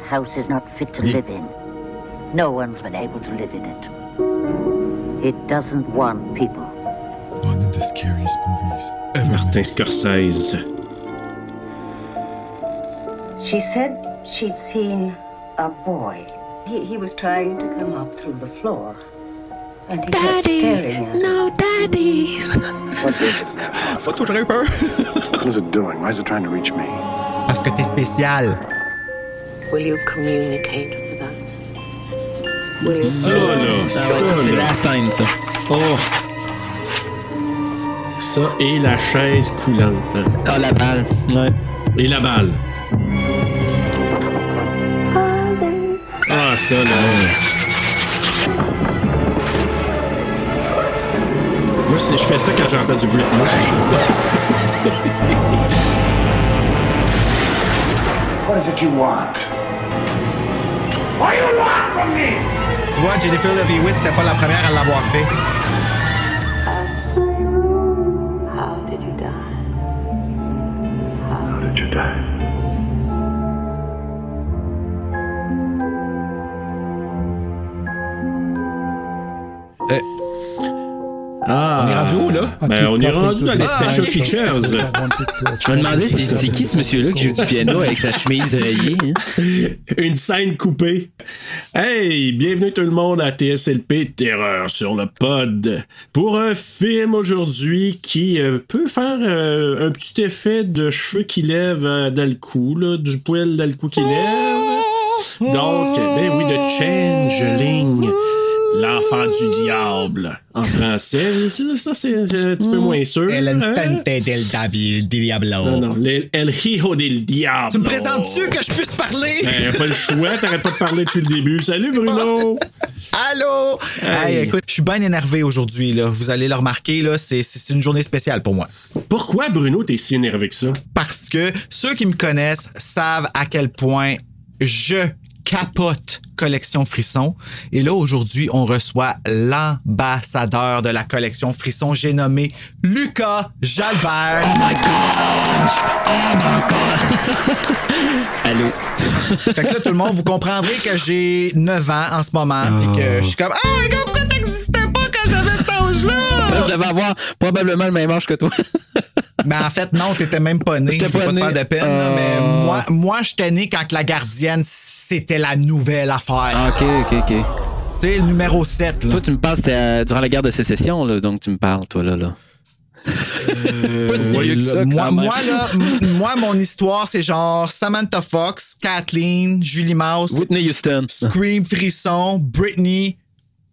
That house is not fit to live in. No one's been able to live in it. It doesn't want people. One of the scariest movies ever Martin made. Scorsese. She said she'd seen a boy. He, he was trying to come up through the floor. And he kept staring at her. No, Daddy. Pas toujours eu peur. What is it doing? Why is it trying to reach me? Parce que t'es spécial. Will you communicate with us? Will you Ça, là, ça, C'est là. la scène, ça. Oh! Ça et la chaise coulante. Ah, la balle. Ouais. Et la balle. Ah, ça, là. Moi, c'est- je fais ça quand j'entends du bruit. What is it you want? Tu vois, Jennifer Love Hewitt, c'était pas la première à l'avoir fait. Ah! On est rendu où, là? Ben, on est rendu dans les Ah, special ok. features. Je me demandais, c'est c'est qui ce monsieur-là qui joue du piano avec sa chemise rayée? hein? Une scène coupée. Hey, bienvenue tout le monde à TSLP Terreur sur le pod. Pour un film aujourd'hui qui euh, peut faire euh, un petit effet de cheveux qui lèvent euh, dans le cou, là, du poil dans le cou qui lève. Donc, ben oui, The Changeling. L'enfant du diable. En français, ça c'est un petit peu moins sûr. El hein? Infante del Dabi- Diablo. Non, non, El Hijo del Diablo. Tu me présentes-tu que je puisse parler? Ben, pas le choix, t'arrêtes pas de parler depuis le début. Salut Bruno! Allô? Hey, écoute, je suis bien énervé aujourd'hui, là. Vous allez le remarquer, là. C'est, c'est une journée spéciale pour moi. Pourquoi Bruno t'es si énervé que ça? Parce que ceux qui me connaissent savent à quel point je capote collection Frisson. Et là, aujourd'hui, on reçoit l'ambassadeur de la collection Frisson. J'ai nommé Lucas Jalbert. Allô? Fait que là, tout le monde, vous comprendrez que j'ai 9 ans en ce moment. Puis que je suis comme, oh my god, pourquoi t'existais pas quand j'avais cet âge-là? Je devais avoir probablement le même âge que toi. Mais en fait, non, t'étais même pas né. Je pas pas te né. faire de peine, Ah. mais moi, moi j'étais né quand la gardienne, c'était la nouvelle affaire. Ah, ok, ok, ok. Tu sais, le numéro 7, là. Toi, tu me parles, c'était euh, durant la guerre de sécession, là, donc tu me parles, toi, là. là. Euh, oui, là, ça, là, moi, mon histoire, c'est genre Samantha Fox, Kathleen, Julie Mouse, Whitney Houston. Scream, Frisson, Britney.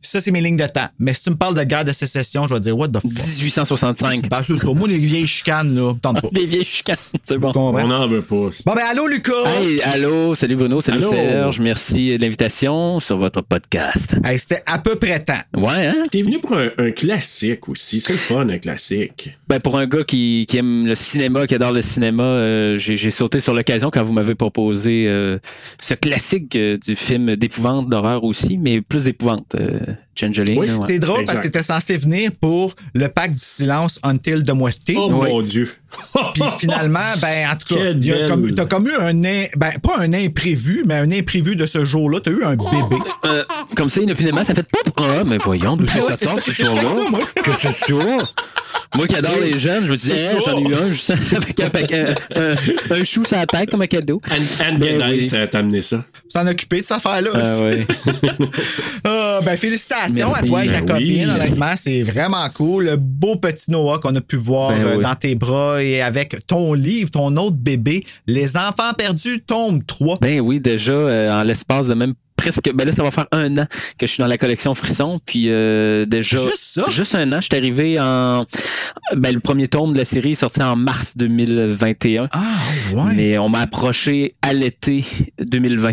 Ça, c'est mes lignes de temps. Mais si tu me parles de guerre de sécession, je vais dire, what the fuck? 1865. Ben, c'est ça. Moi, les vieilles chicanes, là, tente pas. Les vieilles chicanes, c'est bon. On n'en veut pas. Bon, ben, allô, Lucas! Hey, allô, salut Bruno, salut Allô. Serge, merci de l'invitation sur votre podcast. Hey, c'était à peu près temps. Ouais, hein? T'es venu pour un, un classique aussi. C'est le fun, un classique. Ben, pour un gars qui, qui aime le cinéma, qui adore le cinéma, euh, j'ai j'ai sauté sur l'occasion quand vous m'avez proposé euh, ce classique euh, du film d'épouvante, d'horreur aussi, mais plus d'épouvante, euh, Changeling. Oui, ouais. C'est drôle Exact. parce que c'était censé venir pour le pacte du silence Until the Muerte. Oh Oui. mon Dieu! Puis finalement, ben, en tout cas, comme- t'as comme eu un, in- ben, pas un imprévu, mais un imprévu de ce jour-là. T'as eu un bébé. Euh, comme ça, inopinément, ça fait pop! Ah, mais voyons, d'où Ben ouais, ça sort, ce soir-là? Que c'est ça? Moi qui adore les jeunes, je me disais, hey, j'en ai eu un juste avec un, paquet- un, un chou sur la tête comme un cadeau. Anne, Anne Ben ça t'a amené ça. S'en occuper de cette affaire-là. Ah ouais. Ah, ben, félicitations Merci. à toi et ta Ben oui. copine. Honnêtement, c'est vraiment cool. Le beau petit Noah qu'on a pu voir Ben euh, oui. dans tes bras et avec ton livre, ton autre bébé, Les enfants perdus, tome 3. Ben oui, déjà, euh, en l'espace de même presque, ben là, ça va faire un an que je suis dans la collection Frisson. Puis euh, déjà, Juste ça? juste un an, je suis arrivé en, ben le premier tome de la série est sorti en mars 2021. Ah, ouais. Mais on m'a approché à l'été 2020.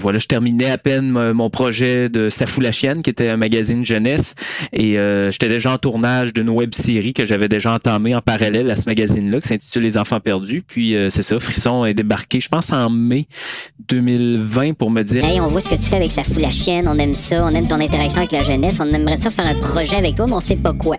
Voilà, je terminais à peine mon projet de Safou la chienne, qui était un magazine jeunesse, et euh, j'étais déjà en tournage d'une web série que j'avais déjà entamée en parallèle à ce magazine-là, qui s'intitule Les Enfants perdus. Puis euh, c'est ça, Frisson est débarqué, je pense en mai 2020 pour me dire. Hey, on voit ce que tu fais avec sa foule à chienne, on aime ça, on aime ton interaction avec la jeunesse, on aimerait ça faire un projet avec toi, mais on sait pas quoi.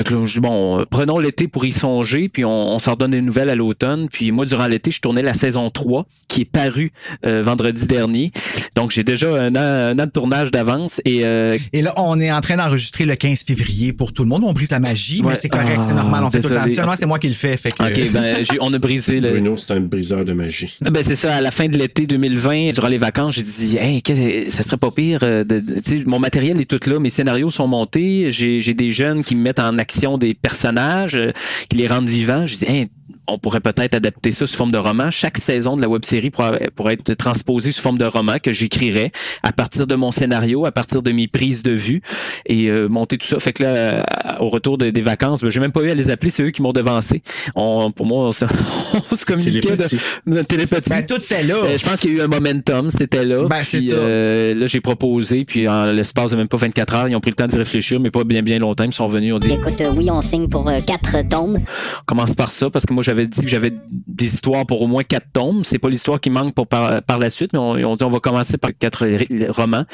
Fait que là, je dis, bon, euh, prenons l'été pour y songer, puis on, on s'en redonne des nouvelles à l'automne. Puis moi, durant l'été, je tournais la saison 3, qui est parue euh, vendredi dernier. Donc, j'ai déjà un an, un an de tournage d'avance. Et euh, Et là, on est en train d'enregistrer le 15 février pour tout le monde. On brise la magie, mais Ouais. c'est correct, c'est Ah, normal. On fait tout le temps. désolé. C'est moi qui le fais. Fait que, OK, ben, j'ai- on a brisé le, Bruno, c'est un briseur de magie. Ah Ben c'est ça, à la fin de l'été 2020, durant les vacances, j'ai dit hey, que- ça serait pas pire euh, de, de- tu sais, mon matériel est tout là, mes scénarios sont montés, j'ai j'ai des jeunes qui me mettent en action des personnages, euh, qui les rendent vivants. Je dis on pourrait peut-être adapter ça sous forme de roman. Chaque saison de la web série pourrait, pourrait être transposée sous forme de roman que j'écrirais à partir de mon scénario, à partir de mes prises de vue et euh, monter tout ça. Fait que là, euh, au retour de- des vacances, ben, j'ai même pas eu à les appeler, c'est eux qui m'ont devancé. On, pour moi, on, se- on se communiquait Télépathie. de, de télépathie. ben, tout est là. Euh, je pense qu'il y a eu un momentum, c'était là. Ben, c'est Puis, ça. euh, là, j'ai proposé, puis en l'espace de même pas 24 heures, ils ont pris le temps d'y réfléchir, mais pas bien bien longtemps. Ils sont venus, on dit, Écoute, euh, oui, on signe pour euh, quatre tomes. on commence par ça, parce que moi, j'avais dit que j'avais des histoires pour au moins quatre tomes. C'est pas l'histoire qui manque pour par, par la suite, mais on, on dit on va commencer par quatre romans,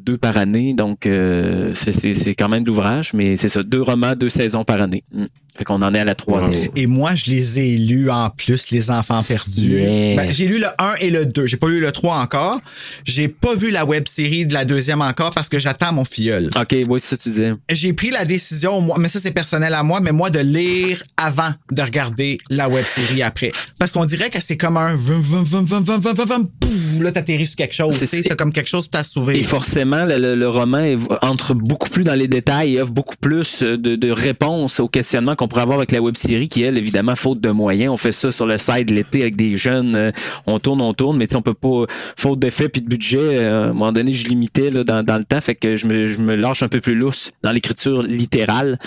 deux par année. Donc, euh, c'est- quand même de l'ouvrage, mais c'est ça, deux romans, deux saisons par année. Mm. Fait qu'on en est à la trois. Wow. Et moi, je les ai lus en plus, Les Enfants perdus. Yeah. Ben, j'ai lu le 1 et le 2. J'ai pas lu le 3 encore. J'ai pas vu la web série de la deuxième encore parce que j'attends mon filleul. OK, oui, c'est ça que tu disais. J'ai pris la décision, moi, mais ça c'est personnel à moi, mais moi de lire avant de regarder la web série après. Parce qu'on dirait que c'est comme un vum, vum, vum, vum, vum, vum, vum, pouf, là, t'atterris sur quelque chose. T'as comme quelque chose pour t'assouver. Et forcément, le, roman entre beaucoup plus dans les détails et offre beaucoup plus euh, de, réponses aux questionnements qu'on pourrait avoir avec la web série qui, elle, évidemment, faute de moyens. On fait ça sur le site l'été avec des jeunes. Euh, on tourne, on tourne, mais on peut pas, faute d'effet puis de budget, euh, à un moment donné, je limitais là, dans, dans, le temps. Fait que je me, je me lâche un peu plus lousse dans l'écriture littérale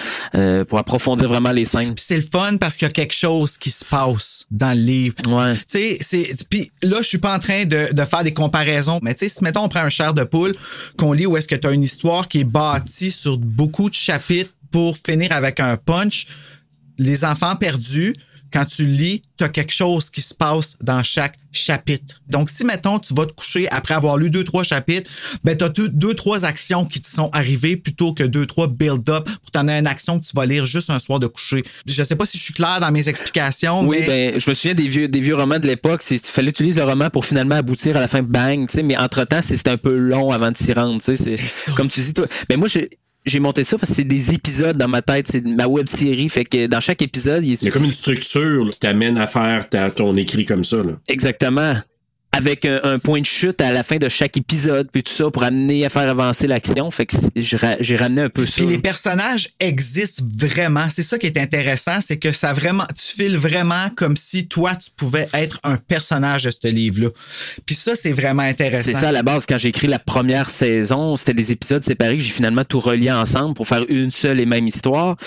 pour approfondir vraiment les scènes. C'est le fun parce qu'il y a quelque chose qui se passe dans le livre. Ouais. Tu sais, c'est puis là je suis pas en train de, de faire des comparaisons, mais tu sais si mettons on prend un chair de poule qu'on lit où est-ce que tu as une histoire qui est bâtie sur beaucoup de chapitres pour finir avec un punch, les enfants perdus quand tu lis, tu as quelque chose qui se passe dans chaque chapitre. Donc, si, mettons, tu vas te coucher après avoir lu deux, trois chapitres, ben, tu as deux, deux, trois actions qui te sont arrivées plutôt que deux, trois build-up pour t'en une action que tu vas lire juste un soir de coucher. Je sais pas si je suis clair dans mes explications, Oui, mais... ben, je me souviens des vieux, des vieux romans de l'époque. Il fallait utiliser le roman pour finalement aboutir à la fin, bang, tu sais, mais entre-temps, c'était un peu long avant de s'y rendre. tu sais, c'est- C'est ça. Comme tu dis, toi. Ben, moi, j'ai- monté ça parce que c'est des épisodes dans ma tête. C'est ma web série. Fait que dans chaque épisode, il est Il y a comme une structure qui t'amène à faire ta- ton écrit comme ça. Là. Exactement. Avec un, un point de chute à la fin de chaque épisode, puis tout ça pour amener à faire avancer l'action. Fait que j'ai ra- j'ai ramené un peu ça. Puis les personnages existent vraiment. C'est ça qui est intéressant, c'est que ça vraiment, tu files vraiment comme si toi, tu pouvais être un personnage de ce livre-là. Puis ça, c'est vraiment intéressant. C'est ça à la base, quand j'ai écrit la première saison, c'était des épisodes séparés que j'ai finalement tout relié ensemble pour faire une seule et même histoire.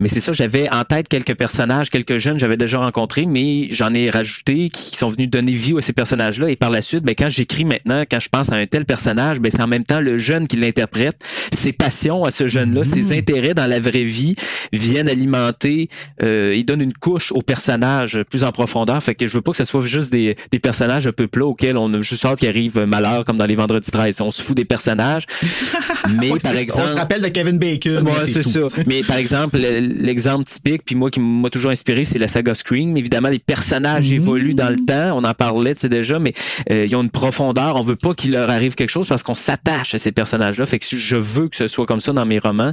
Mais c'est ça, j'avais en tête quelques personnages, quelques jeunes que j'avais déjà rencontrés, mais j'en ai rajouté qui sont venus donner vie à ces personnages-là. Et par la suite, ben, quand j'écris maintenant, quand je pense à un tel personnage, ben, c'est en même temps le jeune qui l'interprète. Ses passions à ce jeune-là, ses intérêts dans la vraie vie viennent alimenter, euh, ils donnent une couche au personnage plus en profondeur. Fait que je veux pas que ce soit juste des, des personnages un peu plats auxquels on a juste hâte qu'il arrive malheur comme dans les vendredis 13. On se fout des personnages. Mais Oui, par exemple. On se rappelle de Kevin Bacon. Ouais, c'est ça. Mais par exemple, le- l'exemple typique, puis moi qui m'a toujours inspiré, c'est la saga Scream. Évidemment, les personnages évoluent dans le temps. On en parlait, tu sais déjà, mais euh, ils ont une profondeur. On veut pas qu'il leur arrive quelque chose parce qu'on s'attache à ces personnages-là. Fait que je veux que ce soit comme ça dans mes romans.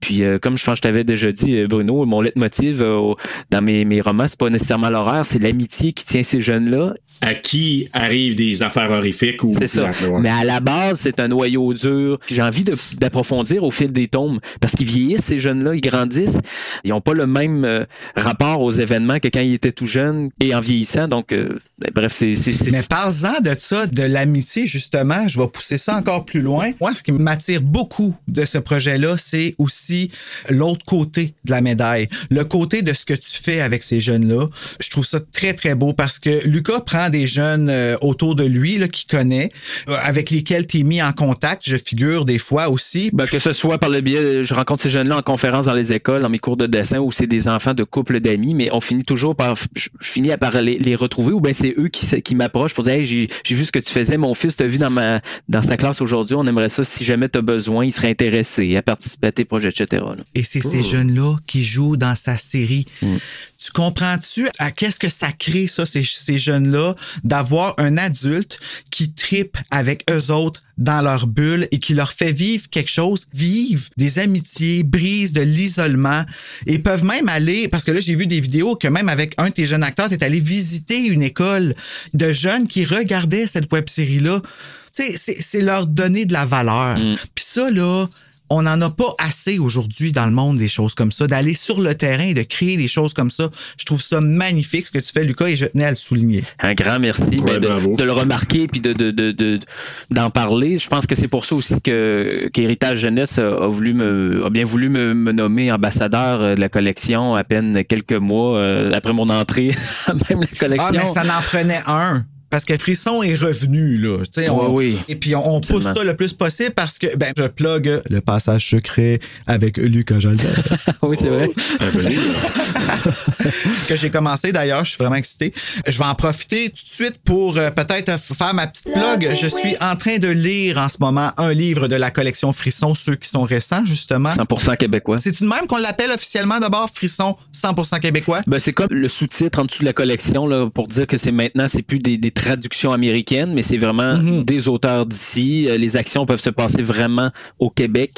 Puis euh, comme je pense que je t'avais déjà dit, euh, Bruno, mon leitmotiv euh, dans mes, mes romans, c'est pas nécessairement l'horreur, c'est l'amitié qui tient ces jeunes-là À qui arrivent des affaires horrifiques ou. c'est ça. Ouais. Mais à la base, c'est un noyau dur. J'ai envie d'approfondir au fil des tomes parce qu'ils vieillissent, ces jeunes-là, ils grandissent. Ils n'ont pas le même euh, rapport aux événements que quand ils étaient tout jeunes et en vieillissant. Donc, euh, ben, bref, c'est. c'est- c'est- Mais parle-en de ça, de l'amitié, justement. Je vais pousser ça encore plus loin. Moi, ce qui m'attire beaucoup de ce projet-là, c'est aussi l'autre côté de la médaille. Le côté de ce que tu fais avec ces jeunes-là. Je trouve ça très, très beau parce que Lucas prend des jeunes euh, autour de lui, qu'il connaît, euh, avec lesquels tu es mis en contact. Je figure des fois aussi. Ben, que ce soit par le biais, je rencontre ces jeunes-là en conférence dans les écoles, dans mes cours de dessin, ou c'est des enfants de couples d'amis, mais on finit toujours par, je, finis par les, les retrouver, ou bien c'est eux qui, qui m'approchent pour dire, hey, j'ai j'ai vu ce que tu faisais, mon fils t'a vu dans ma dans sa classe aujourd'hui, on aimerait ça, si jamais tu as besoin, il serait intéressé à participer à tes projets, etc. là. Et c'est ces jeunes-là qui jouent dans sa série. Tu comprends-tu à qu'est-ce que ça crée, ça, ces, ces jeunes-là, d'avoir un adulte qui tripe avec eux autres dans leur bulle et qui leur fait vivre quelque chose, vivre des amitiés, brise de l'isolement et peuvent même aller, parce que là, j'ai vu des vidéos que même avec un de tes jeunes acteurs, t'es allé visiter une école de jeunes qui regardaient cette web-série-là. Tu sais, c'est- c'est leur donner de la valeur. Puis ça, là, on n'en a pas assez aujourd'hui dans le monde des choses comme ça, d'aller sur le terrain et de créer des choses comme ça. Je trouve ça magnifique ce que tu fais, Lucas, et je tenais à le souligner. Un grand merci Ouais, ben, de, le remarquer puis de, de, de, de- d'en parler. Je pense que c'est pour ça aussi que qu'Héritage Jeunesse a, a voulu me a bien voulu me, me nommer ambassadeur euh, de la collection à peine quelques mois euh, après mon entrée à même la collection. Ah, mais ça n'en prenait un. Parce que Frisson est revenu, là. Tu sais, on- oui. Et puis, on, on pousse ça le plus possible parce que, ben, je plug le passage secret avec Lucas Jalbert. oui, c'est vrai. Venir. que j'ai commencé d'ailleurs, je suis vraiment excité. Je vais en profiter tout de suite pour euh, peut-être faire ma petite blog. Je suis en train de lire en ce moment un livre de la collection Frisson, ceux qui sont récents justement. 100% québécois. C'est tout de même qu'on l'appelle officiellement d'abord Frisson 100% québécois. Ben, c'est comme le sous-titre en dessous de la collection là, pour dire que c'est maintenant, c'est plus des, des traductions américaines, mais c'est vraiment Mhm. des auteurs d'ici. Euh, Les actions peuvent se passer vraiment au Québec.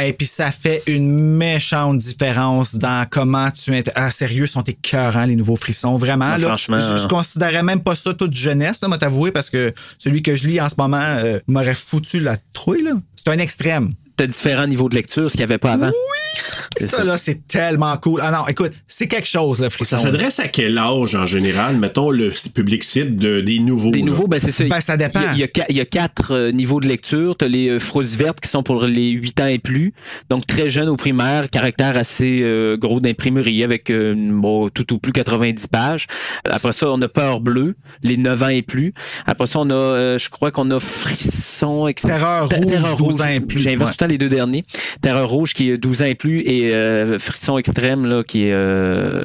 Et puis ça fait une méchante différence dans comment tu ah sérieux sont écœurants les nouveaux frissons vraiment Ah, là. franchement, je, je hein. considérais même pas ça toute jeunesse là, moi t'avouer parce que celui que je lis en ce moment euh, m'aurait foutu la trouille là. C'est un extrême. T'as différents niveaux de lecture, ce qu'il n'y avait pas avant. C'est Ça, ça. là, c'est tellement cool. Ah non, écoute, c'est quelque chose, le frisson. Ça s'adresse à quel âge en général? Mettons le public cible de, des nouveaux. Des là. nouveaux, ben c'est ça. Ben, ça dépend. Il y a, il y a qua- il y a quatre euh, niveaux de lecture. Tu as les euh, froses vertes qui sont pour les 8 ans et plus. Donc, très jeunes au primaire, caractère assez euh, gros d'imprimerie avec euh, bon, tout ou plus 90 pages. Après ça, on a Peur bleue, les 9 ans et plus. Après ça, on a, euh, je crois qu'on a Frisson... Terreur Ter- rouge, 12 ans et plus. Ouais. tout le temps les deux derniers. Terreur rouge qui est 12 ans et plus et euh, Frisson extrême là, qui est euh,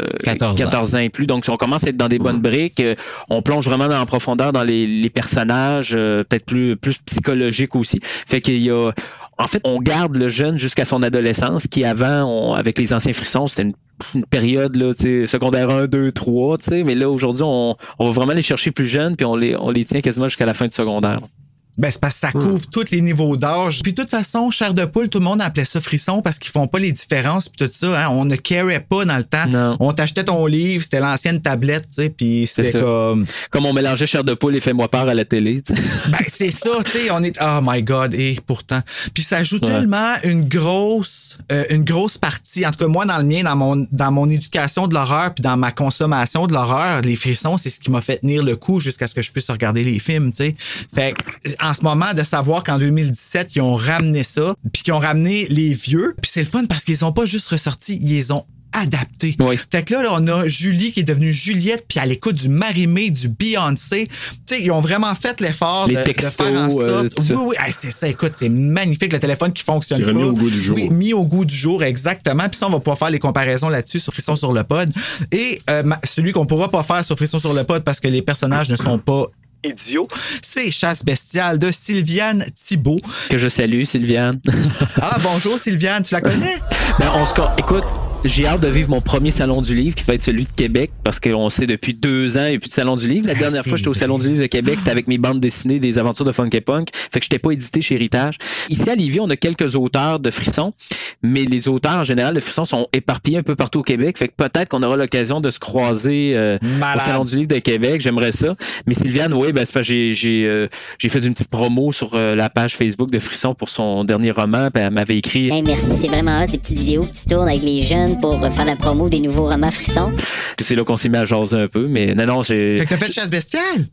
14 ans. ans et plus. Donc, si on commence à être dans des bonnes briques, euh, on plonge vraiment dans, en profondeur dans les, les personnages, euh, peut-être plus, plus psychologiques aussi. Fait qu'il y a. En fait, on garde le jeune jusqu'à son adolescence, qui avant, on- avec les anciens frissons, c'était une, une période là, tu sais, secondaire 1, 2, 3, tu sais, mais là, aujourd'hui, on, on va vraiment les chercher plus jeunes, puis on les, on les tient quasiment jusqu'à la fin du secondaire. Ben, c'est parce que ça couvre tous les niveaux d'âge. Puis de toute façon, chair de poule, tout le monde appelait ça frisson parce qu'ils font pas les différences puis tout ça. Hein. On ne carait pas dans le temps. Non. On t'achetait ton livre, c'était l'ancienne tablette, tu sais, puis c'était comme... Comme on mélangeait chair de poule et fais-moi peur à la télé, tu sais. Ben, c'est ça, tu sais, on est... Oh my God, et pourtant. Puis ça joue tellement une grosse euh, une grosse partie, en tout cas moi dans le mien, dans mon, dans mon éducation de l'horreur puis dans ma consommation de l'horreur, les frissons, c'est ce qui m'a fait tenir le coup jusqu'à ce que je puisse regarder les films, tu sais. Fait que, en ce moment, de savoir qu'en 2017, ils ont ramené ça, puis qu'ils ont ramené les vieux, puis c'est le fun parce qu'ils ont pas juste ressorti, ils les ont adaptés. Oui. Fait que là, là, on a Julie qui est devenue Juliette, puis à l'écoute du Marimé, du Beyoncé. Tu sais, ils ont vraiment fait l'effort de, Les de faire en sorte. euh, oui, oui, Hey, c'est ça. Écoute, c'est magnifique le téléphone qui fonctionne C'est pas. remis au goût du jour. Oui, mis au goût du jour, exactement. Puis ça, on va pouvoir faire les comparaisons là-dessus sur Frisson sur le pod. Et euh, celui qu'on pourra pas faire sur Frisson sur le pod parce que les personnages ne sont pas idiots, c'est Chasse bestiale de Sylviane Thibault. Que je salue, Sylviane. Ah, bonjour Sylviane, tu la connais? Ben, on se Écoute, j'ai hâte de vivre mon premier salon du livre qui va être celui de Québec parce qu'on sait depuis deux ans il n'y a plus de salon du livre. La Ah, dernière fois j'étais au salon du livre de Québec, c'était avec mes bandes dessinées des aventures de Funky Punk. Fait que je n'étais pas édité chez Héritage. Ici à Lévis, on a quelques auteurs de frissons, mais les auteurs en général de frissons sont éparpillés un peu partout au Québec. Fait que peut-être qu'on aura l'occasion de se croiser euh, au salon du livre de Québec. J'aimerais ça. Mais Sylviane, oui, ben, j'ai j'ai euh, j'ai fait une petite promo sur euh, la page Facebook de Frisson pour son dernier roman. Puis elle m'avait écrit Hey, merci, c'est vraiment hot, tes petites vidéos que tu tournes avec les jeunes. Pour faire la promo des nouveaux romans frissons. C'est là qu'on s'est mis à jaser un peu, mais non, non, j'ai. Fait que t'as fait chasse bestiale?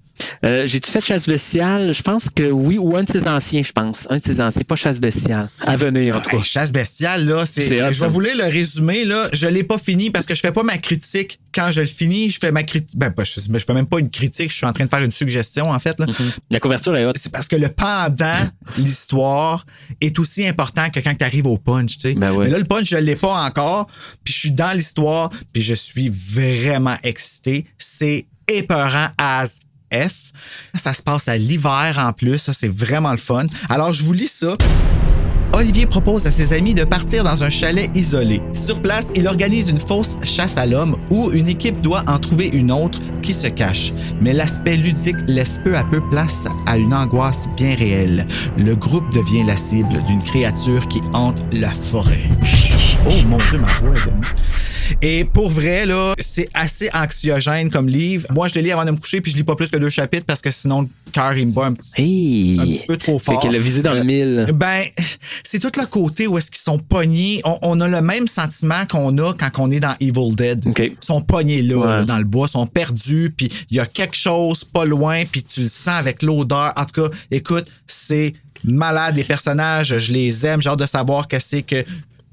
Euh, J'ai-tu fait chasse bestiale? Je pense que oui, ou un de ses anciens, je pense. Un de ses anciens, pas chasse bestiale. À venir, en tout cas. Hey, chasse bestiale, là, c'est. Je vais vous lire le résumé, là. Je l'ai pas fini parce que je fais pas ma critique. Quand je le finis, je fais ma critique. Ben, je, je fais même pas une critique, je suis en train de faire une suggestion, en fait, là. La couverture est haute. C'est parce que le pendant, l'histoire, est aussi important que quand tu arrives au punch, tu sais. Ben ouais. Mais là, le punch, je l'ai pas encore. Puis je suis dans l'histoire, puis je suis vraiment excité. C'est épeurant as F. Ça se passe à l'hiver en plus. Ça, c'est vraiment le fun. Alors, je vous lis ça. Olivier propose à ses amis de partir dans un chalet isolé. Sur place, il organise une fausse chasse à l'homme où une équipe doit en trouver une autre qui se cache. Mais l'aspect ludique laisse peu à peu place à une angoisse bien réelle. Le groupe devient la cible d'une créature qui hante la forêt. Oh mon dieu, ma voix est Et pour vrai, là, c'est assez anxiogène comme livre. Moi, je le lis avant de me coucher, puis je lis pas plus que deux chapitres parce que sinon, cœur, il me bat un petit, Hey! un petit peu trop fort. Fait qu'elle a visé dans le mille. Ben, c'est tout le côté où est-ce qu'ils sont pognés. On, on a le même sentiment qu'on a quand on est dans Evil Dead. Ils sont pognés là, Ouais. là, dans le bois, sont perdus, puis il y a quelque chose pas loin, puis tu le sens avec l'odeur. En tout cas, écoute, c'est malade. Les personnages, je les aime. J'ai hâte de savoir que c'est que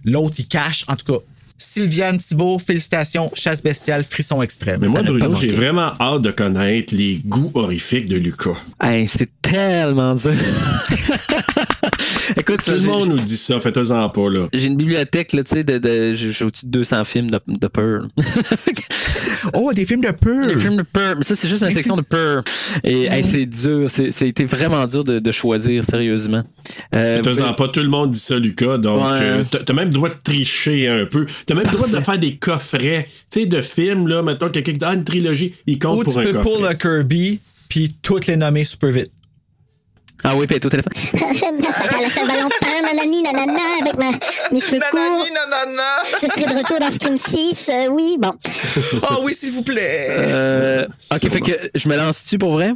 l'autre, il cache. En tout cas, Sylviane Thibault, félicitations. Chasse bestiale, frisson extrême. Mais moi, Bruno, manqué. j'ai vraiment hâte de connaître les goûts horrifiques de Lucas. Hey, c'est tellement dur. Écoute, Tout le monde nous dit ça, faites-en pas, là. J'ai une bibliothèque, là, tu sais, de, de, j'ai j'ai au-dessus de 200 films de, de peur. Oh, des films de peur. Les films de peur. Mais ça, c'est juste ma section de peur. Et hey, c'est dur. C'est- C'était vraiment dur de, de choisir, sérieusement. Euh, Faites-en pas, tout le monde dit ça, Lucas. Donc, Ouais. euh, t'as même le droit de tricher un peu. T'as même le droit de faire des coffrets, tu sais, de films, là. Mettons, quelqu'un qui dit, ah, une trilogie, il compte Ou pour tu un peux coffret. pull le Kirby, puis toutes les nommer super vite. Ah oui, puis elle est au téléphone. Ma sac à la Saint-Valentin, nanani, nanana, avec ma, mes cheveux courts. Je serai de retour dans Scream 6, euh, oui, bon. Oh oui, s'il vous plaît. Euh, ok, fait que je me lance-tu pour vrai?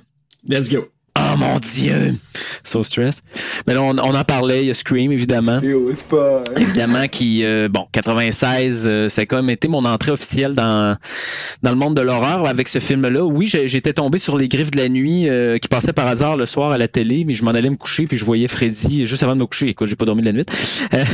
Let's go. Oh mon dieu! So stress. Mais là, on, on en parlait, il y a Scream, évidemment. Évidemment, qui, euh, bon, 96, euh, ça a quand même été mon entrée officielle dans, dans le monde de l'horreur avec ce film-là. Oui, j'étais tombé sur les griffes de la nuit euh, qui passaient par hasard le soir à la télé, mais je m'en allais me coucher, puis je voyais Freddy juste avant de me coucher. Écoute, j'ai pas dormi de la nuit. Euh,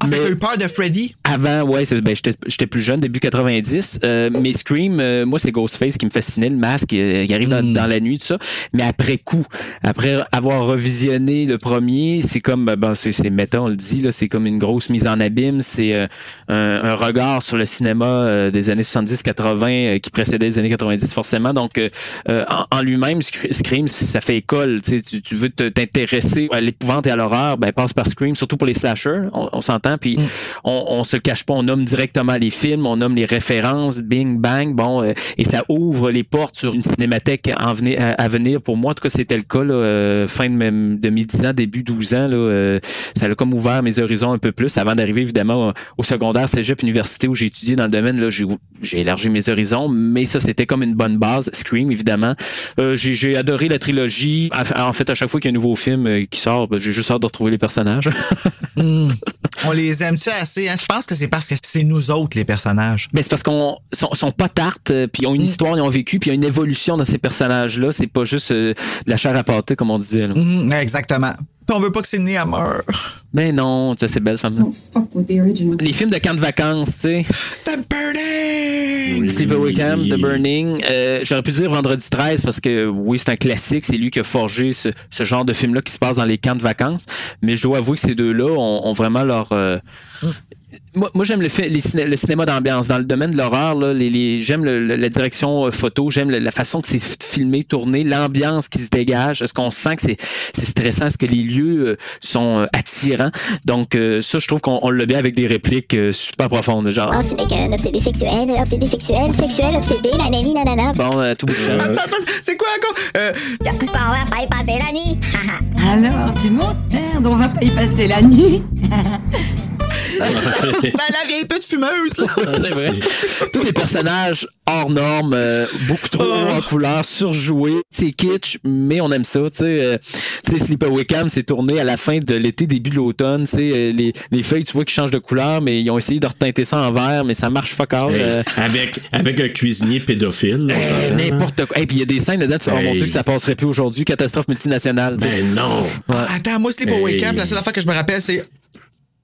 Ah, mais- t'as eu peur de Freddy? avant, ouais, c'est- ben, j'étais j'étais plus jeune, début 90. Euh, mais Scream, euh, moi, c'est Ghostface qui me fascinait, le masque, qui arrive dans, dans la nuit, tout ça. Mais après coup, après avoir revisionné le premier, c'est comme, ben, ben, c'est méta, on le dit, là, c'est comme une grosse mise en abîme. C'est euh, un, un regard sur le cinéma euh, des années 70-80 euh, qui précédait les années 90, forcément. Donc, euh, en, en lui-même, Sc- Scream, ça fait école. Tu, tu- veux t'intéresser à l'épouvante et à l'horreur, ben, passe par Scream, surtout pour les slashers, on, on s'entend. Puis, on, on se le cache pas, on nomme directement les films, on nomme les références, bing bang, bon, euh, et ça ouvre les portes sur une cinémathèque en venir- à, à venir. Pour moi, en tout cas, c'était le cas, là, euh, fin de mes, de mes 10 ans, début 12 ans, là, euh, ça a comme ouvert mes horizons un peu plus avant d'arriver évidemment au, secondaire, cégep, université où j'ai étudié dans le domaine. Là, j'ai, j'ai élargi mes horizons, mais ça, c'était comme une bonne base. Scream, évidemment. Euh, j'ai, j'ai adoré la trilogie. En fait, à chaque fois qu'il y a un nouveau film qui sort, ben, j'ai juste hâte de retrouver les personnages. Hmm. On les aime-tu assez? Hein? Je pense que c'est parce que c'est nous autres, les personnages. Ben, c'est parce qu'on sont, sont pas tartes, puis ils ont une histoire, ils ont vécu, puis il y a une évolution dans ces personnages-là. C'est pas juste de la chair à pâté, comme on disait. Là. Mhm, exactement. Puis on veut pas que Sydney elle meure. Mais non, tu sais, c'est belle, cette femme-là. Don't fuck with the original. Les films de camp de vacances, tu sais. The Burning! Sleepaway Camp, The Burning. Euh, J'aurais pu dire Vendredi 13 parce que oui, c'est un classique. C'est lui qui a forgé ce, ce genre de film-là qui se passe dans les camps de vacances. Mais je dois avouer que ces deux-là ont, ont vraiment leur. euh, Moi, moi, j'aime le, ciné- le cinéma d'ambiance. Dans le domaine de l'horreur, là, les, les- j'aime le- le- la direction euh, photo, j'aime le- la façon que c'est filmé, tourné, l'ambiance qui se dégage. Est-ce qu'on sent que c'est, c'est stressant? Est-ce que les lieux euh, sont euh, attirants? Donc, euh, ça, je trouve qu'on on l'a bien avec des répliques euh, super profondes. Genre, Oh, tu n'es qu'un obsédé sexuel, obsédé sexuel, sexuel, obsédé, nanani, nanana. bon, euh, tout bout de champ. Attends, attends, c'est quoi encore? Euh, On va pas y passer la nuit. Alors, tu m'emmerdes, on va pas y passer la nuit. Ben, la vieille petite fumeuse, là. C'est vrai. Tous les personnages hors normes, euh, beaucoup trop Oh. en couleur, surjoués. C'est kitsch, mais on aime ça. Tu sais, euh, tu sais, Sleepaway Camp s'est tourné à la fin de l'été, début de l'automne. Tu sais, euh, les, les feuilles, tu vois, qui changent de couleur, mais ils ont essayé de reteinter ça en vert, mais ça marche fuck all. Hey, euh, avec, avec un cuisinier pédophile. N'importe quoi. Et puis il y a des scènes dedans, tu oh mon Hey. Dieu, que ça passerait plus aujourd'hui. Catastrophe multinationale. tu sais. Ben non. Ah, Attends, moi, Sleepaway Hey. Camp, la seule affaire que je me rappelle, c'est.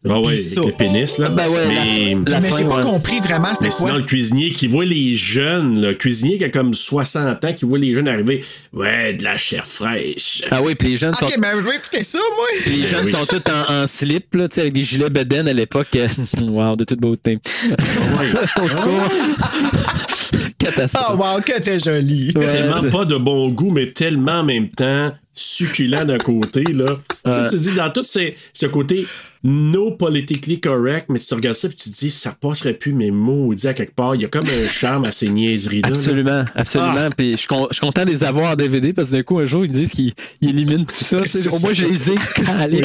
Ah ouais, Pis avec le pénis, là. Ben ouais, mais, La mais fin, j'ai pas ouais. compris vraiment c'était mais quoi? sinon, le cuisinier qui voit les jeunes, le cuisinier qui a comme 60 ans, qui voit les jeunes arriver, ouais, de la chair fraîche. Ah oui, puis les jeunes sont. Ok, mais je vais écouter ça, moi. Les Ben jeunes oui. sont tous en, en slip, là, tu sais, avec des gilets bedaine à l'époque. wow, de toute beauté. Catastrophe. Oh, wow, que t'es jolie. Ouais, tellement pas de bon goût, mais tellement en même temps succulent d'un côté, là. Tu Tu te dis, dans tout ces- ce côté no politically correct, mais tu te regardes ça et tu te dis, ça passerait plus mes mots, dit à quelque part. Il y a comme un charme à ces niaiseries-là. là. Absolument, absolument. Ah. Puis je je suis content de les avoir en DVD parce que d'un coup, un jour, ils disent qu'ils ils éliminent tout ça. Au moins, je les ai calés.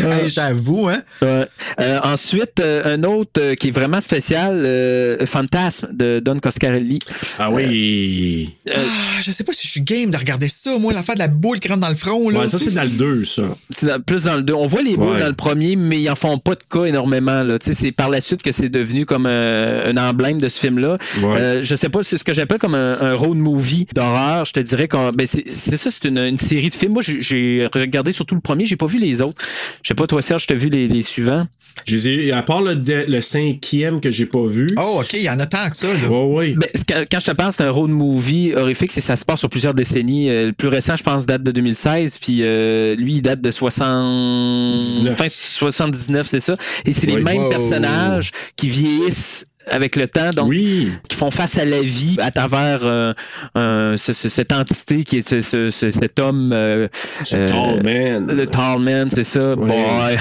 Hey, J'avoue, hein. Ouais. Euh, ensuite, euh, un autre euh, qui est vraiment spécial, euh, Fantasme de Don Coscarelli. Ah oui. Ah, je sais pas si je suis game de regarder ça, moi, l'affaire de la boule qui rentre dans le front, là. Ouais, ça, c'est dans le 2, ça. C'est plus dans le 2. On voit les boules Ouais. dans le premier, mais ils en font pas de cas énormément. Là. Tu sais, C'est par la suite que c'est devenu comme un, un emblème de ce film-là. Ouais. Euh, je sais pas, c'est ce que j'appelle comme un, un road movie d'horreur. Je te dirais que ben c'est c'est ça, c'est une, une série de films. Moi, j'ai- j'ai regardé surtout le premier, j'ai pas vu les autres. Je sais pas, toi, Serge, tu as vu les, les suivants? Je les ai- à part le, le cinquième que j'ai pas vu. Oh, OK, il y en a tant que ça, là. Ouais, ouais. Ben, c'est quand, quand je te parle, c'est un road movie horrifique, c'est ça se passe sur plusieurs décennies. Euh, le plus récent, je pense, date de 2016, puis euh, lui, il date de 60... 19. fin 79, c'est ça. Et c'est les Oui. mêmes Wow. personnages qui vieillissent avec le temps, donc oui. qui font face à la vie à travers euh, euh, ce- ce- cette entité qui est ce- ce- ce- cet homme. euh, C'est euh, tall man. Le tall man, c'est ça. Boy,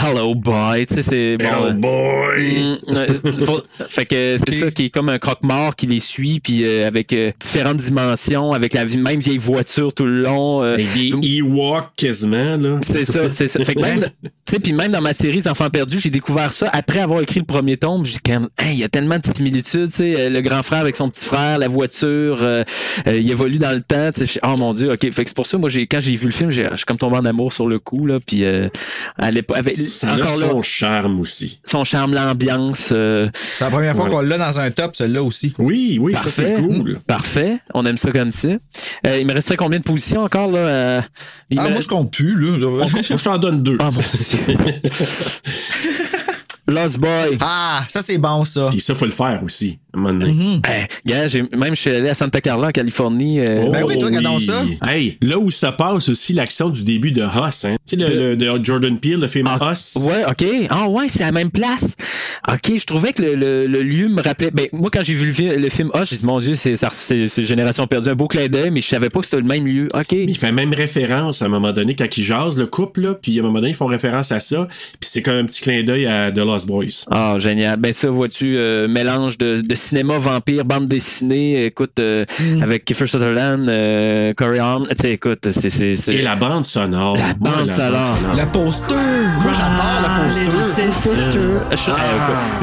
hello boy. Tu sais, c'est bon. Boy. Mm, faut- fait que c'est ça qui est comme un croque-mort qui les suit, puis avec différentes dimensions, avec la même vieille voiture tout le long. Avec des Ewoks quasiment, là. c'est ça, c'est ça. Fait que même, tu sais, puis même dans ma série Enfants perdus, j'ai découvert ça après avoir écrit le premier tome. J'ai dit, Hey, il y a tellement de similitudes, tu sais, euh, le grand frère avec son petit frère, la voiture, euh, euh, il évolue dans le temps, tu sais. Oh mon dieu, ok. Fait que c'est pour ça, moi, j'ai, quand j'ai vu le film, j'ai, je suis comme tombé en amour sur le coup, là, puis euh, à l'époque, avec, Ça a là, son charme aussi. son charme, l'ambiance. euh, C'est la première fois Ouais. qu'on l'a dans un top, celui-là aussi. Oui, oui, ça c'est cool. Parfait, on aime ça comme ça. Euh, il me resterait combien de positions encore là euh, il Ah, me moi, je compte plus, là. Moi, je t'en donne deux. Ah, mon Dieu. Lost Boy. Ah, ça, c'est bon, ça. Puis ça, faut le faire aussi. à un moment donné. Mhm. Eh, gars, j'ai- même je suis allé à Santa Carla en Californie. euh, Ben oui, toi, regardons ça. Hey, là où ça passe aussi l'action du début de Huss, hein. Tu sais, le, le- de Jordan Peele, le film Ah, Huss. Ouais, ok. Ah ouais, c'est à la même place. Ok, je trouvais que le, le- le lieu me rappelait. Ben moi, quand j'ai vu le, fi- le film Ah, j'ai dit mon Dieu, c'est ça- c'est c'est Génération perdue, un beau clin d'œil, mais je savais pas que c'était le même lieu. Ok. Il fait même référence à un moment donné quand ils jasent le couple, là, puis à un moment donné, ils font référence à ça, puis c'est comme un petit clin d'œil à The Lost Boys. Ah, génial. Ben ça, vois-tu, euh, mélange de, de cinéma vampire, bande dessinée, écoute, euh, Mm. avec Kiefer Sutherland, euh, Corey sais, écoute, c'est... c'est- c'est- Et la bande sonore. La bande sonore. Le poster. Moi, j'adore poster. Je-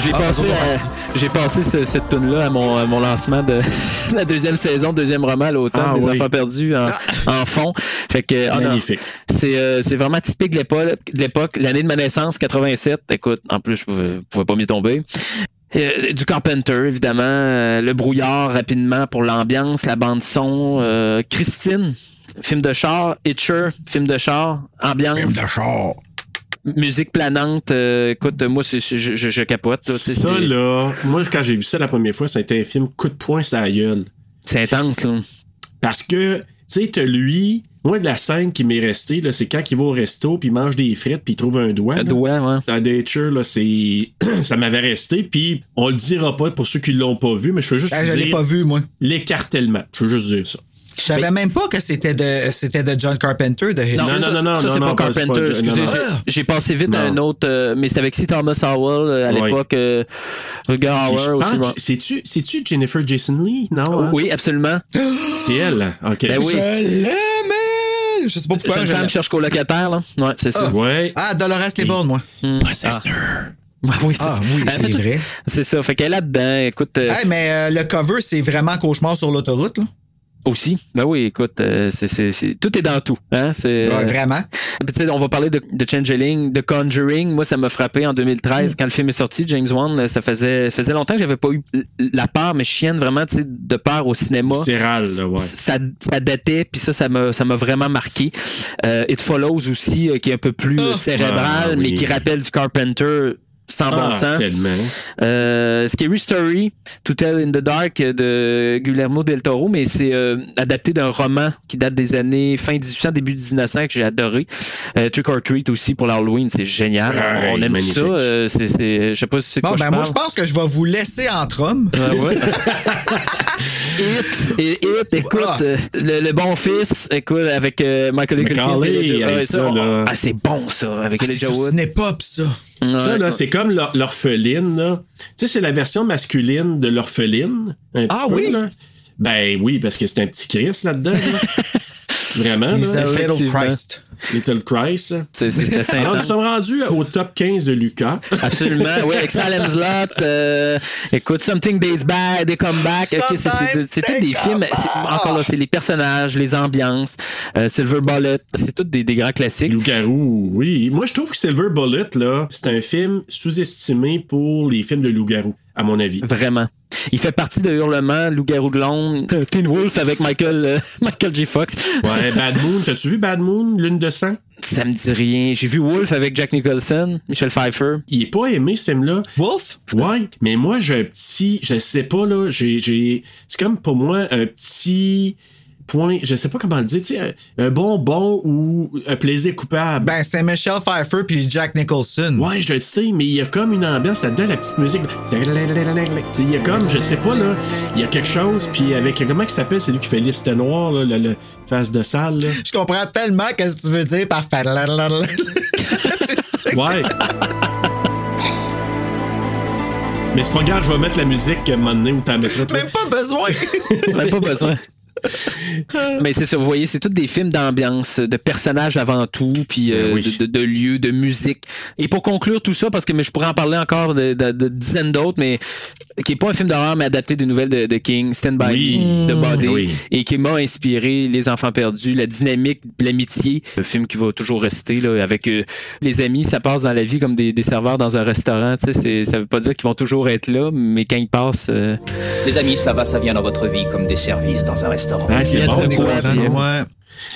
j'ai Ah, passé, à- j'ai passé ce- cette tune là à mon, à mon lancement de la deuxième saison, deuxième roman l'automne, Ah, Les oui. enfants perdus en, en fond. Fait que ah non, Magnifique. c'est euh, c'est vraiment typique de l'époque. de l'époque. L'année de ma naissance, 87. Écoute, en plus, je pouvais, pouvais pas m'y tomber. Euh, du Carpenter, évidemment. euh, le brouillard, rapidement, pour l'ambiance, la bande-son. euh, Christine, film de char. Hitcher, film de char. Ambiance. Film de char. Musique planante. euh, écoute, moi, c'est- c'est- je, je- je capote. là, Ça, c'est- là, moi, quand j'ai vu ça la première fois, c'était un film coup de poing sur la gueule. C'est intense, là. Parce que, tu sais, t'as lui, moi, de la scène qui m'est restée, là, c'est quand il va au resto, puis il mange des frites, puis il trouve un doigt. Un là. doigt, ouais. Dans Nature, là, c'est. ça m'avait resté, puis on le dira pas pour ceux qui l'ont pas vu, mais je veux juste Ah, je l'ai dire pas vu, moi. l'écartèlement. Je veux juste dire ça. Je savais même pas que c'était de, c'était de John Carpenter, de Hitler. Non, ça- non, non, ça, non, c'est non, pas pas- c'est Carpenter. excusez, non, non. j'ai- passé vite à Non. un autre, euh, mais c'était avec C. Thomas Howell euh, à Ouais. l'époque. Euh, je ou tu. C'est-tu, c'est-tu Jennifer Jason Lee? Non, hein? Oui, absolument. C'est elle. OK. Ben oui. Je! Je sais pas pourquoi. Jeune je femme cherche colocataire, là. Ouais, c'est ça. Ouais. Ah, Dolores Claiborne, moi. Hmm. Possessor. Ouais, oui, c'est Ah ça. oui, Euh, c'est vrai. C'est ça. Fait qu'elle est là-dedans. Écoute, euh, Hey, mais euh, le cover, c'est vraiment cauchemar sur l'autoroute, là. Aussi. Ben oui, écoute, euh, c'est, c'est, c'est- tout est dans tout. Hein? C'est, Ouais, euh, vraiment. Puis, tu sais, on va parler de, de Changeling, de Conjuring. Moi, ça m'a frappé en 2013 quand le film est sorti. James Wan, euh, ça faisait, faisait longtemps que j'avais pas eu la peur, mais chienne vraiment, tu sais, de peur au cinéma. Céral, là, ouais. Ça, ça datait, puis ça, ça m'a, ça m'a vraiment marqué. Euh, It Follows aussi, euh, qui est un peu plus euh, cérébral, Ah, mais qui rappelle du Carpenter sans bon Ah, sens. tellement. Euh, Scary Story, To Tell in the Dark de Guillermo del Toro, mais c'est euh, adapté d'un roman qui date des années fin 1800, début 1900 que j'ai adoré. Euh, Trick or Treat aussi pour l'Halloween, c'est génial. Ouais, On aime magnifique. ça. euh, c'est, c'est- je sais pas si c'est Bon, quoi ben je moi, je pense que je vais vous laisser entre hommes. Ah ouais. Hit, et Hit, écoute, Ah. le, le bon fils, écoute, avec euh, Michael Macaulay, ouais, ça, là. ah, c'est bon ça, avec Ah, c'est Elijah Wood. Cinépop, ça. Ça, Ouais. là, c'est comme l'or- l'orpheline, là. Tu sais, c'est la version masculine de l'orpheline. Ah peu, oui? là. Ben oui, parce que c'est un petit Chris là-dedans. là. Vraiment, He's a little. Christ. Little Christ. C'est, Alors, nous sommes rendus au top 15 de Lucas. Absolument, oui, avec Salem's Lot. euh, écoute, Something Days Back, They Come Back. ok, c'est, c'est, c'est tous des films. encore là, c'est les personnages, les ambiances. euh, Silver Bullet, c'est tous des, des grands classiques. Loup-garou, oui. Moi, je trouve que Silver Bullet, là, c'est un film sous-estimé pour les films de loup-garou, à mon avis. Vraiment. Il fait partie de Hurlement, Loup-garou de Londres, Teen Wolf avec Michael, euh, Michael J. Fox. Ouais, Bad Moon. T'as-tu vu Bad Moon, Lune de sang? Ça me dit rien. J'ai vu Wolf avec Jack Nicholson, Michel Pfeiffer. Il est pas aimé, ce film-là. Wolf? Ouais, mais moi j'ai un petit, je sais pas là, j'ai j'ai c'est comme pour moi un petit point, je sais pas comment le dire, tu sais un, bonbon ou un plaisir coupable. Ben, c'est Michelle Pfeiffer puis Jack Nicholson. Ouais, je le sais, mais il y a comme une ambiance là-dedans, la petite musique. Il y a comme, je sais pas, là, il y a quelque chose, puis avec, comment il s'appelle, celui qui fait liste noire, là, le, le face de salle, là? Je comprends tellement qu'est-ce que tu veux dire par faire. Ouais. mais c'est pas grave, je vais mettre la musique à un moment donné où t'en mettras. Même pas besoin. Même pas besoin. Mais c'est ça, vous voyez, c'est tous des films d'ambiance, de personnages avant tout, puis euh, Ben oui. de, de- de lieux, de musique. Et pour conclure tout ça, parce que mais je pourrais en parler encore de, de- de dizaines d'autres, mais qui est pas un film d'horreur, mais adapté d'une nouvelle de, de King, Stand By Oui. Me, de Body, Oui. et qui m'a inspiré Les Enfants Perdus, la dynamique de l'amitié, le film qui va toujours rester là, avec euh, les amis, ça passe dans la vie comme des, des serveurs dans un restaurant, tu sais, ça veut pas dire qu'ils vont toujours être là, mais quand ils passent, euh, Les amis, ça va, ça vient dans votre vie comme des services dans un restaurant. Ah, c'est Il y a bon, de ça. quoi, puis, euh, Ouais.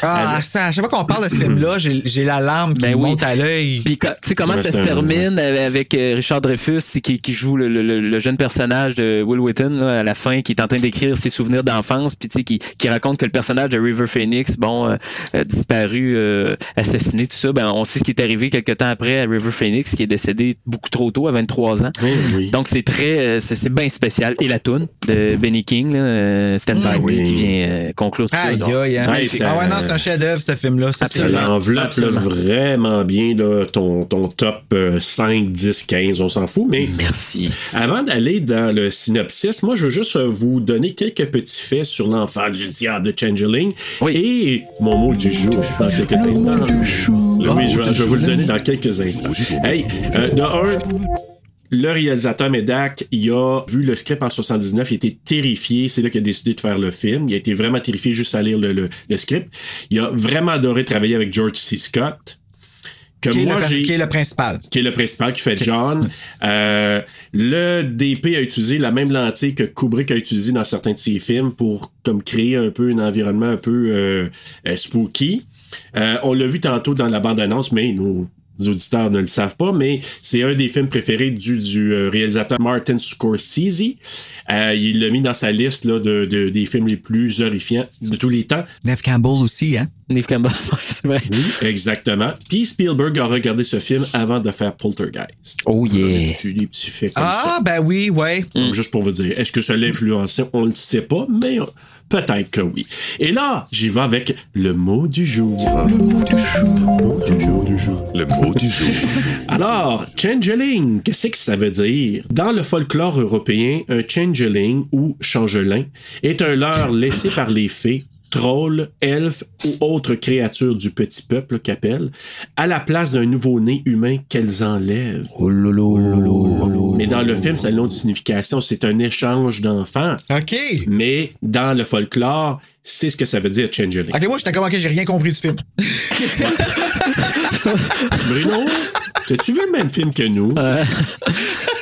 Ah, ça, à chaque fois qu'on parle de ce film-là, j'ai j'ai la larme qui Ben oui. monte à l'œil. Puis tu sais comment Ouais, ça c'est se termine avec euh, Richard Dreyfus qui, qui joue le, le- le- le jeune personnage de Will Wheaton là, à la fin qui est en train d'écrire ses souvenirs d'enfance puis tu sais qui, qui raconte que le personnage de River Phoenix bon euh, euh, disparu euh, assassiné tout ça ben on sait ce qui est arrivé quelques temps après à River Phoenix qui est décédé beaucoup trop tôt à 23 ans Oui, oui. donc c'est très euh, c'est c'est bien spécial et la tune de Benny King là, euh, Stand By Me oui. qui vient euh, conclure tout ça Aïe, Donc, aïe, hein. Ah ouais, non, c'est un chef-d'œuvre, ce film-là. Ça, Ça l'enveloppe vraiment bien là, ton, ton top euh, 5, 10, 15, on s'en fout. Mais merci avant d'aller dans le synopsis, moi je veux juste euh, vous donner quelques petits faits sur l'enfant du diable de Changeling Oui. et mon mot du jour dans quelques instants. Oui, je, vais- je vais vous le donner dans quelques instants. Hey, euh, de un, le réalisateur Medak, il a vu le script en 79, il été terrifié, c'est là qu'il a décidé de faire le film. Il a été vraiment terrifié juste à lire le, le- le script. Il a vraiment adoré travailler avec George C. Scott. Que qui, est le, j'ai qui est le principal. qui est le principal, qui fait John. Euh, le DP a utilisé la même lentille que Kubrick a utilisé dans certains de ses films pour comme créer un peu un environnement un peu euh, euh, spooky. Euh, on l'a vu tantôt dans la bande-annonce, mais nos auditeurs ne le savent pas, mais c'est un des films préférés du, du euh, réalisateur Martin Scorsese. Euh, il l'a mis dans sa liste là, de, de- des films les plus horrifiants de tous les temps. Neve Campbell aussi, hein? Neve Campbell ouais, c'est vrai Oui, exactement. Puis Spielberg a regardé ce film avant de faire Poltergeist. Oh yeah. Des petits, des petits faits comme ça. Ah, ben oui, ouais. Donc, juste pour vous dire, est-ce que ça l'a influencé? On le sait pas, mais peut-être que oui. Et là, j'y vais avec le mot du jour. Le mot du jour. Le mot du jour. du jour. Le mot du jour. Alors, changeling, qu'est-ce que ça veut dire? Dans le folklore européen, un changeling ou changelin est un leurre laissé par les fées troll, elfe ou autre créature du petit peuple qu'appelle, à la place d'un nouveau-né humain qu'elles enlèvent. Oh lolo. Mais dans le film, ça a une autre signification. C'est un échange d'enfants. OK. Mais dans le folklore, c'est ce que ça veut dire changeling. OK, moi, j'étais comme, OK, j'ai rien compris du film. Bruno, t'as-tu vu le même film que nous?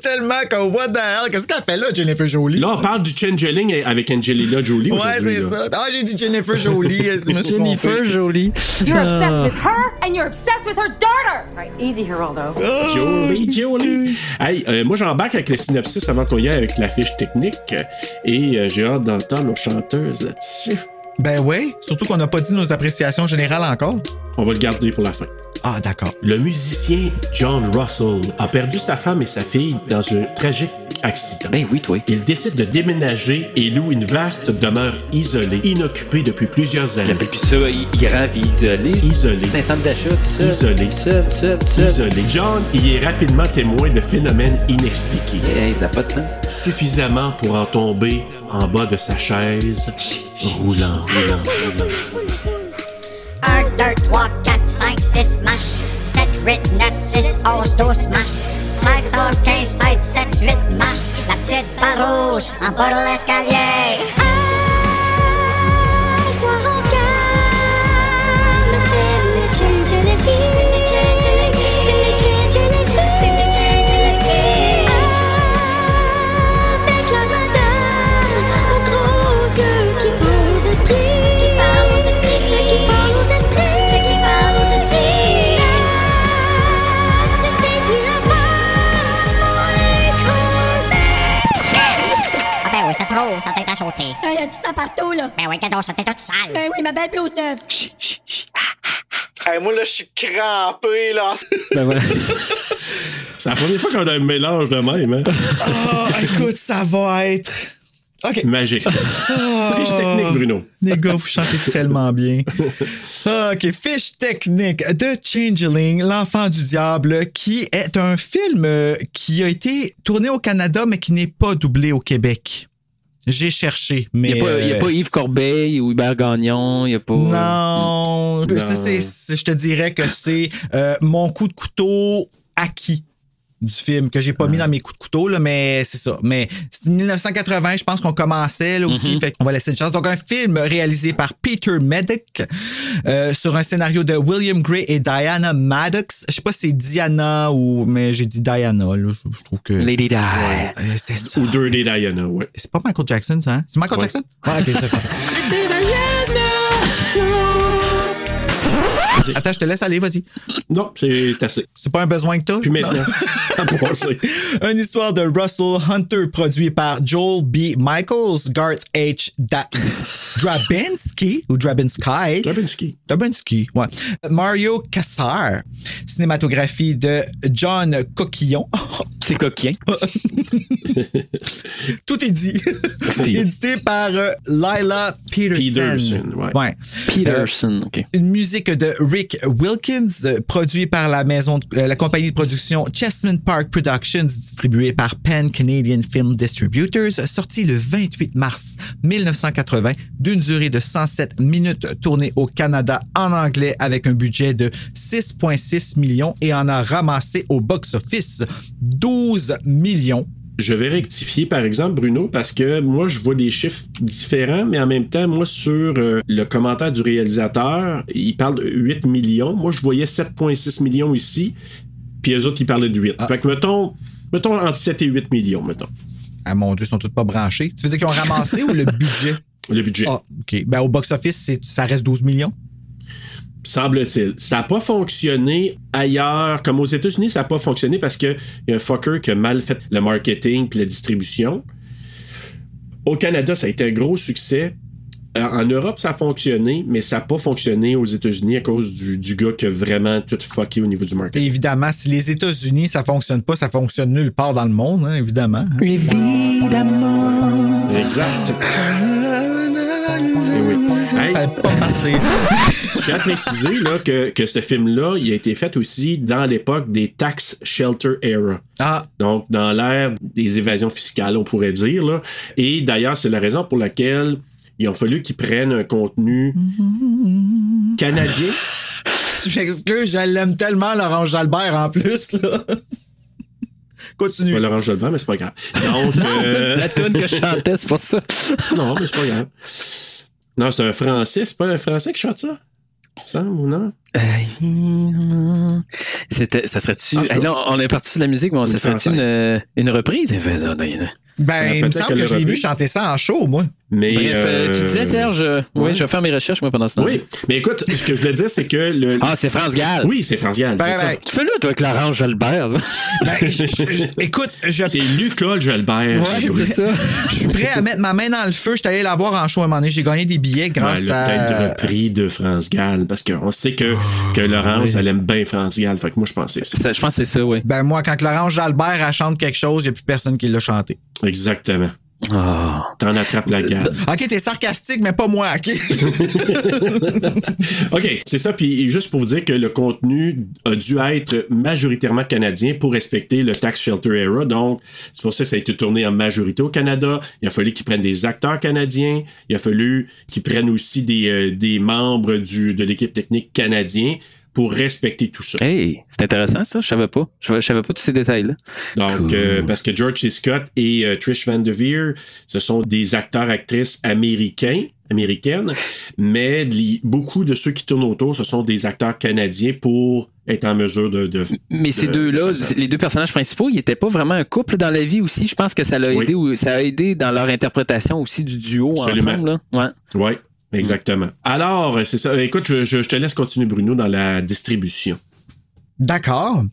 tellement comme, what the hell? Qu'est-ce qu'elle fait là, Jennifer Jolie? Là, on parle du changeling avec Angelina Jolie. Ouais, c'est ça. Ah, j'ai dit Jennifer Jolie. Jennifer. Jolie. You're obsessed with her and you're obsessed with her daughter. Right, easy, Geraldo. Jolie, Jolie. Hey, euh, moi, j'embarque avec le synopsis avant qu'on y aille avec la fiche technique. Et euh, j'ai hâte d'entendre nos chanteuses là-dessus. Ben oui, surtout qu'on n'a pas dit nos appréciations générales encore. On va le garder pour la fin. Ah, d'accord. Le musicien John Russell a perdu sa femme et sa fille dans un tragique accident. Ben oui, toi. Il décide de déménager et loue une vaste demeure isolée, inoccupée depuis plusieurs années. J'appelle plus ça puis isolé. Isolée. C'est un centre d'achat, tout ça. Isolé. Isolé. John y est rapidement témoin de phénomènes inexpliqués. Hey, ça n'a pas de sens. Suffisamment pour en tomber en bas de sa chaise, roulant, roulant, roulant. 1, 2, 3, 4, 5, 6, marche. 7, 8, 9, 10, 11, 12, marche. 13, 14, 15, 16, 17, 8, marche. La petite barre rouge en bas de l'escalier. Un soir on regarde le film de Il y a du sang partout, là. Ben oui, cadeau, ça t'est toute sale. Ben oui, ma belle blouse neuve. Hey, moi, là, je suis crampé, là. Ben voilà. C'est la première fois qu'on a un mélange de même, hein? Ah, écoute, ça va être. OK. Magique. Fiche technique, Bruno. Les gars, vous chantez tellement bien. Ah, OK, fiche technique de Changeling, l'enfant du diable, qui est un film euh, qui a été tourné au Canada, mais qui n'est pas doublé au Québec. J'ai cherché, mais. Il n'y a, pas- a euh, pas Yves Corbeil ou Hubert Gagnon. Il n'y a pas. Non. Ça, c'est- c'est- je te dirais que c'est euh, mon coup de couteau acquis du film que j'ai pas mis dans mes coups de couteau là, mais c'est ça. Mais c'est 1980 je pense qu'on commençait là aussi fait qu'on va laisser une chance. Donc un film réalisé par Peter Medic euh, sur un scénario de William Gray et Diana Maddox. Je sais pas si c'est Diana ou mais j'ai dit Diana là, je, je trouve que Lady Di. Euh, c'est ça. Ou Dirty Diana, ouais. c'est pas Michael Jackson ça hein? c'est Michael Ouais. Jackson? Ouais, ok ça, je Attends, je te laisse aller, vas-y. Non, c'est assez. C'est pas un besoin que t'as? Puis maintenant. Une histoire de Russell Hunter produit par Joel B. Michaels, Garth H. Da- Drabinski ou Drabinski? Drabinski. Drabinski, ouais. Mario Cassar. Cinématographie de John Coquillon. C'est coquin. Tout est dit. Édité par euh, Lila Peterson. Peterson, ouais. Peterson, OK. Une musique de Rick Wilkins, euh, produit par la maison, euh, compagnie de production Chessman Park Productions, distribuée par Pan Canadian Film Distributors, sorti le 28 mars 1980, d'une durée de 107 minutes, tournée au Canada en anglais avec un budget de 6,6 millions et en a ramassé au box-office 12 millions. Je vais rectifier, par exemple, Bruno, parce que moi, je vois des chiffres différents, mais en même temps, moi, sur euh, le commentaire du réalisateur, il parle de 8 millions. Moi, je voyais 7,6 millions ici, puis eux autres, ils parlaient de 8. Fait que, mettons, mettons entre 7 et 8 millions, mettons. Ah mon Dieu, ils sont tous pas branchés. Tu veux dire qu'ils ont ramassé ou le budget? Le budget. Ah, OK. Ben, au box-office, ça reste 12 millions? Semble-t-il. Ça n'a pas fonctionné ailleurs. Comme aux États-Unis, ça n'a pas fonctionné parce qu'il y a un fucker qui a mal fait le marketing puis la distribution. Au Canada, ça a été un gros succès. Euh, En Europe, ça a fonctionné, mais ça n'a pas fonctionné aux États-Unis à cause du, du gars qui a vraiment tout fucké au niveau du marketing. Et évidemment, si les États-Unis, ça fonctionne pas, ça fonctionne nulle part dans le monde, hein, évidemment. Évidemment. Exact. Eh oui. Hey, Fallait pas partir. Je tiens à préciser là, que, que ce film-là, il a été fait aussi dans l'époque des tax shelter era. Ah, Donc, dans l'ère des évasions fiscales, on pourrait dire. Là. Et d'ailleurs, c'est la raison pour laquelle il a fallu qu'ils prennent un contenu canadien. Je m'excuse, je l'aime tellement, Laurent Jalbert, en plus, là. Continue. Pas Laurent Jalbert, mais c'est pas grave. Donc, euh, La tune que je chantais, c'est pour ça. non, mais c'est pas grave. Non, c'est un français, c'est pas un français qui chante ça? Semble, ou non? Euh, C'était, ça serait-tu. Ah, Hey, là, on est parti sur la musique, mais ça serait-tu une, euh, une reprise? Eh, ben, non, non, non. Ben, il me semble que je l'ai l'aurait vu vu. chanter ça en show, moi. Mais, Bref, euh, tu euh, disais, Serge, euh, oui, ouais. je vais faire mes recherches, moi, pendant ce temps. Oui, mais écoute, ce que je voulais dire, c'est que le. Ah, c'est France Gall. Oui, c'est France Gall. Ben, c'est ça. ben, Fais-le, toi, avec Laurent Jalbert. là. ben, je- je- écoute, je, C'est Lucas Jalbert. Ouais, c'est ça. je suis prêt à mettre ma main dans le feu. Je suis allé la voir en show à un moment donné. J'ai gagné des billets Ouais, grâce à. repris de France Gall parce qu'on sait que, que Laurence, elle aime bien France Gall. Fait que moi, je pensais ça. Ça, Je pense que c'est ça, oui. Ben, moi, quand Laurence Jalbert elle chante quelque chose, il n'y a plus personne qui l'a chanté. Exactement. Ah. T'en attrapes la gale. Ok, t'es sarcastique, mais pas moi, ok? OK, c'est ça. Puis juste pour vous dire que le contenu a dû être majoritairement canadien pour respecter le Tax Shelter Era. Donc, c'est pour ça que ça a été tourné en majorité au Canada. Il a fallu qu'ils prennent des acteurs canadiens. Il a fallu qu'ils prennent aussi des, euh, des membres du, de l'équipe technique canadien pour respecter tout ça. Hey, c'est intéressant, ça. Je savais pas. Je, savais pas tous ces détails-là. Donc, Cool. euh, parce que George C. Scott et euh, Trish Van Devere, ce sont des acteurs-actrices américains, américaines, mais beaucoup de ceux qui tournent autour, ce sont des acteurs canadiens pour être en mesure de... de Mais ces de- deux-là, de les deux personnages principaux, ils n'étaient pas vraiment un couple dans la vie aussi. Je pense que ça l'a Oui. aidé, ça a aidé dans leur interprétation aussi du duo Absolument. ensemble. Là. Ouais. Oui, exactement. Alors, c'est ça. Écoute, je, je- je te laisse continuer, Bruno, dans la distribution. D'accord.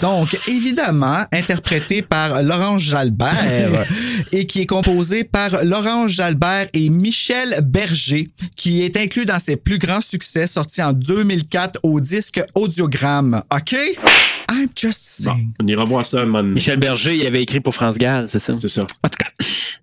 Donc, évidemment, interprété par Laurence Jalbert et qui est composé par Laurence Jalbert et Michel Berger, qui est inclus dans ses plus grands succès sortis en 2004 au disque Audiogramme. OK? I'm just Bon, saying. on ira voir ça un moment. Michel Berger, il avait écrit pour France Gall, c'est ça? C'est ça. En tout cas,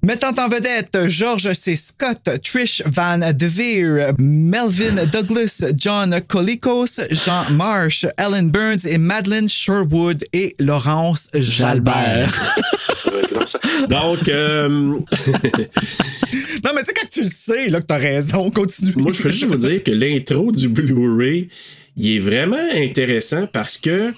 Mettant en vedette George C. Scott, Trish Van Devere, Melvin Douglas, John Colicos, Jean Marsh, Ellen Burns et Madeleine Sherwood et Laurence Jalbert. Donc, euh, Non, mais tu sais, quand tu le sais, là, que t'as raison, continue. moi, je veux juste vous dire que l'intro du Blu-ray, il est vraiment intéressant parce que, tu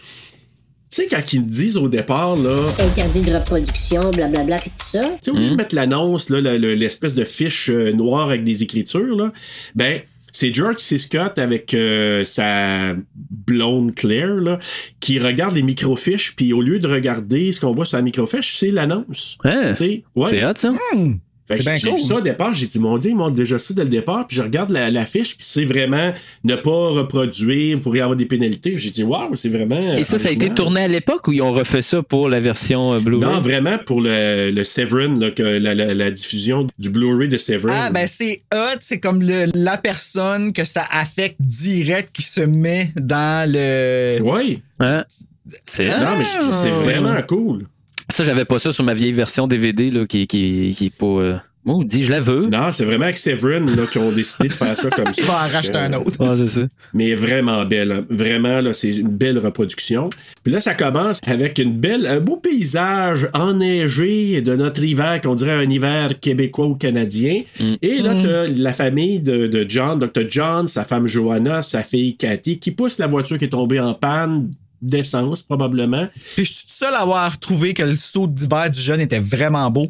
sais, quand ils disent au départ, là, Interdit de reproduction, blablabla, puis tout ça. Tu sais, au lieu de mettre l'annonce, là, le- le- l'espèce de fiche euh, noire avec des écritures, là, ben, c'est George C. Scott avec euh, sa blonde Claire, là, qui regarde les microfiches, puis au lieu de regarder ce qu'on voit sur la microfiche, c'est l'annonce. Tu sais, ouais. c'est hot, ça? Fait que C'est bien j'ai cool. vu ça au départ, j'ai dit, mon Dieu, ils m'ont déjà ça dès le départ, puis je regarde la, la fiche, puis c'est vraiment ne pas reproduire, vous pourriez avoir des pénalités. J'ai dit, waouh, c'est vraiment. Et ça, ça a été tourné à l'époque ou ils ont refait ça pour la version euh, Blu-ray? Non, vraiment pour le, le Severin, là, que la, la- la diffusion du Blu-ray de Severin. Ah, ben c'est hot, c'est comme le, la personne que ça affecte direct qui se met dans le. Oui. Hein? C'est... Non, mais je- c'est vraiment cool. Ça, j'avais pas ça sur ma vieille version DVD là, qui, qui, qui est pas. Euh... Maudit, je la veux. Non, c'est vraiment avec Severin là, qui ont décidé de faire ça comme ça. Je vais en racheter un autre. Ouais, c'est ça. Mais vraiment belle. hein. Vraiment, là, c'est une belle reproduction. Puis là, ça commence avec une belle, un beau paysage enneigé de notre hiver, qu'on dirait un hiver québécois ou canadien. Et là, t'as la famille de, de John, Dr. John, sa femme Joanna, sa fille Cathy, qui pousse la voiture qui est tombée en panne d'essence, probablement. Puis je suis tout seul à avoir trouvé que le saut d'hiver du jeune était vraiment beau.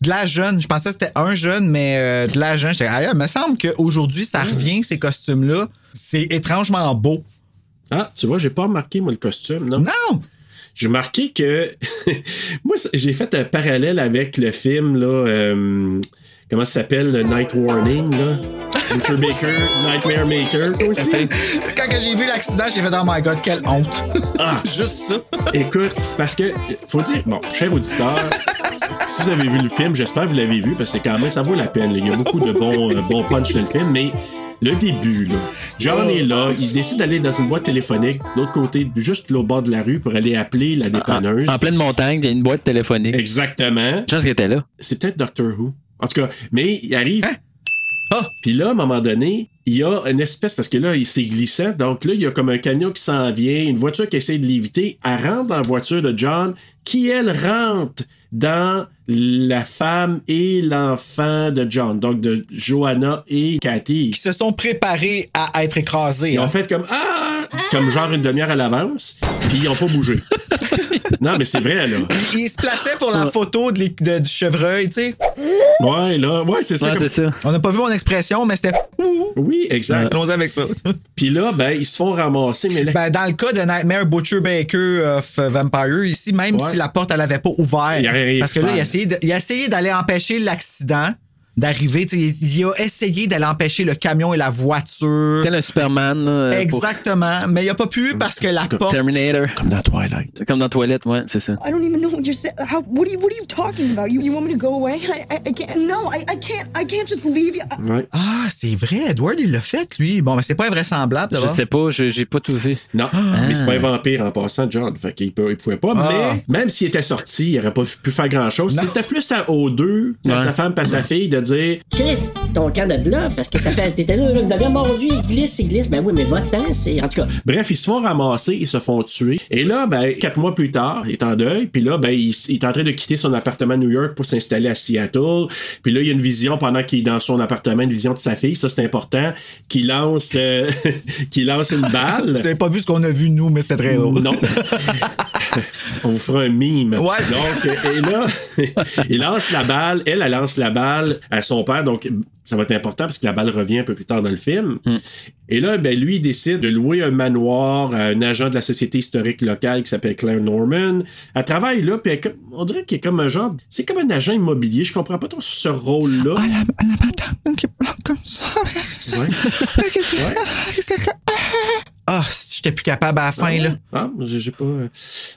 De la jeune, je pensais que c'était un jeune, mais euh, de la jeune, j'étais, ah, il me semble qu'aujourd'hui, ça revient, ces costumes-là. C'est étrangement beau. Ah, tu vois, j'ai pas remarqué, moi, le costume, non? Non! J'ai remarqué que. moi, j'ai fait un parallèle avec le film, là. euh, comment ça s'appelle, le Night Warning, là? Luther Baker, Nightmare Maker, toi aussi. Quand que j'ai vu l'accident, j'ai fait, oh my god, quelle honte. Ah, Juste ça. écoute, c'est parce que. Faut dire, bon, cher auditeur. Si vous avez vu le film, j'espère que vous l'avez vu parce que c'est quand même ça vaut la peine. là. Il y a beaucoup de bons, euh, bons punch dans le film, mais le début, là, John est là, il décide d'aller dans une boîte téléphonique, de l'autre côté, juste au bord de la rue, pour aller appeler la dépanneuse. En pleine montagne, il y a une boîte téléphonique. Exactement. Je pense qu'elle était là. C'est peut-être Doctor Who. En tout cas, mais il arrive. Ah! Puis là, à un moment donné, il y a une espèce, parce que là, il s'est glissant, donc là, il y a comme un camion qui s'en vient, une voiture qui essaie de l'éviter, elle rentre dans la voiture de John, qui, elle, rentre dans la femme et l'enfant de John, donc de Joanna et Cathy. Qui se sont préparés à être écrasés. Ils ont hein? fait comme Ah! Comme genre une demi-heure à l'avance, puis ils ont pas bougé. non, mais c'est vrai, là. Ils se plaçaient pour la photo de du chevreuil, tu sais. Ouais, là, ouais, c'est ça. Ouais, comme- c'est ça. On n'a pas vu mon expression, mais c'était. Oui, exact. Allons-y avec ça. Puis là, ben, ils se font ramasser, mais là, Ben, dans le cas de Nightmare Butcher Baker of Vampire, ici, même Ouais. si la porte, elle avait pas ouvert. Il y aurait rien Parce que là, a il a essayé d'aller empêcher l'accident d'arriver. Il a essayé d'aller empêcher le camion et la voiture. Tel un Superman. là, euh, pour Exactement. Mais il a pas pu parce que la porte. Terminator. comme dans Twilight. C'est Comme dans toilette, ouais, c'est ça. I don't even know what you're saying. How? What are you? What are you talking about? You, you want me to go away? I, I, I can't. No, I, I can't. I can't just leave you. Ouais. Ah, c'est vrai. Edward, il l'a fait, lui. Bon, mais c'est pas invraisemblable, Je sais pas, je- j'ai pas tout vu. Non, mais c'est pas un vampire en passant, John. Fait qu'il peut- il pouvait pas. Ah. Mais même s'il était sorti, il aurait pas pu faire grand chose. C'était plus à aux deux, à Ouais. sa femme et à sa fille, de dire Chris, ton camp de là, parce que ça fait. T'étais là, là, bien mordu, il glisse, il glisse. Ben oui, mais votre-temps, c'est. En tout cas, Bref, ils se font ramasser, ils se font tuer. Et là, ben, quatre mois plus tard, il est en deuil. Puis là, ben, il, il est en train de quitter son appartement à New York pour s'installer à Seattle. Puis là, il y a une vision pendant qu'il est dans son appartement, une vision de sa fille. Ça, c'est important. Qu'il lance, euh, qu'il lance une balle. Vous avez pas vu ce qu'on a vu, nous, mais c'était très drôle. Non. On vous fera un mime. Ouais. Donc, euh, et là, il lance la balle. Elle, elle lance la balle à son père. Donc, ça va être important parce que la balle revient un peu plus tard dans le film. Et là, ben, lui, il décide de louer un manoir à un agent de la société historique locale qui s'appelle Claire Norman. Elle travaille là, puis elle est comme- on dirait qu'il est comme un genre, c'est comme un agent immobilier. Je comprends pas trop ce rôle-là. Ah, la, la madame qui comme ça. Ouais. Ah, j'étais plus capable à la fin, là. Ah, j'ai pas. euh,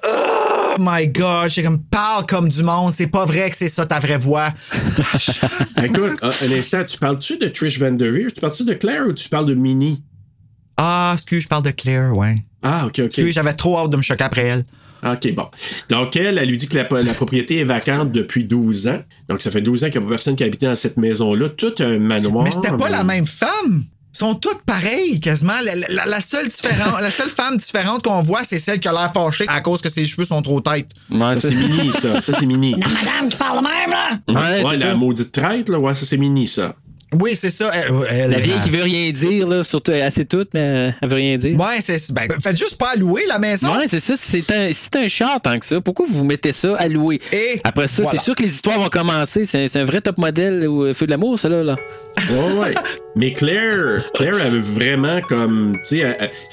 Oh my god, j'ai comme parle comme du monde, c'est pas vrai que c'est ça ta vraie voix. Écoute, un, instant, tu parles-tu de Trish Van Der Veer? Tu parles-tu de Claire ou tu parles de Minnie? Ah, excuse, je parle de Claire, ouais. Ah, ok, ok. Excuse, j'avais trop hâte de me choquer après elle. OK, bon. Donc, elle, elle lui dit que la, la propriété est vacante depuis 12 ans. Donc, ça fait 12 ans qu'il n'y a pas personne qui habitait dans cette maison-là. Tout un manoir. Mais c'était pas la même femme. Sont toutes pareilles, quasiment. La, la- la seule différente, la seule femme différente qu'on voit, c'est celle qui a l'air fâchée à cause que ses cheveux sont trop têtes. Ouais, Ça, c'est c'est Minnie, ça. Ça, c'est Minnie. madame qui parle même, là! Ouais, Ouais, la ça. maudite traite, là. Ouais, ça, c'est Minnie, ça. Oui, c'est ça. Elle, elle- La vieille elle- qui veut rien dire, là, surtout assez toute, mais elle veut rien dire. Ouais, c'est. Ben, faites juste pas louer la maison. Ouais, c'est ça. C'est un, c'est un char tant que ça. Pourquoi vous mettez ça à louer? Et Après ça, voilà. c'est sûr que les histoires vont commencer. C'est un, c'est un vrai top modèle ou euh, Feu de l'amour, ça, là. là. Ouais, ouais. Mais Claire, Claire, elle veut vraiment comme, c'est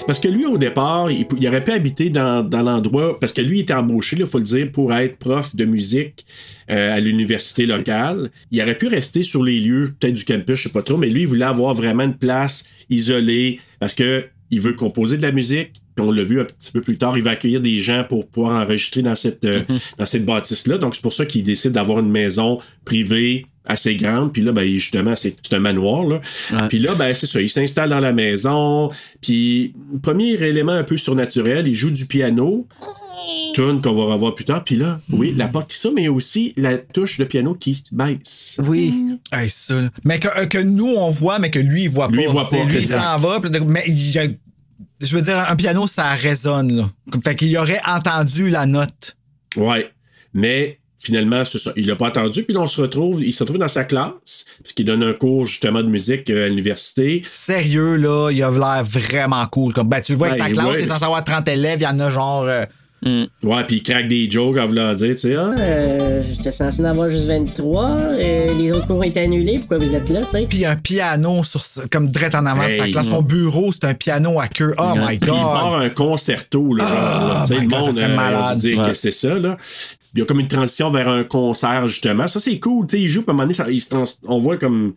parce que lui, au départ, il, il aurait pu habiter dans, dans l'endroit, parce que lui, il était embauché, il faut le dire, pour être prof de musique euh, à l'université locale. Il aurait pu rester sur les lieux, peut-être du campus, je sais pas trop, mais lui, il voulait avoir vraiment une place isolée, parce que il veut composer de la musique, puis on l'a vu un petit peu plus tard, il va accueillir des gens pour pouvoir enregistrer dans cette, euh, dans cette bâtisse-là. Donc, c'est pour ça qu'il décide d'avoir une maison privée assez grande. Puis là, ben, justement, c'est c'est un manoir. Là. Ouais. Puis là, ben, c'est ça. Il s'installe dans la maison. Puis, premier élément un peu surnaturel, il joue du piano. Tune qu'on va revoir plus tard. Puis là, oui, la porte qui s'ouvre, mais aussi la touche de piano qui baisse. Oui. Hey, ça. Mais que, euh, que nous, on voit, mais que lui, il voit Lui, pas. il voit pas, Lui, il s'en va. Mais je veux dire, un piano, ça résonne. Là. Fait qu'il aurait entendu la note. Ouais. Mais finalement, c'est ça. Il l'a pas entendu. Puis là, on se retrouve, il se retrouve dans sa classe, puisqu'il donne un cours justement de musique euh, à l'université. Sérieux, là, il a l'air vraiment cool. Comme, ben, tu le vois avec Ouais, sa classe, ouais. il est censé avoir 30 élèves, il y en a genre. Euh, Ouais, puis il craque des jokes en voulant dire, tu sais, ah, Euh, J'étais censé en avoir juste 23. euh, les autres cours ont été annulés. Pourquoi vous êtes là, tu sais? Puis un piano sur, comme direct en avant de sa Hey, classe. Son bureau, c'est un piano à queue. Oh my Puis il part god. un concerto, là, genre, Ah, là. Le God, monde, euh, malade. dire Ouais. que c'est ça, là. Il y a comme une transition vers un concert, justement. Ça, c'est cool, tu sais, il joue, puis à un moment donné, ça- il se trans- on voit comme...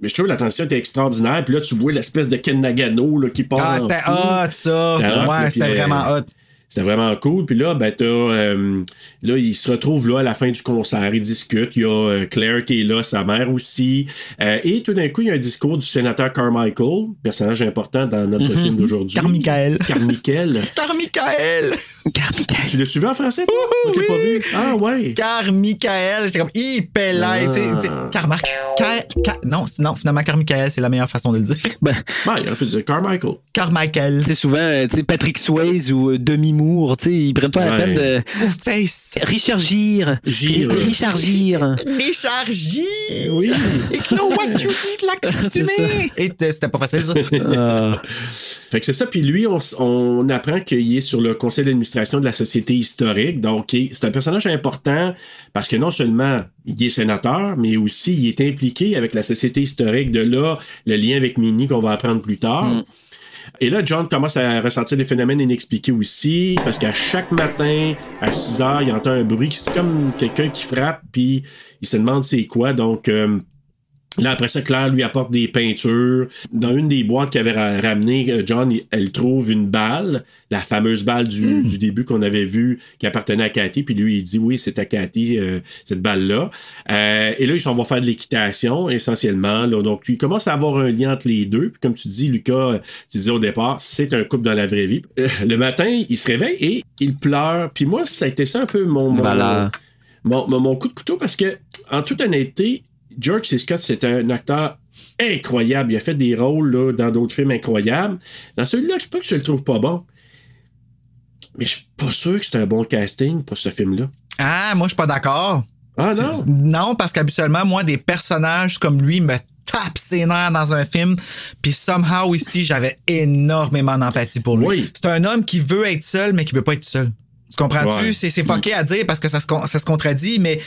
Mais je trouve la transition était extraordinaire, puis là, tu vois l'espèce de Ken Nagano, là, qui part Ah, en c'était hot, ça. C'était hot, là, Ouais, c'était vraiment hot. C'était vraiment cool. Puis là, ben, t'as, euh, là, il se retrouve là à la fin du concert. Ils discutent. Il y a euh, Claire qui est là, sa mère aussi. Euh, et tout d'un coup, il y a un discours du sénateur Carmichael, personnage important dans notre film d'aujourd'hui. Carmichael. Carmichael. Carmichael. Carmichael. Tu l'as-tu vu en français, je l'ai pas vu. Ah, ouais. Car Michael, j'étais comme Car Mar- Car- Car- non, non, finalement, Car Michael, c'est la meilleure façon de le dire. Ben, Ben, il aurait pu dire Carmichael. Car Michael. c'est souvent tu sais, Patrick Swayze ou Demi Moore, tu sais, ils prennent pas la peine de. Face. Gere. Richard J. Oui. Et know what you did. Et c'était pas facile, ça. Ah. Fait que c'est ça. Puis lui, on, on apprend qu'il est sur le conseil d'administration de la Société historique. Donc, c'est un personnage important parce que non seulement il est sénateur, mais aussi il est impliqué avec la Société historique. De là, le lien avec Minnie qu'on va apprendre plus tard. Et là, John commence à ressentir des phénomènes inexpliqués aussi, parce qu'à chaque matin, à 6 heures, il entend un bruit, qui- c'est comme quelqu'un qui frappe, puis il se demande c'est quoi. Donc, euh, Là, après ça, Claire lui apporte des peintures. Dans une des boîtes qu'il avait ra- ramenées, euh, John, elle trouve une balle, la fameuse balle du, du début qu'on avait vue, qui appartenait à Cathy. Puis lui, il dit oui, c'est à Cathy, euh, cette balle-là. Euh, et là, ils s'en vont faire de l'équitation, essentiellement. Là. Donc, il commence à avoir un lien entre les deux. Puis comme tu dis, Lucas, tu disais au départ, c'est un couple dans la vraie vie. Euh, le matin, il se réveille et il pleure. Puis moi, ça a été ça un peu mon, mon coup de couteau parce que, en toute honnêteté, George C. Scott, c'est un acteur incroyable. Il a fait des rôles là, dans d'autres films incroyables. Dans celui-là, je sais pas que je le trouve pas bon. Mais je suis pas sûr que c'est un bon casting pour ce film-là. Ah, moi, je suis pas d'accord. Ah non? Non, parce qu'habituellement, moi, des personnages comme lui me tapent ses nerfs dans un film. Puis somehow, ici, j'avais énormément d'empathie pour lui. Oui. C'est un homme qui veut être seul, mais qui veut pas être seul. Tu comprends-tu? Ouais. C'est, c'est fucké à dire parce que ça se, ça se contradit, mais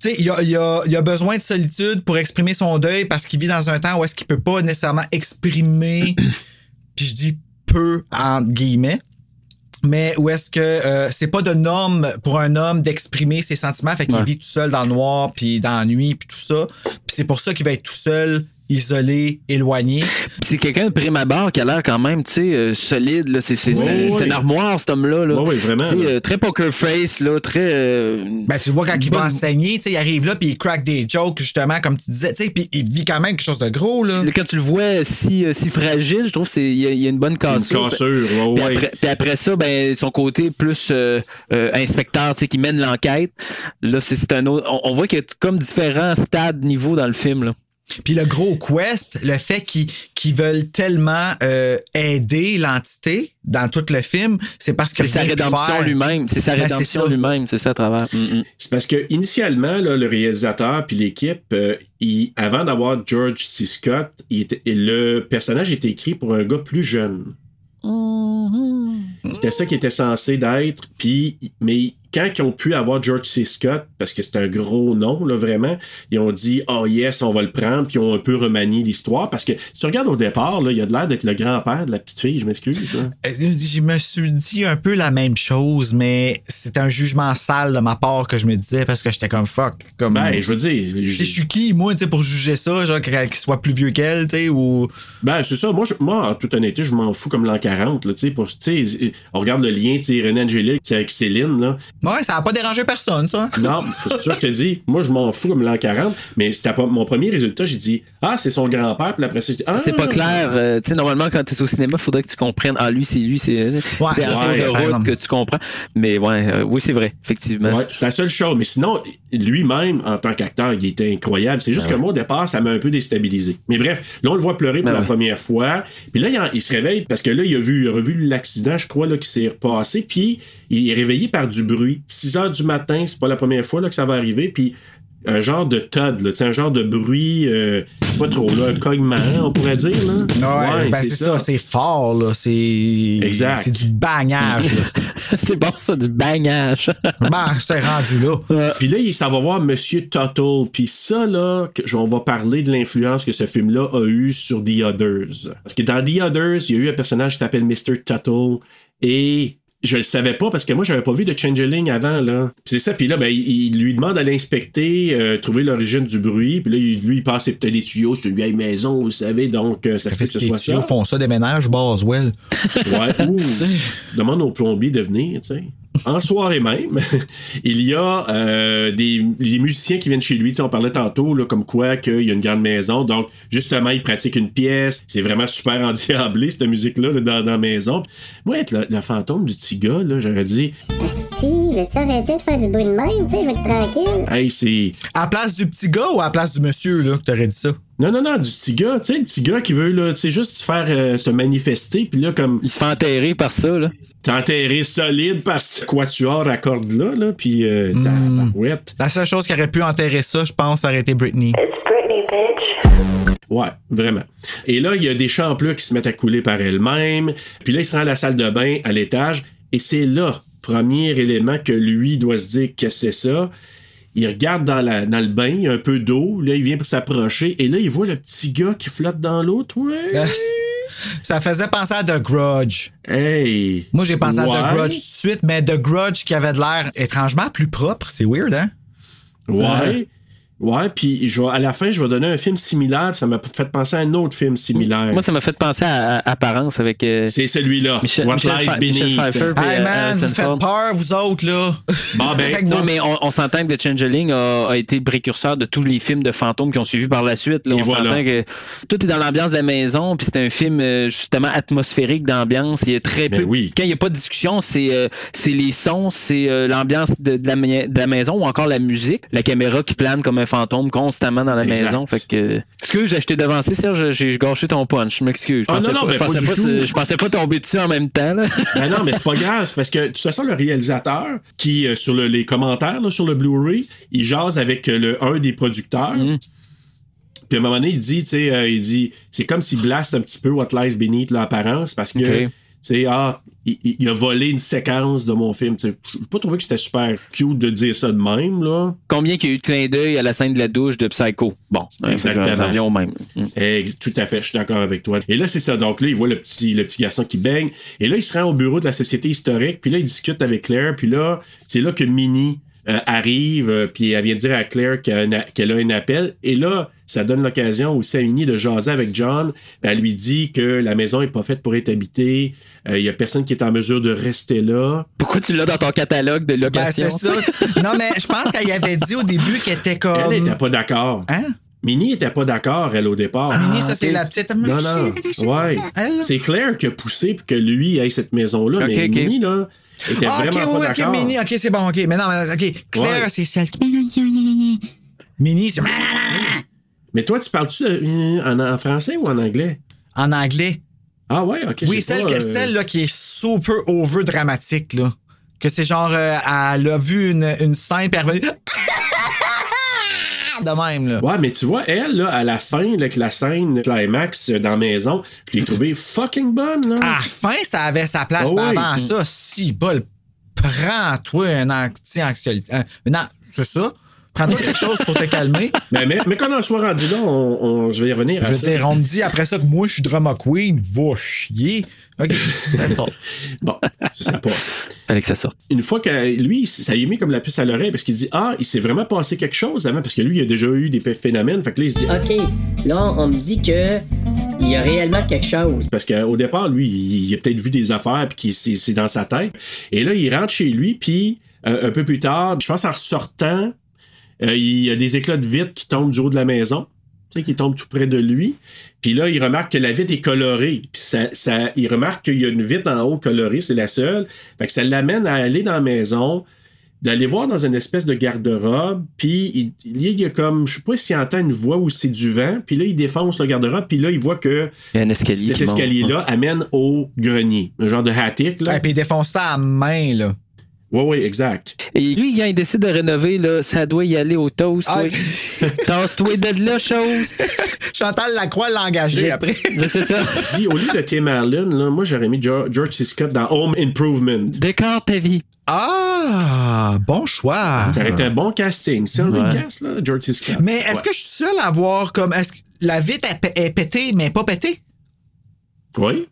tu sais, il a, il a- il a besoin de solitude pour exprimer son deuil parce qu'il vit dans un temps où est-ce qu'il peut pas nécessairement exprimer, puis je dis peu entre guillemets, mais où est-ce que euh, c'est pas de norme pour un homme d'exprimer ses sentiments, fait qu'il Ouais. vit tout seul dans le noir, puis dans la nuit, puis tout ça. Puis c'est pour ça qu'il va être tout seul, isolé, éloigné. C'est quelqu'un de prime abord qui a l'air quand même, tu sais, euh, solide. Là. C'est, une armoire, cet homme-là. Là. Ouais, ouais, vraiment, Tu sais, là. euh, très poker face, là, très. euh, Ben, tu vois, quand il va enseigner, tu sais, il arrive là, puis il crack des jokes, justement, comme tu disais, tu sais, puis il vit quand même quelque chose de gros, là. Quand tu le vois si, euh, si fragile, je trouve qu'il y, y a une bonne Une cassure. cassure, ouais, Puis ouais. après, puis après ça, ben, son côté plus euh, euh, inspecteur, tu sais, qui mène l'enquête. Là, c'est, c'est un autre. On, on voit qu'il y a comme différents stades, niveaux dans le film. Là. Puis le gros quest, le fait qu'ils qu'ils veulent tellement euh, aider l'entité dans tout le film, c'est parce que C'est sa rédemption lui-même. C'est sa Ben, rédemption ça. lui-même. C'est ça à travers. Mm, mm. C'est parce que initialement, là, le réalisateur puis l'équipe, euh, avant d'avoir George C. Scott, il était- le personnage était écrit pour un gars plus jeune. C'était ça qui était censé d'être. Puis, mais quand ils ont pu avoir George C. Scott, parce que c'est un gros nom, là, vraiment, ils ont dit, oh yes, on va le prendre, puis ils ont un peu remanié l'histoire. Parce que si tu regardes au départ, là, il a de l'air d'être le grand-père de la petite fille, je m'excuse. Euh, Je me suis dit un peu la même chose, mais c'est un jugement sale de ma part que je me disais parce que j'étais comme fuck. Comme, Ben, je veux dire. Tu sais, je- suis qui, moi, tu sais, pour juger ça, genre qu'elle- qu'il soit plus vieux qu'elle, tu sais, ou. Ben, c'est ça. Moi, je- moi, en toute honnêteté, je m'en fous comme l'an 40. Là, tu sais, pour- tu sais, on regarde le lien, tu sais, René Angélique, avec Céline. Là. Ouais, ça a pas dérangé personne, ça. Non, c'est ça que je te dis. Moi, je m'en fous comme l'an 40. Mais c'était pas mon premier résultat. J'ai dit, ah, c'est son grand-père. Puis après ça, j'ai dit, ah. C'est pas clair. euh, tu sais, normalement, quand tu es au cinéma, il faudrait que tu comprennes. Ah, lui, c'est lui, c'est. Ouais, c'est par route que tu comprends. Mais ouais, euh, oui, c'est vrai, effectivement. Ouais, c'est la seule chose. Mais sinon, lui-même, en tant qu'acteur, il était incroyable. C'est juste que moi, au départ, ça m'a un peu déstabilisé. Mais bref, là, on le voit pleurer pour Ben la ouais. première fois. Puis là, il, en- il se réveille parce que là, il a vu, il a revu l'accident, je crois, là, qui s'est repassé. Puis il est réveillé par du bruit. 6 heures du matin, c'est pas la première fois là, que ça va arriver. Puis un genre de thud, là, un genre de bruit, euh, c'est pas trop là, un cognement, on pourrait dire. Là. Ouais, ben c'est ça, c'est fort, là. C'est. Exact. C'est du bagnage, c'est bon, ça, du bagnage. ben, c'est rendu là. Puis là, il s'en va voir Monsieur Tuttle. Puis ça, là, on va parler de l'influence que ce film-là a eu sur The Others. Parce que dans The Others, il y a eu un personnage qui s'appelle Mr. Tuttle. Et je le savais pas parce que moi, j'avais pas vu de Changeling avant, là. C'est ça. Puis là, ben, il, il lui demande à l'inspecter, euh, trouver l'origine du bruit. Puis là, il- lui, il passe peut-être des tuyaux sur une vieille maison, vous savez. Donc, euh, ça se fait que ce soit tuyaux ça. font ça, des ménages, Boswell. Ouais. Ouh. Demande au plombier de venir, tu sais. En soirée même, il y a euh, des, des musiciens qui viennent chez lui. On parlait tantôt, là, comme quoi qu'il y a une grande maison. Donc, justement, il pratique une pièce. C'est vraiment super endiablé, cette musique-là, là, dans, dans la maison. Moi, être le, le fantôme du petit gars, là, j'aurais dit, Ah, si, veux-tu arrêter de faire du bruit de même, tu sais, je vais être tranquille? hey, c'est. À la place du petit gars ou à la place du monsieur, là, que t'aurais dit ça? Non, non, non, du petit gars, tu sais, le petit gars qui veut, là, tu sais, juste se faire euh, se manifester, puis là, comme. Il se fait enterrer par ça, là. T'es enterré solide par ce quatuor à cordes là, là, puis euh, tabarouette. La seule chose qui aurait pu enterrer ça, je pense, aurait été Britney. It's Britney, bitch. Ouais, vraiment. Et là, il y a des champs-plats qui se mettent à couler par elles-mêmes. Puis là, il se rend à la salle de bain à l'étage. Et c'est là, premier élément que lui doit se dire que c'est ça. Il regarde dans, la, dans le bain, il y a un peu d'eau. Là, il vient pour s'approcher. Et là, il voit le petit gars qui flotte dans l'eau. Ouais. Ça faisait penser à The Grudge. Hey! Moi, j'ai pensé à. The Grudge tout de suite, mais The Grudge qui avait de l'air étrangement plus propre. C'est weird, hein? Ouais. Ouais, puis je vais- à la fin, je vais donner un film similaire. puis Ça m'a fait penser à un autre film similaire. Moi, ça m'a fait penser à, à Apparence avec. euh, C'est celui-là. What Michel Beneath. Pfeiffer, Hey euh, man, vous faites peur, vous autres, là. Bon, ben, Non, mais on, on s'entend que The Changeling a, a été le précurseur de tous les films de fantômes qui ont suivi par la suite. Là. On voilà. s'entend que tout est dans l'ambiance de la maison, puis c'est un film euh, justement atmosphérique d'ambiance. Il y a très Ben peu. oui. Quand il n'y a pas de discussion, c'est euh, c'est les sons, c'est euh, l'ambiance de, de la, ma- de la maison ou encore la musique. La caméra qui plane comme un fantôme constamment dans la Exact. maison. Fait que. Excuse, j'ai acheté devancé, Serge, j'ai gâché ton punch. Je m'excuse. Je Ah, pensais non, non, pas- je pensais pas je pensais pas tomber dessus en même temps. Là. Ben non, mais c'est pas grave. Parce que, de toute façon, le réalisateur, qui, euh, sur le- les commentaires, là, sur le Blu-ray, il jase avec euh, le, un des producteurs. Mm. Puis à un moment donné, il dit, tu sais, euh, il dit, c'est comme s'il blaste un petit peu What Lies Beneath l'apparence parce que, tu sais, ah, il, a volé une séquence de mon film. Sais, j'ai pas trouvé que c'était super cute de dire ça de même, là. Combien qu'il y a eu de clin d'œil à la scène de la douche de Psycho? Bon, hein, Exactement. au même. Ex- Tout à fait, je suis d'accord avec toi. Et là, c'est ça. Donc là, il voit le petit, le petit garçon qui baigne. Et là, il se rend au bureau de la Société historique. Puis là, il discute avec Claire. Puis là, c'est là que Minnie euh, arrive. euh, puis elle vient dire à Claire a, qu'elle a un appel. Et là, ça donne l'occasion aussi à Minnie de jaser avec John. Puis elle lui dit que la maison est pas faite pour être habitée. Euh, Il y a personne qui est en mesure de rester là. Pourquoi tu l'as dans ton catalogue de Ben, location? c'est ça? non, mais je pense qu'elle avait dit au début qu'elle était comme. Elle était pas d'accord. Hein? Minnie était pas d'accord, elle, au départ. Minnie, ça, c'est ok. la petite. Non, non. Ouais. C'est Claire qui a poussé pour que lui ait cette maison-là. Ok, mais ok. Minnie, là, était Ah, ok, vraiment oui, pas ok, d'accord. Minnie, ok, c'est bon, ok. Mais non, mais, ok. Claire, Ouais. c'est celle qui. Minnie, c'est. Mais toi, tu parles-tu de- en, en français ou en anglais? En anglais. Ah ouais, ok. Oui, celle, pas, que, euh, celle là, qui est super over dramatique, là. Que c'est genre, euh, elle a vu une, une scène, revenue. De même, là. Ouais, mais tu vois, elle, là, à la fin, là, que la scène climax euh, dans la maison, je l'ai trouvée fucking bonne, là. À la fin, ça avait sa place. Ah mais oui. avant ça, si bol, prends-toi un anti-anxiolite. un- un an- C'est ça? Prends-toi quelque chose pour te calmer. Mais, mais, mais quand on soit rendu là, on, on- je vais y revenir Je veux ça. dire, on me dit après ça que moi, je suis drama queen. Va chier. OK. Bon, ça passe. Fallait que ça sorte. Une fois que lui, ça lui a mis comme la puce à l'oreille parce qu'il dit Ah, il s'est vraiment passé quelque chose avant parce que lui, il a déjà eu des phénomènes. Fait que là, il se dit OK, là, on me dit que il y a réellement quelque chose. Parce qu'au départ, lui, il, a peut-être vu des affaires puis c'est dans sa tête. Et là, il rentre chez lui, puis euh, un peu plus tard, je pense en ressortant, euh, il y a des éclats de vitre qui tombent du haut de la maison. Tu sais, qui tombent tout près de lui. Puis là, il remarque que la vitre est colorée. Puis ça, ça, il remarque qu'il y a une vitre en haut colorée, c'est la seule. Fait que ça l'amène à aller dans la maison, d'aller voir dans une espèce de garde-robe. Puis il, il y a comme, je sais pas s'il entend une voix ou c'est du vent. Puis là, il défonce le garde-robe. Puis là, il voit que Il y a un escalier. cet escalier-là amène au grenier. Un genre de attic, là. Et puis il défonce ça à main, là. Oui, oui, exact. Et lui, quand il décide de rénover, là, ça doit y aller au toast. Ah, oui. Tasse-toi de là, chose. Chantal Lacroix l'a engagé après. C'est ça. Dis, au lieu de Tim Allen, là, moi, j'aurais mis George, George C. Scott dans Home Improvement. Décore ta vie. Ah, bon choix. Ça aurait été un bon casting. C'est un Ouais. recast, là, George C. Scott. Mais est-ce Ouais. que je suis seul à voir comme. Est-ce que la p- est pétée, mais pas pétée? Oui.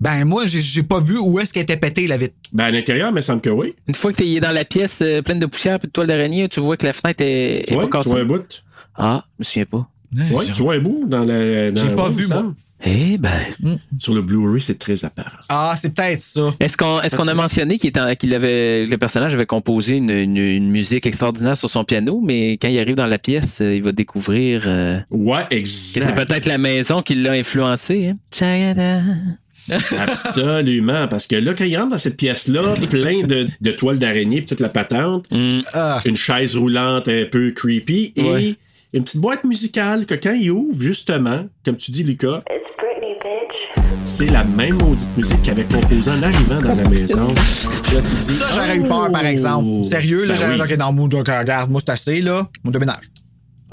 Ben, moi, j'ai- j'ai pas vu où est-ce qu'elle était pétée, la vitre. Ben, à l'intérieur, il me semble que oui. Une fois que tu es dans la pièce euh, pleine de poussière et de toile d'araignée, tu vois que la fenêtre est, est Oui, pas tu vois un bout? Ah, je me souviens pas. Oui, tu vois un bout dans la. dans- J'ai pas vu, il moi. Eh ben. Sur le Blu-ray, c'est très apparent. Ah, c'est peut-être ça. Est-ce qu'on est qu'on a mentionné qu'il qu'il avait le personnage avait composé une, une- une musique extraordinaire sur son piano, mais quand il arrive dans la pièce, euh, il va découvrir euh, Ouais, que c'est exact. peut-être la maison qui l'a influencé. hein? Absolument. Parce que là, quand il rentre dans cette pièce-là, plein de, de toiles d'araignée puis toute la patente, Ah. une chaise roulante un peu creepy et Ouais. une petite boîte musicale que quand il ouvre, justement, comme tu dis, Lucas, c'est la même maudite musique qu'il avait composée en arrivant dans la maison. Là, tu dis, Ça, j'aurais eu peur, par Oh! exemple. Sérieux, là, Ben j'aurais oui. dans mon donc, regarde, moi, c'est assez, là. Mon déménage.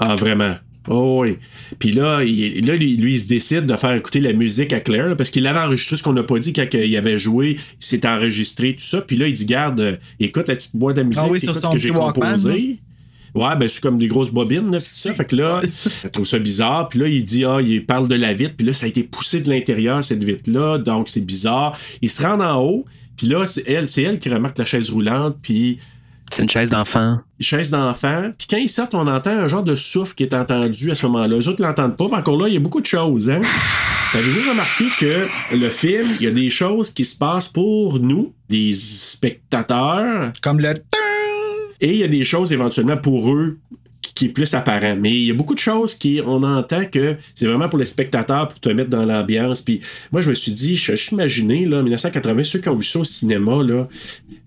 Ah, vraiment? Oh oui. Puis là, il, là lui, lui, il se décide de faire écouter la musique à Claire, là, parce qu'il avait enregistré ce qu'on n'a pas dit quand il avait joué, il s'est enregistré, tout ça. Puis là, il dit, garde, euh, écoute la petite boîte de musique, Ah oui, écoute ce que j'ai composé. Ouais, ben c'est comme des grosses bobines, là, pis ça. Fait que là, elle trouve ça bizarre. Puis là, il dit, ah, il parle de la vitre. Puis là, ça a été poussé de l'intérieur, cette vitre-là. Donc, c'est bizarre. Il se rend en haut. Puis là, c'est elle, c'est elle qui remarque la chaise roulante. Puis C'est une chaise d'enfant. chaise d'enfant. Puis quand ils sortent, on entend un genre de souffle qui est entendu à ce moment-là. Les autres l'entendent pas. Mais encore là, il y a beaucoup de choses. Hein? Avez-vous remarqué que le film, il y a des choses qui se passent pour nous, les spectateurs, Comme le. et il y a des choses éventuellement pour eux qui est plus apparent. Mais il y a beaucoup de choses qui, on entend que c'est vraiment pour les spectateurs, pour te mettre dans l'ambiance. Puis moi, je me suis dit, je suis imaginé, là, 1980, ceux qui ont vu ça au cinéma, là,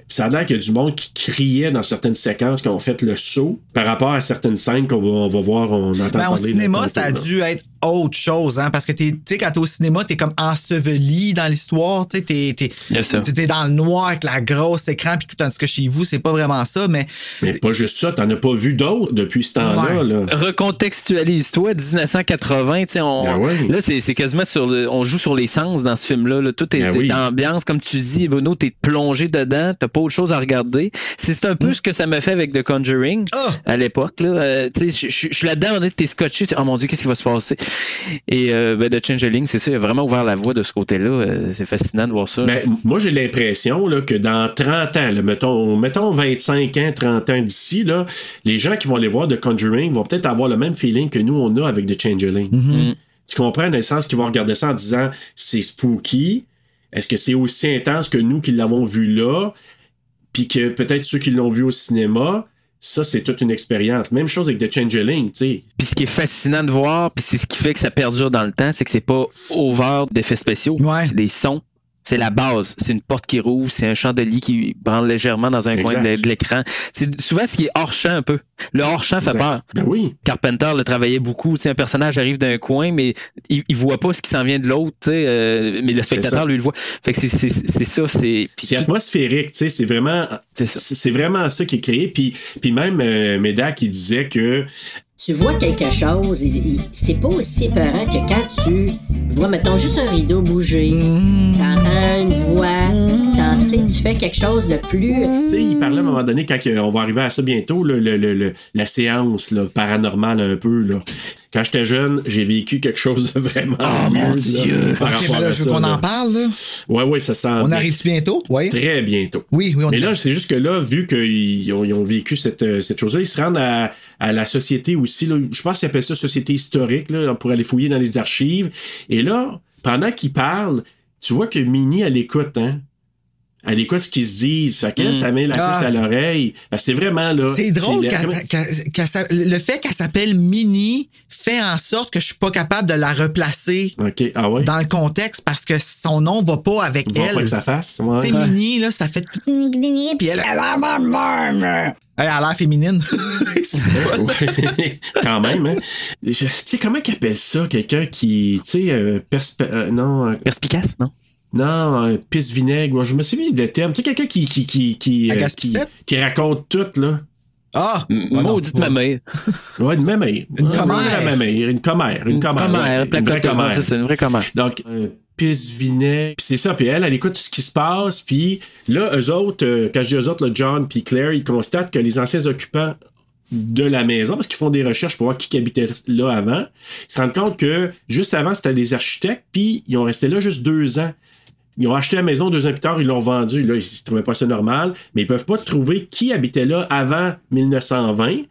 ça a l'air qu'il y a du monde qui criait dans certaines séquences qui ont fait le saut par rapport à certaines scènes qu'on va, on va voir, on entend Ben, au parler. cinéma, là, ça a dû être autre chose, hein, parce que t'es, tu sais, quand t'es au cinéma, t'es comme enseveli dans l'histoire, tu sais, t'es, t'es, dans le noir avec la grosse écran, puis tout, tandis que chez vous, c'est pas vraiment ça, mais Mais pas juste ça, t'en as pas vu d'autres depuis ce temps-là. Ouais. Là. Recontextualise-toi, 1980, tu sais, on, Ben oui. là, c'est c'est quasiment sur le, on joue sur les sens dans ce film-là, là. Tout est, Ben oui. d'ambiance, comme tu dis, Bruno, t'es plongé dedans, t'as pas autre chose à regarder. C'est c'est un peu ce que ça me fait avec The Conjuring Ah! à l'époque, là. Euh, tu sais, je- suis là-dedans, on est, t'es scotché, tu- oh mon dieu, qu'est-ce qui va se passer? Et, euh, ben, The Changeling, c'est ça, il a vraiment ouvert la voie de ce côté-là. Euh, c'est fascinant de voir ça. Ben, moi, j'ai l'impression là, que dans 30 ans, là, mettons, mettons 25 ans, 30 ans d'ici, là, les gens qui vont aller voir The Conjuring vont peut-être avoir le même feeling que nous, on a avec The Changeling. Mm. Tu comprends, dans le sens qu'ils vont regarder ça en disant c'est spooky. Est-ce que c'est aussi intense que nous qui l'avons vu là? Puis que peut-être ceux qui l'ont vu au cinéma, ça, c'est toute une expérience. Même chose avec The Changeling, tu sais. Puis ce qui est fascinant de voir, puis c'est ce qui fait que ça perdure dans le temps, c'est que c'est pas over d'effets spéciaux. Ouais. C'est des sons. C'est la base. C'est une porte qui rouvre, c'est un chandelier qui branle légèrement dans un coin Exact. de, de l'écran. C'est souvent ce qui est hors champ un peu. Le hors champ fait peur. Ben oui. Carpenter le travaillait beaucoup. Tu sais, un personnage arrive d'un coin, mais il, il voit pas ce qui s'en vient de l'autre. tu sais, euh, mais le spectateur lui le voit. Fait que c'est c'est- c'est ça. C'est atmosphérique, tu sais, c'est vraiment, C'est vraiment ça qui est créé. Puis, puis même euh, Médac qui disait que tu vois quelque chose, c'est pas aussi épeurant que quand tu vois, mettons, juste un rideau bouger, t'entends une voix, t'entends- tu fais quelque chose de plus... Tu sais, il parlait à un moment donné, quand on va arriver à ça bientôt, là, le- le- le- la séance là, paranormale un peu. Là. Quand j'étais jeune, j'ai vécu quelque chose de vraiment. Oh, mon là, Dieu. par OK, rapport mais là, je veux ça, qu'on là. en parle, là. Ouais, ouais, ça sent. On arrive bientôt? Oui. Très bientôt. Oui, oui, on Mais là, c'est juste que là, vu qu'ils ont, ils ont vécu cette, euh, cette chose-là, ils se rendent à, à la société aussi. Là, je pense qu'ils appellent ça société historique, là, pour aller fouiller dans les archives. Et là, pendant qu'ils parlent, tu vois que Minnie, elle écoute, hein? Elle écoute ce qu'ils se disent. Fait qu'elle, Mm. ça met la Ah. puce à l'oreille. Que c'est vraiment, là. C'est drôle la- qu'elle- qu'elle- qu'elle s'a- le fait qu'elle s'appelle Minnie fait en sorte que je suis pas capable de la replacer OK, ah ouais? dans le contexte parce que son nom va pas avec Va pas elle. que ça fasse. Ouais. Tu sais, Minnie, là, ça fait. Puis elle. Elle a l'air féminine. Quand même, hein. Tu sais, comment qu'ils appellent ça? Quelqu'un qui, tu sais, euh, perspe- euh, non, euh, Perspicace, non? Non, euh, pisse vinaigre. Moi, je me souviens des termes. Tu sais, quelqu'un qui, qui, qui, qui, euh, qui, raconte tout, là. Ah! M- Ouais, non. Maudite ma mère. Ouais, une mémère. Une Ouais, commère. Une. Une commère. Une commère. une vraie commère. C'est une vraie commère. Donc, euh, pisse vinaigre. Puis c'est ça. Puis elle, elle écoute tout ce qui se passe. Puis là, eux autres, euh, quand je dis eux autres, là, John puis Claire, ils constatent que les anciens occupants de la maison, parce qu'ils font des recherches pour voir qui qui habitait là avant, ils se rendent compte que juste avant, c'était des architectes, puis ils ont resté là juste deux ans. Ils ont acheté la maison deux ans plus tard, ils l'ont vendue. Là, ils ne trouvaient pas ça normal, mais ils peuvent pas trouver qui habitait là avant 1920,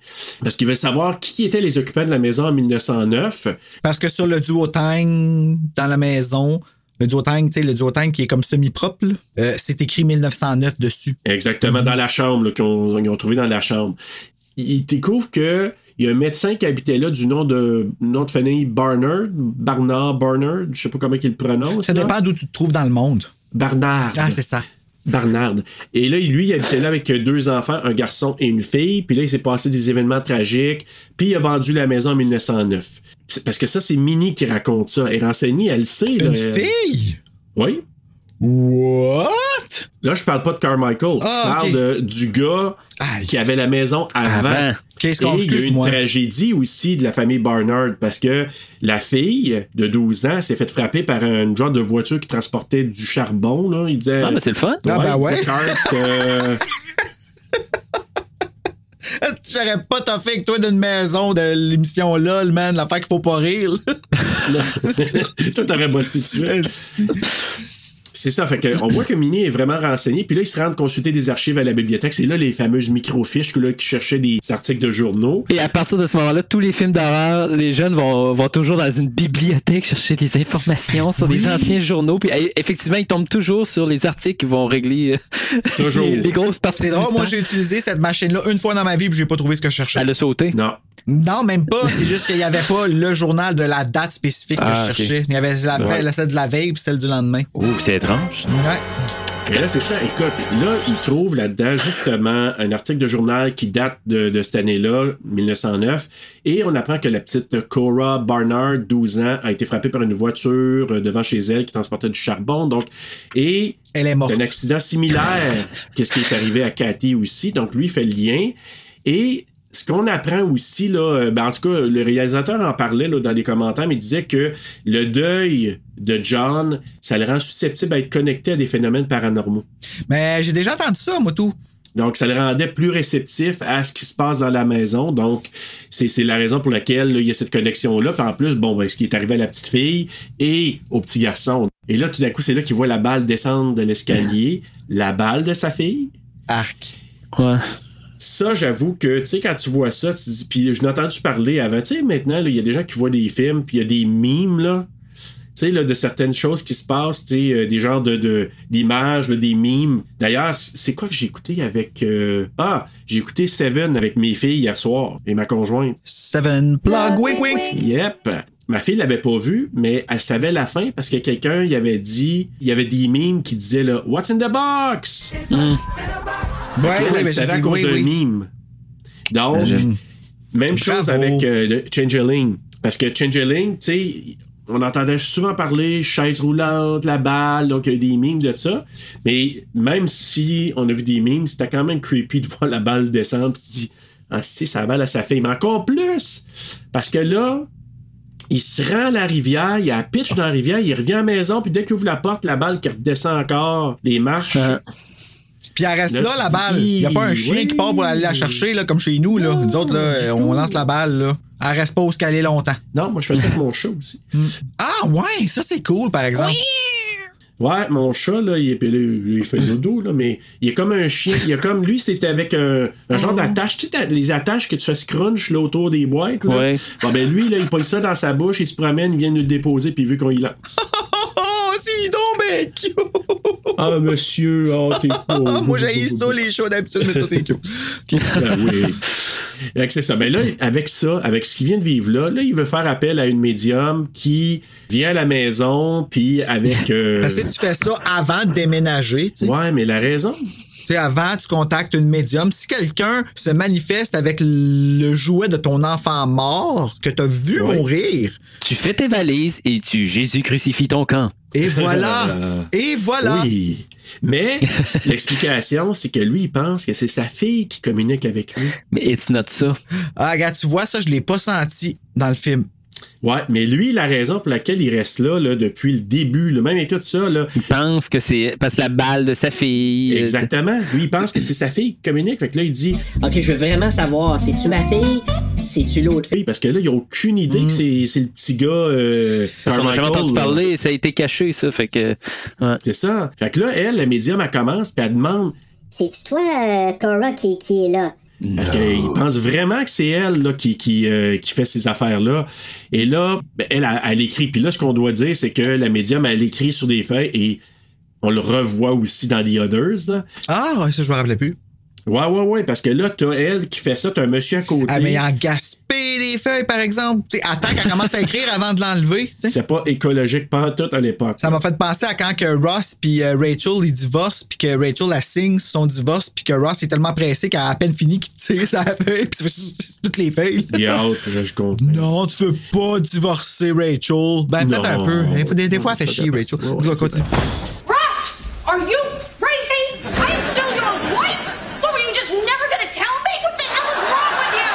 parce qu'ils veulent savoir qui étaient les occupants de la maison en 1909. Parce que sur le duotang dans la maison, le duotang, tu sais, le duotang qui est comme semi-propre, euh, c'est écrit 1909 dessus. Exactement, dans la chambre, qu'ils ont, ils ont trouvé dans la chambre. Ils découvrent que il y a un médecin qui habitait là du nom de nom de famille Barnard, Barnard, Barnard, je sais pas comment il le prononce. Ça là. dépend d'où tu te trouves dans le monde. Barnard. Ah, c'est ça. Barnard. Et là, lui, il habitait là avec deux enfants, un garçon et une fille. Puis là, il s'est passé des événements tragiques. Puis il a vendu la maison en 1909. C'est- Parce que ça, c'est Minnie qui raconte ça. Et renseignée, elle le sait. là. Une fille? Oui. What? Là, je parle pas de Carmichael. Ah, je parle ok. de- du gars qui avait la maison avant. Avant. Qu'est-ce Et il y a eu une tragédie aussi de la famille Barnard parce que la fille de 12 ans s'est fait frapper par un genre de voiture qui transportait du charbon. Là. Il disait. Ah, ben c'est le fun. Ah, ben ouais. Cart, euh, J'aurais pas toffé avec toi d'une maison de l'émission LOL, man, l'affaire qu'il faut pas rire. Toi, t'aurais bossé dessus. C'est ça, fait que on voit que Minnie est vraiment renseigné, puis là, ils se rendent consulter des archives à la bibliothèque. C'est là les fameuses microfiches que là, qui cherchaient des articles de journaux. Et à partir de ce moment-là, tous les films d'horreur, les jeunes vont, vont toujours dans une bibliothèque chercher des informations sur des anciens journaux. Puis effectivement, ils tombent toujours sur les articles qui vont régler euh, Toujours. les, les grosses parties C'est de drôle, moi j'ai utilisé cette machine-là une fois dans ma vie puis j'ai pas trouvé ce que je cherchais. Elle a sauté. Non. Non, même pas. C'est juste qu'il y avait pas le journal de la date spécifique que Ah, je ok. cherchais. Il y avait la, Ouais. la- celle de la veille puis celle du lendemain. Oh, étrange. Ouais. Et là, c'est ça. Écoute, là, ils trouvent là-dedans justement un article de journal qui date de, de cette année-là, 1909, et on apprend que la petite Cora Barnard, 12 ans, a été frappée par une voiture euh, devant chez elle qui transportait du charbon. Donc, et Elle est morte. c'est un accident similaire qu'est-ce qui est arrivé à Cathy aussi? Donc, lui, il fait le lien. Et ce qu'on apprend aussi, là, euh, ben, en tout cas, le réalisateur en parlait là, dans les commentaires, mais il disait que le deuil de John, ça le rend susceptible à être connecté à des phénomènes paranormaux. Mais j'ai déjà entendu ça, moi, tout. Donc, ça le rendait plus réceptif à ce qui se passe dans la maison. Donc, c'est c'est la raison pour laquelle là, il y a cette connexion-là. Puis en plus, bon, ben, ce qui est arrivé à la petite fille et au petit garçon. Et là, tout d'un coup, c'est là qu'il voit la balle descendre de l'escalier. La balle de sa fille. Arc. Ouais. Ça, j'avoue que, tu sais, quand tu vois ça, tu dis, puis je l'ai entendu parler avant, tu sais, maintenant, il y a des gens qui voient des films, puis il y a des mimes, là, tu sais, là, de certaines choses qui se passent, tu sais, euh, des genres de, de- d'images, des mimes. D'ailleurs, c'est quoi que j'ai écouté avec... euh, Ah, j'ai écouté Seven avec mes filles hier soir, et ma conjointe. Seven plug, wink, wink. Yep. Ma fille l'avait pas vu, mais elle savait la fin parce que quelqu'un y avait dit, il y avait des mimes qui disaient là, What's in the box? Ouais, Elle, oui, elle mais savait à cause oui, d'un oui. mime. Donc, même chose Bravo. avec euh, le Changeling. Parce que Changeling, tu sais, on entendait souvent parler chaise roulante, la balle, donc il y a des mimes de ça. Mais même si on a vu des mimes, c'était quand même creepy de voir la balle descendre. Tu te dis, ah, si, ça balle à sa fille. Mais encore plus, parce que là, il se rend à la rivière, il a pitch dans la rivière, il revient à la maison, puis dès qu'il ouvre la porte, la balle qui redescend encore les marches. Puis elle reste Là, là, la balle. Il n'y a pas un chien oui. qui part pour aller la chercher, là, comme chez nous. Là. Nous autres, là, on lance la balle. Là. Elle reste pas où qu'elle est longtemps. Non, moi je fais ça avec mon chat aussi. Ah, ouais, ça c'est cool, par exemple. Ouais, mon chat, là, il, est- il fait dodo, là, mais il est comme un chien. Il est comme lui, c'était avec un, un genre d'attache. Tu sais, les attaches que tu fais scrunch là, autour des boîtes. Là. Ouais. Bon, ben lui, là, il pose ça dans sa bouche, il se promène, il vient nous le déposer, puis vu qu'on y lance. C'est donc ben cute. Ah, monsieur, oh, t'es pauvre. Moi, j'ai ça, les chats d'habitude, mais ça, c'est cute. Ben oui. C'est ça. Ben là, avec ça, avec ce qu'il vient de vivre là, là, il veut faire appel à une médium qui vient à la maison, puis avec. euh, Parce que tu fais ça avant de déménager, tu sais. Ouais, mais la raison. Tu sais, avant, tu contactes une médium. Si quelqu'un se manifeste avec le jouet de ton enfant mort que t'as vu Ouais. mourir, Tu fais tes valises et tu Jésus crucifie ton camp. et voilà. Et voilà. Oui. Mais l'explication, c'est que lui, il pense que c'est sa fille qui communique avec lui. Mais it's not ça. Ah, regarde, tu vois, ça, je l'ai pas senti dans le film. Ouais, mais lui, la raison pour laquelle il reste là, là depuis le début, là, même avec tout ça, là, Il pense que c'est parce que la balle de sa fille. exactement, lui, il pense que c'est sa fille qui communique. Fait que là, il dit Ok, je veux vraiment savoir, c'est-tu ma fille? C'est-tu l'autre Oui, parce que là, ils n'ont aucune idée que c'est c'est le petit gars. Euh, On n'a jamais Carmichael, entendu parler, ça a été caché, ça. Fait que. ouais. C'est ça. Fait que là, elle, la médium, elle commence, puis elle demande. C'est-tu toi, euh, Cora, qui, qui est là? Parce qu'il pense vraiment que c'est elle là, qui, qui, euh, qui fait ces affaires-là. Et là, ben, elle, elle, elle écrit. Puis là, ce qu'on doit dire, c'est que la médium, elle écrit sur des feuilles et on le revoit aussi dans The Others. là. Ah, ça, je me rappelais plus. Ouais, ouais, ouais, parce que là, t'as elle qui fait ça, t'as un monsieur à côté. Ah, mais il en gaspille des feuilles, par exemple. T'sais, attends qu'elle commence à écrire avant de l'enlever. C'est pas écologique pas tout à l'époque. Ça m'a fait penser à quand que Ross puis euh, Rachel ils divorcent puis que Rachel la signe son divorce puis que Ross est tellement pressé qu'à à peine fini qu'il tire sa feuille puis ça fait c'est toutes les feuilles. Il je, je. Non, tu veux pas divorcer Rachel. Ben peut-être un peu. Des fois, des, fois elle fait chier Rachel. Ouais, ouais, Dis-moi, c'est continue. Russ, are you crazy? I am still your wife. What were you just never gonna tell me? What the hell is wrong with you?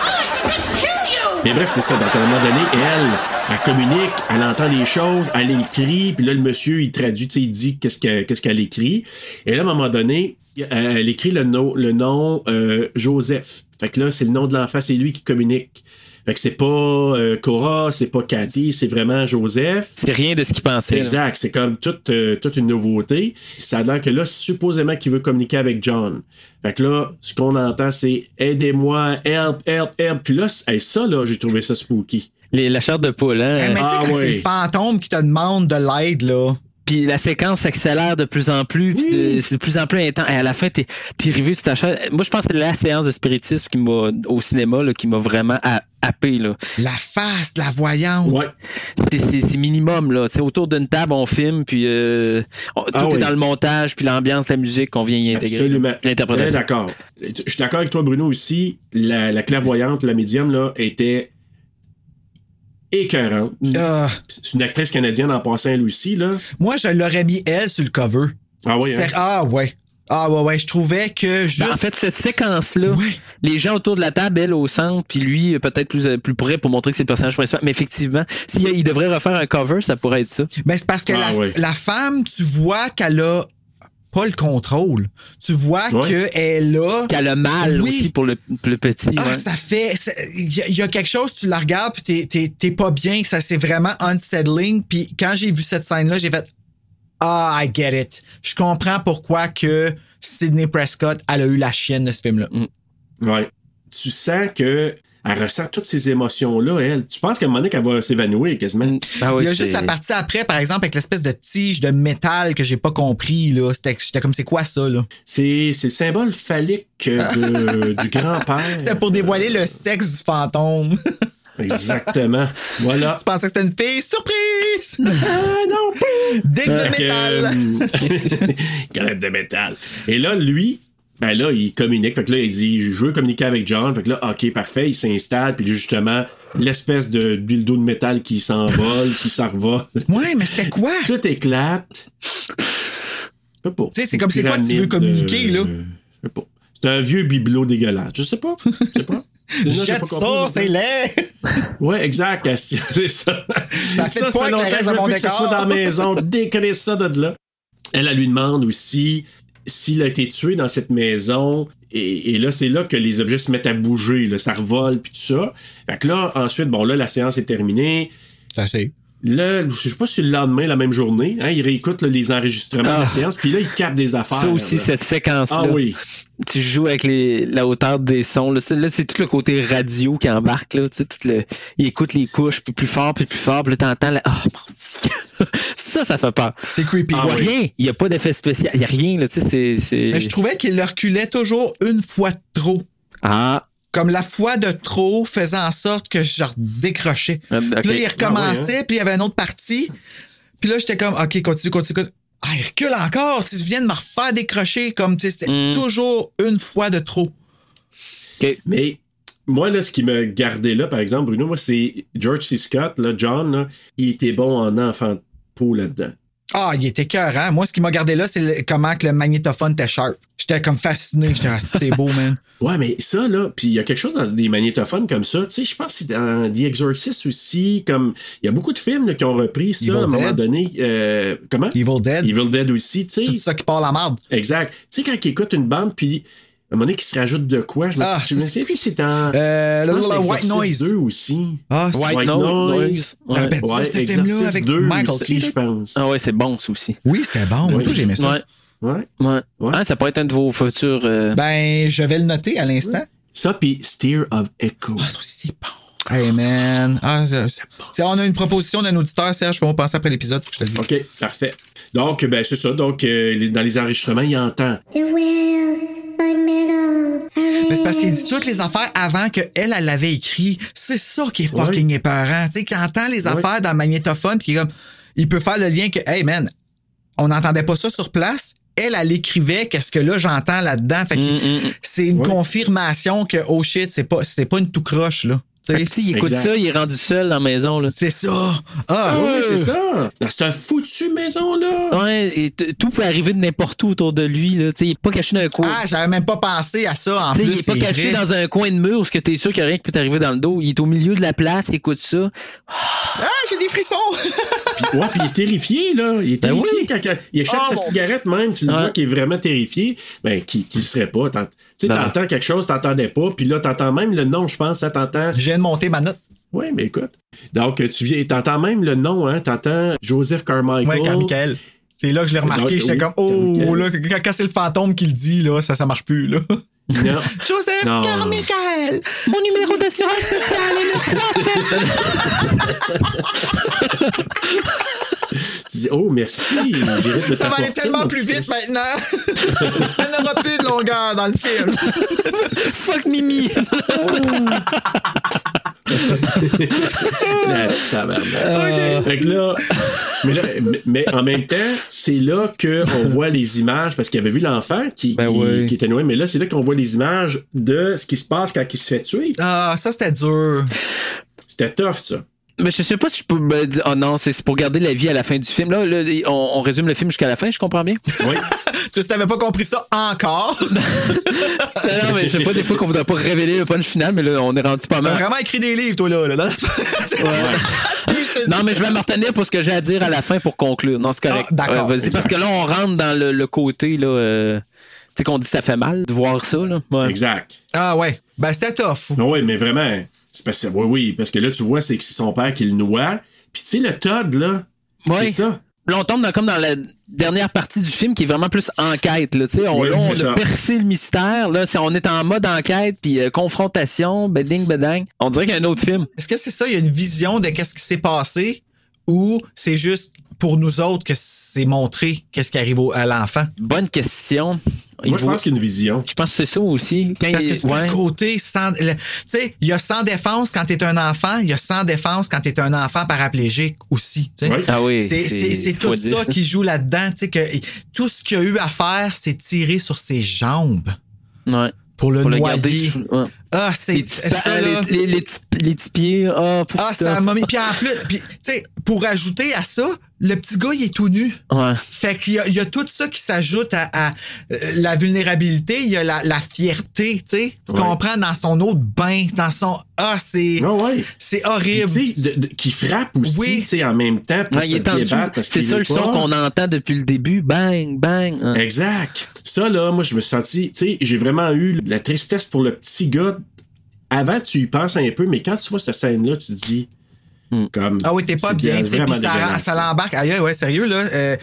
Oh, I can just kill you. Mais bref, c'est ça. Donc, à un moment donné, elle, elle communique, elle entend des choses, elle écrit, puis là, le monsieur, il traduit, il dit qu'est-ce que- qu'est-ce qu'elle écrit. Et là, à un moment donné, elle écrit le nom, le nom euh, Joseph. Fait que là, c'est le nom de l'enfant, c'est lui qui communique. Fait que c'est pas euh, Cora, c'est pas Cathy, c'est vraiment Joseph. C'est rien de ce qu'il pensait. Exact, c'est comme toute, euh, toute une nouveauté. Ça a l'air que là, supposément qu'il veut communiquer avec John. Fait que là, ce qu'on entend, c'est aidez-moi, help, help, help. Puis là, hey, ça, là, j'ai trouvé ça spooky. Les- la chair de poule, hein? Eh, mais tu sais, Ah, quand c'est ouais. le fantôme qui te demande de l'aide, là. Puis la séquence s'accélère de plus en plus, puis c'est de plus en plus intense. Et à la fin, t'es es rivé sur ta chaise. Moi, je pense que c'est la séance de spiritisme qui m'a au cinéma là, qui m'a vraiment ha- happé. Là. La face, la voyante. Ouais. C'est- minimum. là. C'est autour d'une table, on filme, puis euh, on- tout Ah est dans le montage, puis l'ambiance, la musique qu'on vient y intégrer. Absolument. L'interprétation. d'accord. Je suis d'accord avec toi, Bruno, aussi. La, la clairvoyante, la médium, là, était écœurante. Ah, C'est une actrice canadienne en passant, elle aussi, là. moi, je l'aurais mis elle sur le cover. Ah oui, hein? Ah ouais. Ah ouais, ouais. Je trouvais que juste. Ben, en fait, cette séquence-là, Ouais. les gens autour de la table, elle au centre, puis lui, euh, peut-être plus, plus près pour montrer que c'est le personnage principal. Mais effectivement, s'il il devrait refaire un cover, ça pourrait être ça. Ben, c'est parce que Ah la, ouais. la femme, tu vois qu'elle a pas le contrôle. Tu vois Ouais. qu'elle est là. Qu'elle a mal Oui. aussi pour le, pour le petit. Ah, ouais. ça fait. Il y, a- y a quelque chose, tu la regardes, puis t'es- t'es t'es pas bien. Ça, c'est vraiment unsettling. Puis quand j'ai vu cette scène-là, j'ai fait Ah, I get it. Je comprends pourquoi que Sidney Prescott, elle a eu la chienne de ce film-là. Ouais. Tu sens que elle ressent toutes ces émotions-là, elle. Tu penses qu'à un moment donné, qu'elle va s'évanouir quasiment? Ah oui, Il y a juste la partie après, par exemple, avec l'espèce de tige de métal que j'ai pas compris. là. C'était j'étais comme, c'est quoi ça? là? C'est c'est le symbole phallique de- du grand-père. C'était pour dévoiler le sexe du fantôme. Exactement. Voilà. tu pensais que c'était une fille? Surprise! Ah non, Dick de métal! euh, Galette de métal. Et là, lui, ben là, il communique. Fait que là, il dit, je veux communiquer avec John. Fait que là, OK, parfait, il s'installe. Puis justement, l'espèce de dildo de métal qui s'envole, qui s'en va. Ouais, mais c'était quoi? Tout éclate. Je sais pas. Tu sais, c'est comme c'est quoi que tu veux communiquer, là? je sais pas. C'est un vieux bibelot dégueulasse. Je sais pas. Je sais pas. Déjà, Jette ça, c'est laid! Ouais, exact, Castien, c'est ça. Ça fait pas avec le longtemps que je veux mon plus que ça décor. soit dans la maison. Décoller ça de là. Elle, elle lui demande aussi s'il a été tué dans cette maison. Et, là, c'est là que les objets se mettent à bouger. Là, ça revole, puis tout ça. Fait que là, ensuite, bon, là, la séance est terminée. Assez. Là, je sais pas si le lendemain, la même journée, hein, il réécoute là, les enregistrements de la Ah. séance, puis là, il capte des affaires. Ça aussi, là. cette séquence-là. Ah oui. Tu joues avec les, la hauteur des sons. Là, C'est- là, c'est tout le côté radio qui embarque. Là, tu sais, tout le, il écoute les couches, puis plus fort, puis plus fort. Puis là, t'entends... la- Oh, mon Dieu! ça, ça fait peur. C'est creepy. Il voit oui. rien. Il n'y a pas d'effet spécial. Il n'y a rien. Là, tu sais, c'est, c'est... Mais je trouvais qu'il le reculait toujours une fois de trop. Ah, Comme la fois de trop faisait en sorte que je décrochais. Ok. Puis là, il recommençait, Ah ouais, puis il y avait une autre partie. Puis là, j'étais comme, OK, continue, continue, continue. Ah, il recule encore. Si je viens de me refaire décrocher, comme, tu sais, c'est Mm. toujours une fois de trop. OK. Mais moi, là, ce qui me gardait là, par exemple, Bruno, moi, c'est George C. Scott, là, John, là, il était bon en enfant de peau là-dedans. Ah, il était cœur, hein? Moi, ce qui m'a gardé là, c'est comment que le magnétophone était sharp. J'étais comme fasciné. J'étais, ah, c'est beau, man. Ouais, mais ça, là, puis il y a quelque chose dans des magnétophones comme ça, tu sais, je pense que c'est dans The Exorcist aussi, comme, il y a beaucoup de films là, qui ont repris ça Evil à un moment Dead. donné. Euh, comment? Evil Dead. Evil Dead aussi, tu Tout sais. ça qui part la marde. Exact. Tu sais, quand ils écoutent une bande, puis un moment donné qui se rajoute de quoi? Je me Ah, c'est- souviens plus, c'est en. Euh, le- le c'est White Noise. 2 aussi. Ah, White White Noise. Rappelles-tu de Ouais, ce film-là avec 2 Michael aussi, je pense. Ah ouais, c'est bon, ça aussi. Oui, c'était bon. Moi, Oui. tout, j'aimais ça. Ouais. Ouais. Ouais. Ouais. Ah, ça pourrait être un de vos futurs. euh, Ben, je vais le noter à l'instant. Ça, puis Steer of Echo. Ah, ça aussi, c'est bon. Hey, man. Ah, T'sais, on a une proposition d'un auditeur, Serge. Faut penser après l'épisode. Je te le. OK, parfait. Donc, ben, c'est ça. Donc, euh, dans les enregistrements, il entend. The will, my middle, Mais c'est parce qu'il dit toutes les affaires avant qu'elle, elle l'avait écrit. C'est ça qui est fucking épeurant. Tu sais, qu'il entend les affaires dans le magnétophone, puis il est comme, il peut faire le lien que, hey man, on n'entendait pas ça sur place. Elle, elle écrivait qu'est-ce que là j'entends là-dedans. Fait que Mm, c'est une confirmation que, oh shit, c'est pas, c'est pas une tout croche, là. Tu s'il écoute Exact. ça, il est rendu seul dans la maison. Là. C'est ça. Ah, oui, euh, c'est ça. Dans cette foutue maison-là. Ouais, et t- tout peut arriver de n'importe où autour de lui. Là. Tu Il n'est pas caché dans un coin. Ah, j'avais même pas pensé à ça en Tu plus. il est pas c'est caché vrai. dans un coin de mur parce que t'es sûr qu'il n'y a rien qui peut t'arriver dans le dos. Il est au milieu de la place, il écoute ça. Ah, j'ai des frissons. Puis, ouais, puis il est terrifié, là. Il est Ben terrifié oui. quand, il échappe Ah, sa mon cigarette même. Tu le Ouais. vois qu'il est vraiment terrifié. Ben, qui ne serait pas. Tu sais, t'entends quelque chose, t'entendais pas. Puis là, t'entends même le nom, je pense, ça t'entends. Je viens de monter ma note. Oui, mais écoute. Donc, tu viens, t'entends même le nom, hein. T'entends Joseph Carmichael. Ouais, Carmichael. C'est là que je l'ai remarqué. J'étais oui, comme, oh, Carmichael. là, quand, quand c'est le fantôme qui le dit, là, ça, ça marche plus, là. Non. Joseph Non. Carmichael! Mon numéro d'assurance sociale Tu dis, oh, merci. de Ça va aller tellement plus vite maintenant. Il n'y aura plus de longueur dans le film. Fuck Mimi! La tabarnak. Fait que là, mais, là, mais- mais en même temps, c'est là qu'on voit les images, parce qu'il avait vu l'enfant qui, Ben qui était noyé, mais là, c'est là qu'on voit les images de ce qui se passe quand il se fait tuer. Ah, ça, c'était dur. C'était tough, ça. Mais je sais pas si je peux me dire. Oh non, c'est c'est pour garder la vie à la fin du film. Là, là, on, on résume le film jusqu'à la fin, je comprends bien. Oui. Tu t'avais pas compris ça encore. non, mais je sais pas des fois qu'on voudrait pas révéler le punch final, mais là, on est rendu pas T'as mal. vraiment écrit des livres, toi, là. là. Non, mais je vais me retenir pour ce que j'ai à dire à la fin pour conclure. Non, c'est correct. Ah, d'accord. Ouais, vas-y, parce que là, on rentre dans le, le côté, là. euh, tu sais, qu'on dit ça fait mal de voir ça, là. Ouais. Exact. Ah, ouais. Ben, c'était tough. Oui, mais vraiment. C'est parce, que- oui, oui, parce que là, tu vois, c'est que c'est son père qui le noie. Puis tu sais, le Todd, là, Ouais. c'est ça. Là, on tombe dans, comme dans la dernière partie du film qui est vraiment plus enquête. Là, tu sais. on, Oui, là, on a ça. percé le mystère. Là, c'est- on est en mode enquête, puis euh, confrontation, beding, bedang. On dirait qu'il y a un autre film. Est-ce que c'est ça? Il y a une vision de qu'est-ce qui s'est passé? Ou c'est juste pour nous autres que c'est montré qu'est-ce qui arrive au- à l'enfant? Bonne question. Il Moi, je pense qu'il y a une vision. je pense que c'est ça aussi. Quand Parce il- que tu ouais. côté sans. Tu sais, il y a sans défense quand t'es un enfant, il y a sans défense quand t'es un enfant paraplégique aussi. tu. Oui. Ah oui. C'est, c'est, c'est faut tout ça qui joue là-dedans. Tu sais, que tout ce qu'il a eu à faire, c'est tirer sur ses jambes Ouais. Pour le Pour le noyer. ouais. Ah, c'est ça, là. les, les- les petits, pieds. Ah, Ah, ça m'a mis. Puis en plus, puis, tu sais, pour ajouter à ça, le petit gars, il est tout nu. Ouais. Fait qu'il y a, il y a tout ça qui s'ajoute à, à, euh, la vulnérabilité, il y a la, la fierté, tu sais. Tu Ouais. comprends? Dans son autre bain, dans son. Ah, c'est. Ah ouais. C'est horrible. qui frappe aussi, Oui. tu sais, en même temps pour Ouais, C'est ça le son qu'on entend depuis le début. Bang, bang. Hein. Exact. Ça, là, moi, je me suis senti, tu sais, j'ai vraiment eu la tristesse pour le petit gars. Avant, tu y penses un peu, mais quand tu vois cette scène-là, tu te dis, comme. Ah oui, t'es pas bien, Puis ça, l'embarque. Aïe, ouais, sérieux, là. euh,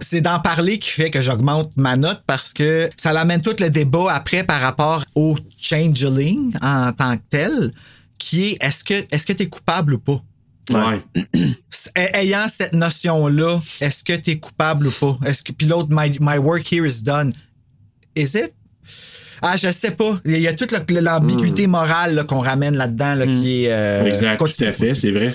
c'est d'en parler qui fait que j'augmente ma note parce que ça l'amène tout le débat après par rapport au changeling en tant que tel, qui est est-ce que est-ce que t'es coupable ou pas? Ouais. Ayant cette notion-là, est-ce que tu es coupable ou pas? Est-ce que puis l'autre, my, my work here is done. Is it? Ah, je sais pas. Il y a toute l'ambiguïté morale là, qu'on ramène là-dedans là, qui est. euh, exact, continue. tout à fait, c'est vrai.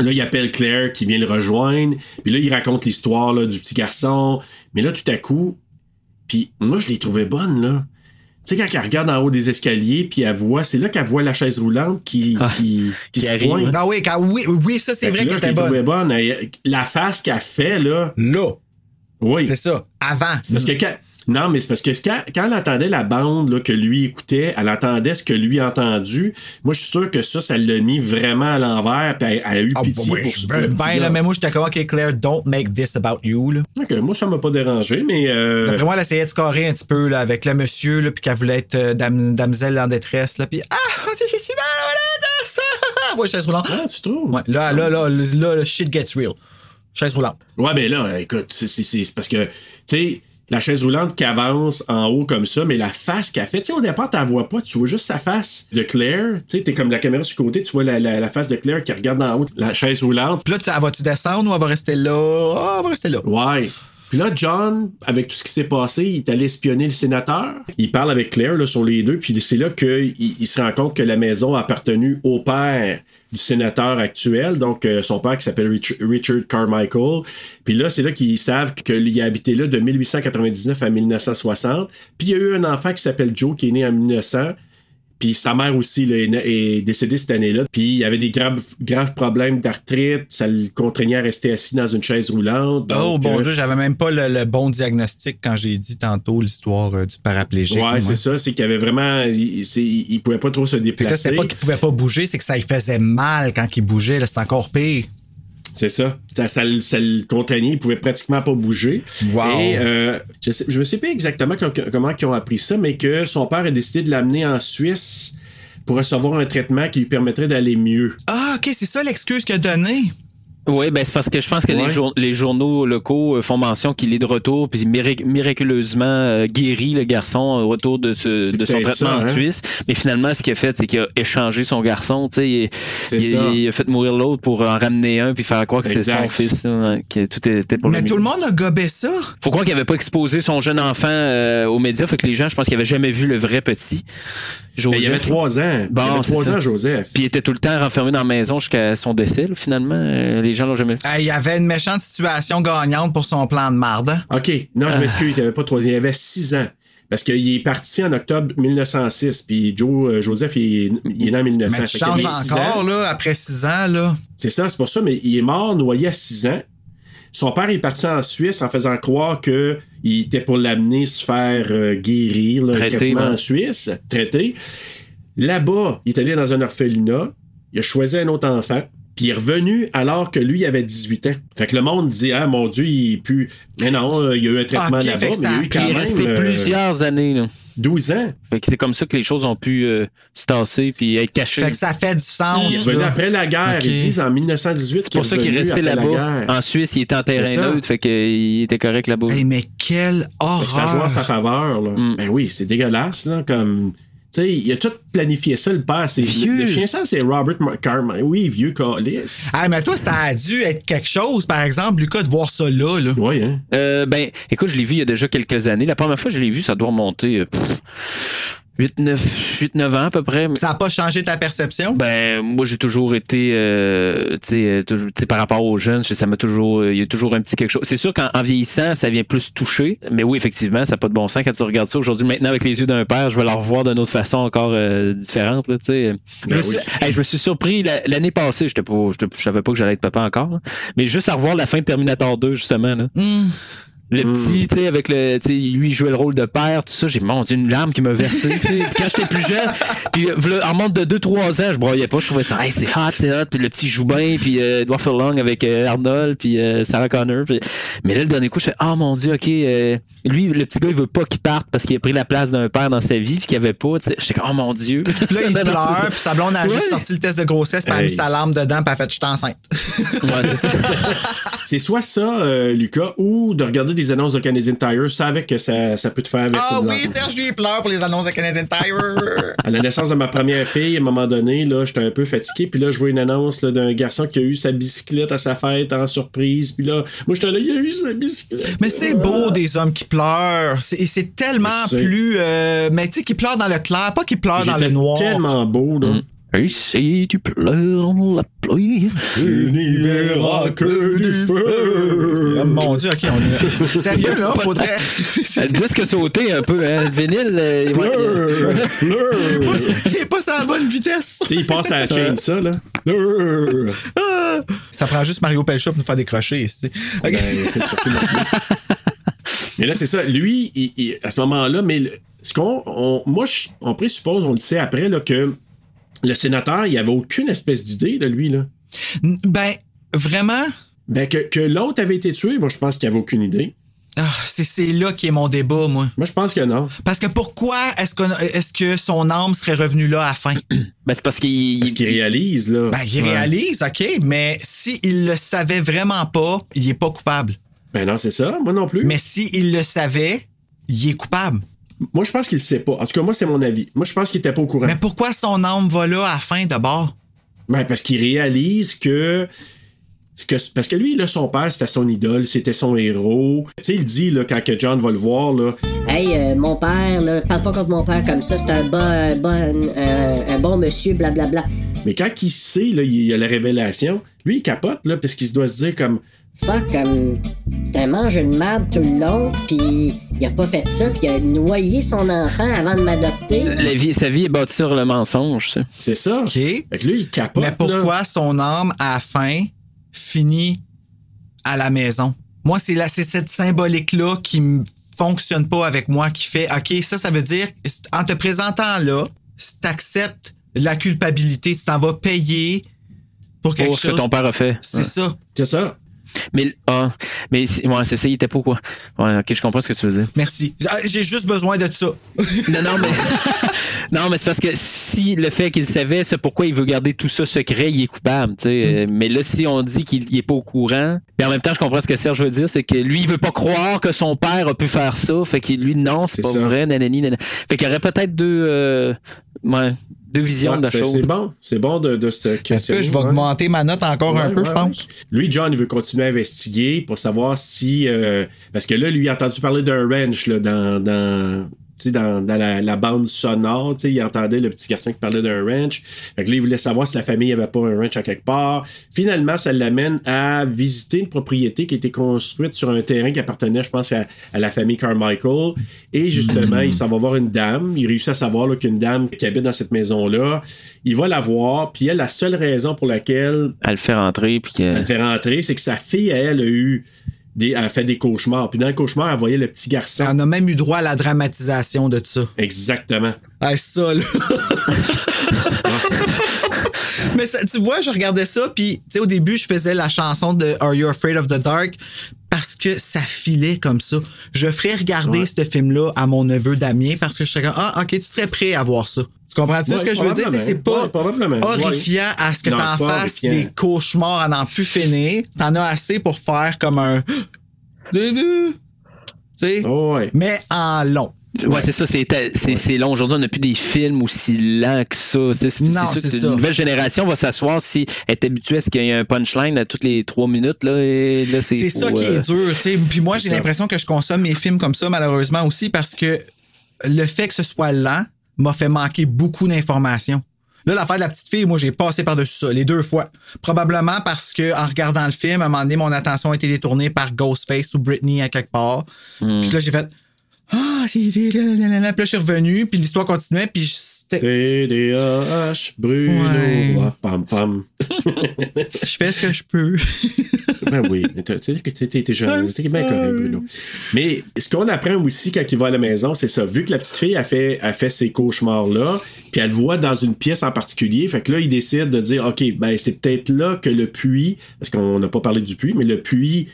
Là, il appelle Claire qui vient le rejoindre. Puis là, il raconte l'histoire là, du petit garçon. Mais là, tout à coup, puis moi, je l'ai trouvé bonne, là. Tu sais, quand elle regarde en haut des escaliers, puis elle voit, c'est là qu'elle voit la chaise roulante qui, Ah, qui, qui qui se arrive, pointe. Ah oui, quand- oui, oui, ça c'est Fait vrai là, qu'elle je l'ai était trouvé bonne. bonne. Elle- La face qu'elle fait, là. Là, Oui. c'est ça. Avant. C'est parce que quand, Non, mais c'est parce que quand, quand elle entendait la bande là, que lui écoutait, elle entendait ce que lui a entendu. Moi, je suis sûr que ça, ça l'a mis vraiment à l'envers, puis elle, elle a eu Ah, pitié pour ce ben, ben, là, mais moi, j'étais comme, OK, Claire, don't make this about you, là. Ok, moi, ça m'a pas dérangé, mais. euh, Après moi, elle essayait de scorer un petit peu, là, avec le monsieur, là, puis qu'elle voulait être euh, dame, damsel en détresse, là, puis ah, c'est si mal, voilà, dans ça. Ouais, chaise roulante. Ah, tu trouves? Ouais, là, là, là, là, là, le shit gets real. Chaise roulante. Ouais, mais là, écoute, c'est parce que, tu sais, la chaise roulante qui avance en haut comme ça, mais la face qu'elle fait, tu sais, au départ, tu la vois pas, tu vois juste sa face de Claire. Tu sais, t'es comme la caméra sur le côté, tu vois la, la- la face de Claire qui regarde en haut la chaise roulante. Puis là, tu- va-tu descendre ou elle va rester là? Ah, elle va rester là. Ouais. Là, John, avec tout ce qui s'est passé, il est allé espionner le sénateur. Il parle avec Claire là, sur les deux, puis c'est là qu'il il se rend compte que la maison a appartenu au père du sénateur actuel, donc euh, son père qui s'appelle Rich- Richard Carmichael. Puis là, c'est là qu'ils savent qu'il a habité là de 1899 à 1960. Puis il y a eu un enfant qui s'appelle Joe qui est né en 1900. Puis sa mère aussi là, est, est décédée cette année-là. Puis il avait des graves, graves problèmes d'arthrite. Ça le contraignait à rester assis dans une chaise roulante. oh, bon euh, Dieu, j'avais même pas le, le bon diagnostic quand j'ai dit tantôt l'histoire euh, du paraplégique. Ouais, c'est ça. C'est qu'il y avait vraiment. Il, pouvait pas trop se déplacer. c'est pas qu'il pouvait pas bouger, c'est que ça lui faisait mal quand il bougeait. C'est encore pire. C'est ça. Ça, ça, le- ça le contraignait. Il pouvait pratiquement pas bouger. Wow. Et euh, je, sais, je me sais pas exactement com- comment ils ont appris ça, mais que son père a décidé de l'amener en Suisse pour recevoir un traitement qui lui permettrait d'aller mieux. Ah, OK, c'est ça l'excuse qu'il a donnée. Oui, ben c'est parce que je pense que Ouais. les, jour- les journaux locaux euh, font mention qu'il est de retour, puis mirac- miraculeusement euh, guéri, le garçon, au retour de, ce, de son traitement ça, en hein? Suisse. Mais finalement, ce qu'il a fait, c'est qu'il a échangé son garçon. tu sais, Il, il- il a fait mourir l'autre pour en ramener un, puis faire croire que c'est son fils, hein, que tout était pour Mais le tout le monde a gobé ça. Faut croire qu'il avait pas exposé son jeune enfant euh, aux médias, fait que les gens, je pense qu'ils avaient jamais vu le vrai petit. Joseph. Ben, il avait trois ans. Bon, il avait trois ans, Joseph. Puis il était tout le temps renfermé dans la maison jusqu'à son décès, là, finalement. Les gens l'ont jamais vu. Ah, il y avait une méchante situation gagnante pour son plan de marde. OK. Non, Ah. je m'excuse. Il avait pas trois ans. Il avait six ans. Parce qu'il est parti en octobre 1906. Puis Joe, euh, Joseph, il est, il est né en 1900. Mais tu changes encore, ans. là, après six ans, là. C'est ça, c'est pour ça, mais il est mort noyé à 6 ans. Son père est parti en Suisse en faisant croire que il était pour l'amener se faire euh, guérir, là, traitement ouais. en Suisse, traité. Là-bas, il est allé dans un orphelinat, il a choisi un autre enfant, puis il est revenu alors que lui il avait 18 ans. Fait que le monde dit Ah mon Dieu, il plus. Mais non, euh, il y a eu un traitement là-bas, mais ça il y a eu quand même resté euh, plusieurs années. Là. 12 ans. Fait que c'est comme ça que les choses ont pu euh, se tasser puis être cachées. Fait que ça fait du sens. Il est revenu là. après la guerre. Ils disent en 1918 C'est pour ça qu'il est resté là-bas. En Suisse, il était en terrain neutre, fait qu'il était correct là-bas. Hey, mais quelle que Ça joue horreur. en sa faveur, là. Mm. Ben oui, c'est dégueulasse, là, comme. Tu sais, il a tout planifié ça, le père. C'est, le, Vieux. le chien sang, c'est Robert Carman. Oui, vieux calice. Ah, mais toi, ça a dû être quelque chose, par exemple, Lucas, de voir ça là. là. Oui, hein. Euh, ben, écoute, je l'ai vu il y a déjà quelques années. La première fois que je l'ai vu, ça doit remonter euh, pff, 8, 9, 8, 9 ans à peu près. Ça n'a pas changé ta perception? Ben, moi, j'ai toujours été, euh, tu sais, euh, toujours- tu sais, par rapport aux jeunes, ça m'a toujours, euh, il y a toujours un petit quelque chose. C'est sûr qu'en en vieillissant, ça vient plus toucher. Mais oui, effectivement, ça n'a pas de bon sens quand tu regardes ça aujourd'hui. Maintenant, avec les yeux d'un père, je vais la revoir d'une autre façon encore euh, différente, là, tu sais. Je, Ben me suis- oui. hey, je me suis surpris la- l'année passée, j'étais pas, j'étais- je savais pas que j'allais être papa encore, là. mais juste à revoir la fin de Terminator 2, justement, là. Hmm. Le petit, tu sais, avec le. Tu sais, lui, il jouait le rôle de père, tout ça. J'ai, mon Dieu, une larme qui m'a versé. Quand j'étais plus jeune, puis v'là, en monte de 2-3 ans, je broyais pas. Je trouvais ça, hey, c'est hot, c'est hot. Puis le petit joue bien, puis euh, Edward Furlong avec euh, Arnold, puis euh, Sarah Connor. puis- Mais là, le dernier coup, je fais, oh mon Dieu, ok. euh, lui, le petit gars, il veut pas qu'il parte parce qu'il a pris la place d'un père dans sa vie, puis qu'il avait pas. tu sais. J'étais comme, oh mon Dieu. Puis là, il pleure, puis sa blonde a juste sorti le test de grossesse, puis elle a mis Hey. sa larme dedans, puis elle a fait « Je suis enceinte Ouais, c'est ça. C'est soit ça, euh, Lucas, ou de regarder des annonces de Canadian Tire. Je savais que ça, ça peut te faire » verser Ah oui. Serge, lui, il pleure pour les annonces de Canadian Tire. À la naissance de ma première fille, à un moment donné, là, j'étais un peu fatigué, puis là, je vois une annonce là, d'un garçon qui a eu sa bicyclette à sa fête en surprise, puis là, moi, j'étais là, il a eu sa bicyclette. Mais c'est beau des hommes qui pleurent. C'est et c'est tellement plus. euh, mais tu sais, qui pleurent dans le clair, pas qui pleurent dans le noir. tellement beau, là. Et si tu pleures dans la pluie. Tu n'y verras que du feu. Oh mon dieu, ok, on est. Sérieux, là, faudrait. Le disque a sauté un peu, hein. Le vinyle. euh, ouais, Pleure, pleure. Il est pas sur la bonne vitesse. Tu sais, il passe à la chaîne, ça, là. Pleure. Ça prend juste Mario Pelcha pour nous faire décrocher. c'est- Ok. Ben, c'est surtout le- Mais là, c'est ça. Lui, il- il- à ce moment-là, mais le- ce qu'on, on- moi, je- on présuppose, on le sait après, là, que le sénateur, il avait aucune espèce d'idée de lui, là. Ben, vraiment? Ben, que, que l'autre avait été tué, moi, je pense qu'il avait aucune idée. Ah, c'est, c'est là qui est mon débat, moi. Moi, je pense que non. Parce que pourquoi est-ce, que son âme serait revenue là à la fin? Ben, c'est parce qu'il. Parce qu'il réalise, là. Ben, il Ouais. réalise, OK, mais s'il le savait vraiment pas, il est pas coupable. Ben non, c'est ça. Moi non plus. Mais s'il le savait, il est coupable. Moi, je pense qu'il le sait pas. En tout cas, moi, c'est mon avis. Moi, je pense qu'il était pas au courant. Mais pourquoi son âme va là à la fin d'abord? Ben, parce qu'il réalise que. ce que- Parce que lui, là, son père, c'était son idole, c'était son héros. Tu sais, il dit, là, quand que John va le voir, là, Hey, euh, mon père, là, parle pas contre mon père comme ça, c'est un bon, un bon, euh, un bon monsieur, blablabla. mais quand il sait, là, il y a la révélation, lui, il capote, là, parce qu'il se doit se dire comme. Fuck, comme. C'est un mange une merde tout le long, pis il a pas fait ça, pis il a noyé son enfant avant de m'adopter. La vie, sa vie est bâtie sur le mensonge, ça. C'est ça. OK. Fait que lui, il capote. Mais pourquoi son âme, à la fin, finit à la maison? Moi, c'est, la, c'est cette symbolique-là qui me fonctionne pas avec moi, qui fait, OK, ça, ça veut dire, en te présentant là, si t'acceptes la culpabilité, tu t'en vas payer pour quelque Pour ce que chose. ton père a fait. C'est Ouais. ça. C'est ça. Mais, ah, mais ouais, c'est ça, il était pas quoi. Ouais, ok, je comprends ce que tu veux dire. Merci. Ah, J'ai juste besoin de ça. Non, non, mais. non, mais c'est parce que si le fait qu'il savait, c'est pourquoi il veut garder tout ça secret, il est coupable, tu sais. Euh, Mais là, si on dit qu'il il est pas au courant, mais en même temps, je comprends ce que Serge veut dire, c'est que lui, il veut pas croire que son père a pu faire ça. Fait que lui, non, c'est C'est pas ça. vrai, nanani, nanana. Fait qu'il y aurait peut-être deux, euh, ouais, deux visions Ouais, de la c'est, chose. c'est bon. C'est bon de, de se Est-ce questionner. que je vais ouais. augmenter ma note encore un peu, ouais, je pense? ouais. Lui, John, il veut continuer à investiguer pour savoir si. euh, parce que là, lui, il a entendu parler d'un ranch là, dans, dans, dans, dans la, la bande sonore. tu sais, Il entendait le petit garçon qui parlait d'un ranch. Fait que là, il voulait savoir si la famille avait pas un ranch à quelque part. Finalement, ça l'amène à visiter une propriété qui été construite sur un terrain qui appartenait, je pense, à, à la famille Carmichael. Et justement, il s'en va voir une dame. Il réussit à savoir là, qu'une dame qui habite dans cette maison-là, il va la voir. Puis elle, la seule raison pour laquelle Elle le fait rentrer, puis que- elle fait rentrer, c'est que sa fille, elle, a eu des, a fait des cauchemars. Puis dans le cauchemar, elle voyait le petit garçon. On a même eu droit à la dramatisation de ça. Exactement. Ah, ça, là. Mais ça- tu vois, je regardais ça, puis tu sais, au début, je faisais la chanson de Are You Afraid of the Dark parce que ça filait comme ça. Je ferais regarder Ouais. ce film-là à mon neveu Damien parce que je serais comme Ah, ok, tu serais prêt à voir ça. Tu comprends-tu Ouais, ce que je veux dire? C'est pas Ouais, horrifiant à ce que t'en fasses des cauchemars à n'en plus finir. T'en as assez pour faire comme un. Tu sais? Oh, ouais. Mais en long. Ouais, c'est ça, c'est, long. Aujourd'hui, on n'a plus des films aussi lents que ça. C'est, une nouvelle génération va s'asseoir si elle est habituée à ce qu'il y ait un punchline à toutes les trois minutes. Là, et là, c'est, C'est ça qui euh, est dur, tu sais. Puis moi, j'ai l'impression que je consomme mes films comme ça, malheureusement aussi, parce que le fait que ce soit lent m'a fait manquer beaucoup d'informations. Là, l'affaire de la petite fille, moi, j'ai passé par-dessus ça, les deux fois. Probablement parce que en regardant le film, à un moment donné, mon attention a été détournée par Ghostface ou Britney à quelque part. Hmm. Puis là, j'ai fait Ah, c'est. Puis là, je suis revenu, puis l'histoire continuait, puis c'était- TDAH, Bruno. Ouais. Ah, pam, pam. je fais ce que je peux. Ben oui, mais t'as- tu sais que t'es t'es jeune, t'es bien correct. Bruno. Mais ce qu'on apprend aussi quand il va à la maison, c'est ça. Vu que la petite fille a fait, a fait ces cauchemars-là, puis elle le voit dans une pièce en particulier, fait que là, il décide de dire, OK, ben c'est peut-être là que le puits, parce qu'on n'a pas parlé du puits, mais le puits,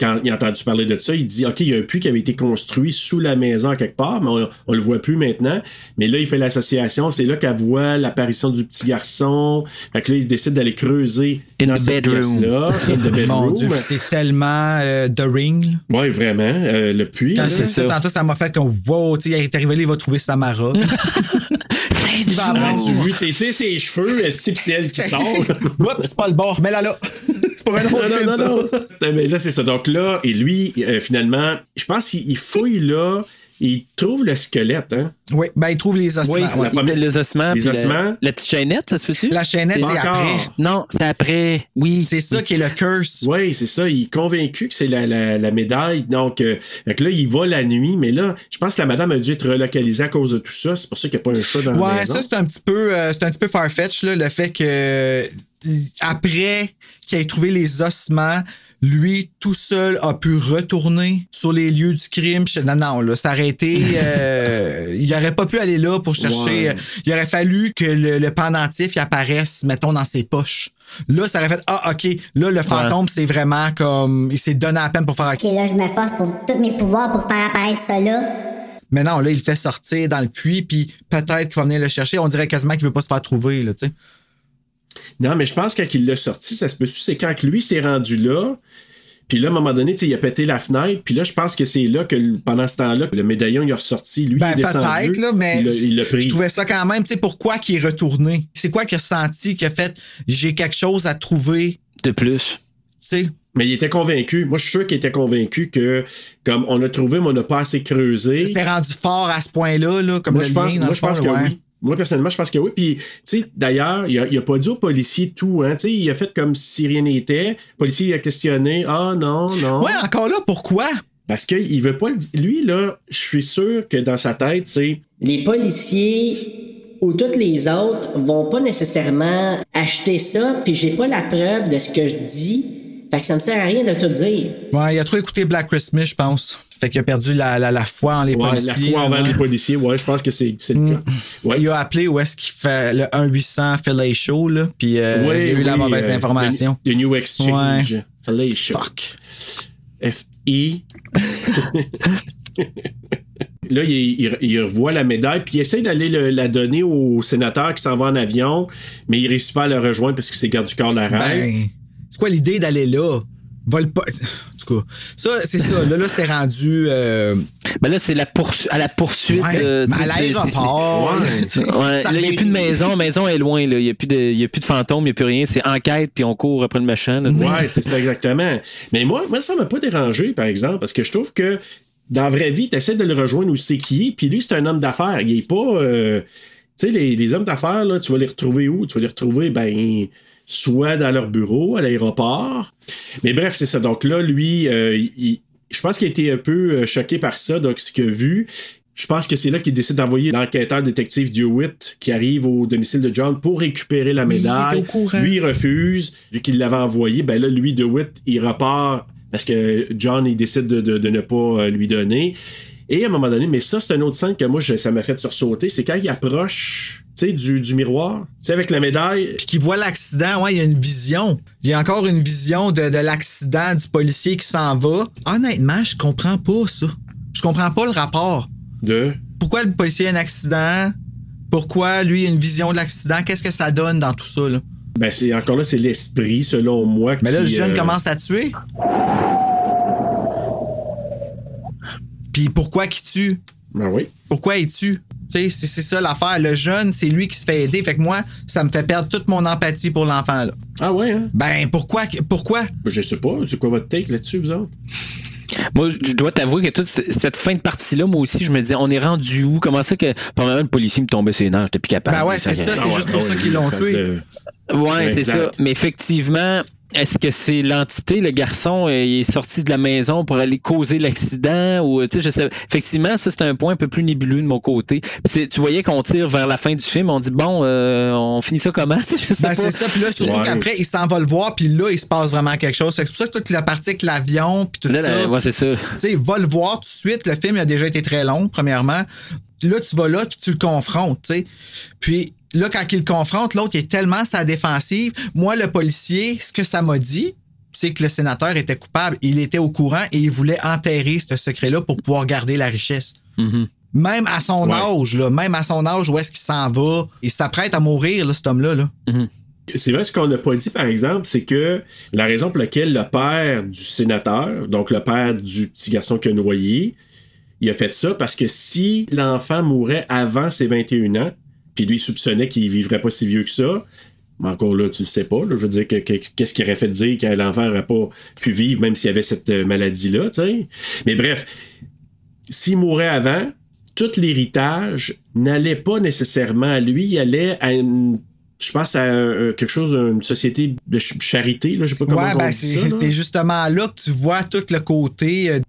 quand il a entendu parler de ça, il dit, OK, il y a un puits qui avait été construit sous la maison à quelque part, mais on, on le voit plus maintenant. Mais là, il fait l'association, c'est là qu'elle voit l'apparition du petit garçon. Fait que là, il décide d'aller creuser In dans the cette bedroom. pièce-là, in the bedroom. Mon Dieu, c'est tellement euh, The Ring. Ouais, vraiment. euh, le puits. Quand c'est ça, tantôt, ça m'a fait comme wow, tu sais, il est arrivé là, il va trouver Samara. il va Ah, apprendre. tu vois, tu sais, ses cheveux, c'est le ciel qui sort. Oups, c'est pas le bord, mais là là. C'est pas un autre non, film, non, ça. non, non. Mais là, c'est ça. Donc là, et lui, euh, finalement, je pense qu'il il fouille là, il trouve le squelette, hein. Oui, ben il trouve les ossements. Oui, ouais. première- les ossements. les ossements. La, petite chaînette, ça se peut-tu? La chaînette, c'est après. Non, c'est après. Oui. C'est ça qui est le curse. Oui, c'est ça. Il est convaincu que c'est la, la, la médaille. Donc, euh, fait que là, il va la nuit, mais là, je pense que la madame a dû être relocalisée à cause de tout ça. C'est pour ça qu'il n'y a pas un chat dans la Ouais, ça c'est un petit peu, euh, c'est un petit peu farfetch là, le fait que après qu'il ait trouvé les ossements, lui, tout seul, a pu retourner sur les lieux du crime. Non, non, là, ça aurait été... euh, il aurait pas pu aller là pour chercher... Ouais. euh, il aurait fallu que le, le pendentif apparaisse, mettons, dans ses poches. Là, ça aurait fait Ah, OK, là, le fantôme, c'est vraiment comme. Il s'est donné à peine pour faire OK. Ok, là, je me force pour tous mes pouvoirs pour faire apparaître ça là. Mais non, là, il le fait sortir dans le puits, puis peut-être qu'il va venir le chercher. On dirait quasiment qu'il veut pas se faire trouver, là, tu sais. Non, mais je pense que quand il l'a sorti, ça se peut-tu, c'est quand que lui s'est rendu là. Puis là, à un moment donné, il a pété la fenêtre. Puis là, je pense que c'est là que pendant ce temps-là, le médaillon, il a ressorti. Lui, Ben, il est descendu. peut-être, là, mais Il l'a- pris. je trouvais ça quand même, tu sais, pourquoi qu'il est retourné? C'est quoi qu'il a senti, qu'il a fait, j'ai quelque chose à trouver, De plus. tu sais? Mais il était convaincu. Moi, je suis sûr qu'il était convaincu que, comme on a trouvé, mais on n'a pas assez creusé. C'était rendu fort à ce point-là, là, comme moi, le je pense, lien, dans moi, le je pense fond, que là, ouais. oui. Moi, personnellement, je pense que oui. Puis, tu sais, d'ailleurs, il a, il a pas dit au policier tout, hein. Tu sais, il a fait comme si rien n'était. Le policier, il a questionné. Ah, non, non. Ouais, encore là, pourquoi? Parce qu'il veut pas le dire. Lui, là, je suis sûr que dans sa tête, c'est. Les policiers ou tous les autres vont pas nécessairement acheter ça, puis j'ai pas la preuve de ce que je dis. Fait que ça me sert à rien de tout dire. Ouais, il a trop écouté Black Christmas, je pense. Fait qu'il a perdu la, la, la foi en les Ouais, policiers. la foi envers ouais. les policiers, ouais, je pense que c'est c'est Mm. le cas. Ouais. Il a appelé où est-ce qu'il fait le 1-800 Filet Show, là, puis euh, Ouais, il a eu la mauvaise euh, information. The, the New Exchange. Ouais. Fallait chaud. Fuck. F-I. Là, il, il- il revoit la médaille, puis il essaie d'aller le- la donner au sénateur qui s'en va en avion, mais il réussit pas à le rejoindre parce que c'est garde du corps de la reine. Ben, c'est quoi l'idée d'aller là? Vole pas. En tout cas, ça, c'est ça. Là, là c'était rendu. euh, Ben là, c'est la poursu- à la poursuite. Ouais, euh, à l'aéroport, Ouais, là, il n'y a plus de maison. La maison est loin. là. Il n'y a, plus de- il y a plus de fantômes, il n'y a plus rien. C'est enquête, puis on court après le là, sais. Ouais, c'est ça exactement. Mais moi, moi ça m'a pas dérangé, par exemple, parce que je trouve que dans la vraie vie, tu essaies de le rejoindre où c'est qui est, puis lui, c'est un homme d'affaires. Il est pas. euh, tu sais, les, les hommes d'affaires, là, tu vas les retrouver où? Tu vas les retrouver, ben, soit dans leur bureau, à l'aéroport. Mais bref, c'est ça. Donc là, lui, euh, il- je pense qu'il a été un peu euh, choqué par ça, donc ce qu'il a vu. Je pense que c'est là qu'il décide d'envoyer l'enquêteur détective Dewitt qui arrive au domicile de John pour récupérer la Oui, il médaille. Lui, il refuse, vu qu'il l'avait envoyé. Ben là, lui, DeWitt, il repart parce que John, il décide de, de- de ne pas euh, lui donner. Et à un moment donné, mais ça, c'est un autre scène que moi, je- ça m'a fait sursauter. C'est quand il approche, tu sais, du, du miroir, tu sais, avec la médaille. Puis qu'il voit l'accident, ouais, il y a une vision. Il y a encore une vision de, de l'accident du policier qui s'en va. Honnêtement, je comprends pas ça. Je comprends pas le rapport. De? Pourquoi le policier a un accident? Pourquoi lui a une vision de l'accident? Qu'est-ce que ça donne dans tout ça, là? Ben, c'est encore là, c'est l'esprit, selon moi. Mais là, le qui, jeune euh, commence à tuer. Puis pourquoi qu'il tue? Ben oui. Pourquoi il tue? Tu sais, c'est ça l'affaire. Le jeune, c'est lui qui se fait aider. Fait que moi, ça me fait perdre toute mon empathie pour l'enfant, là. Ah ouais, hein? Ben, pourquoi? Pourquoi? Ben, je sais pas. C'est quoi votre take là-dessus, vous autres? Moi, je dois t'avouer que toute cette fin de partie-là, moi aussi, je me disais, on est rendu où? Comment ça que, pendant le policier me tombait ses nerfs? J'étais plus capable. Ben ouais, c'est ça, c'est juste pour ça qu'ils l'ont tué. Ouais, c'est ça. Mais effectivement, est-ce que c'est l'entité, le garçon, euh, il est sorti de la maison pour aller causer l'accident ou tu sais, je sais. Effectivement, ça c'est un point un peu plus nébuleux de mon côté. Puis tu voyais qu'on tire vers la fin du film, on dit bon, euh, on finit ça comment? Tu sais, Je sais Ben, pas. c'est ça. Puis là, surtout Ouais. qu'après, il s'en va le voir, puis là, il se passe vraiment quelque chose. C'est pour ça que toute la partie avec l'avion, puis tout Là, ça. là, ouais, c'est ça. Tu sais, il va le voir tout de suite. Le film a déjà été très long, premièrement. Là, tu vas là, puis tu le confrontes, tu sais. Puis là, quand il le confronte, l'autre, il est tellement sa défensive. Moi, le policier, ce que ça m'a dit, c'est que le sénateur était coupable. Il était au courant et il voulait enterrer ce secret-là pour pouvoir garder la richesse. Mhm. Même à son Ouais. âge, là, même à son âge, où est-ce qu'il s'en va? Il s'apprête à mourir, là, cet homme-là. Là. C'est vrai, ce qu'on n'a pas dit, par exemple, c'est que la raison pour laquelle le père du sénateur, donc le père du petit garçon qui a noyé, il a fait ça parce que si l'enfant mourait avant ses 21 ans, puis lui il soupçonnait qu'il vivrait pas si vieux que ça, mais encore là, tu le sais pas. là. je veux dire, que- que- qu'est-ce qui aurait fait dire que l'enfant n'aurait pas pu vivre même s'il avait cette euh, maladie-là, tu sais? Mais bref, s'il mourait avant, tout l'héritage n'allait pas nécessairement à lui, il allait à une je pense à quelque chose, une société de ch- charité, là, je sais pas comment Ouais, on ben c'est justement là que tu vois tout le côté euh,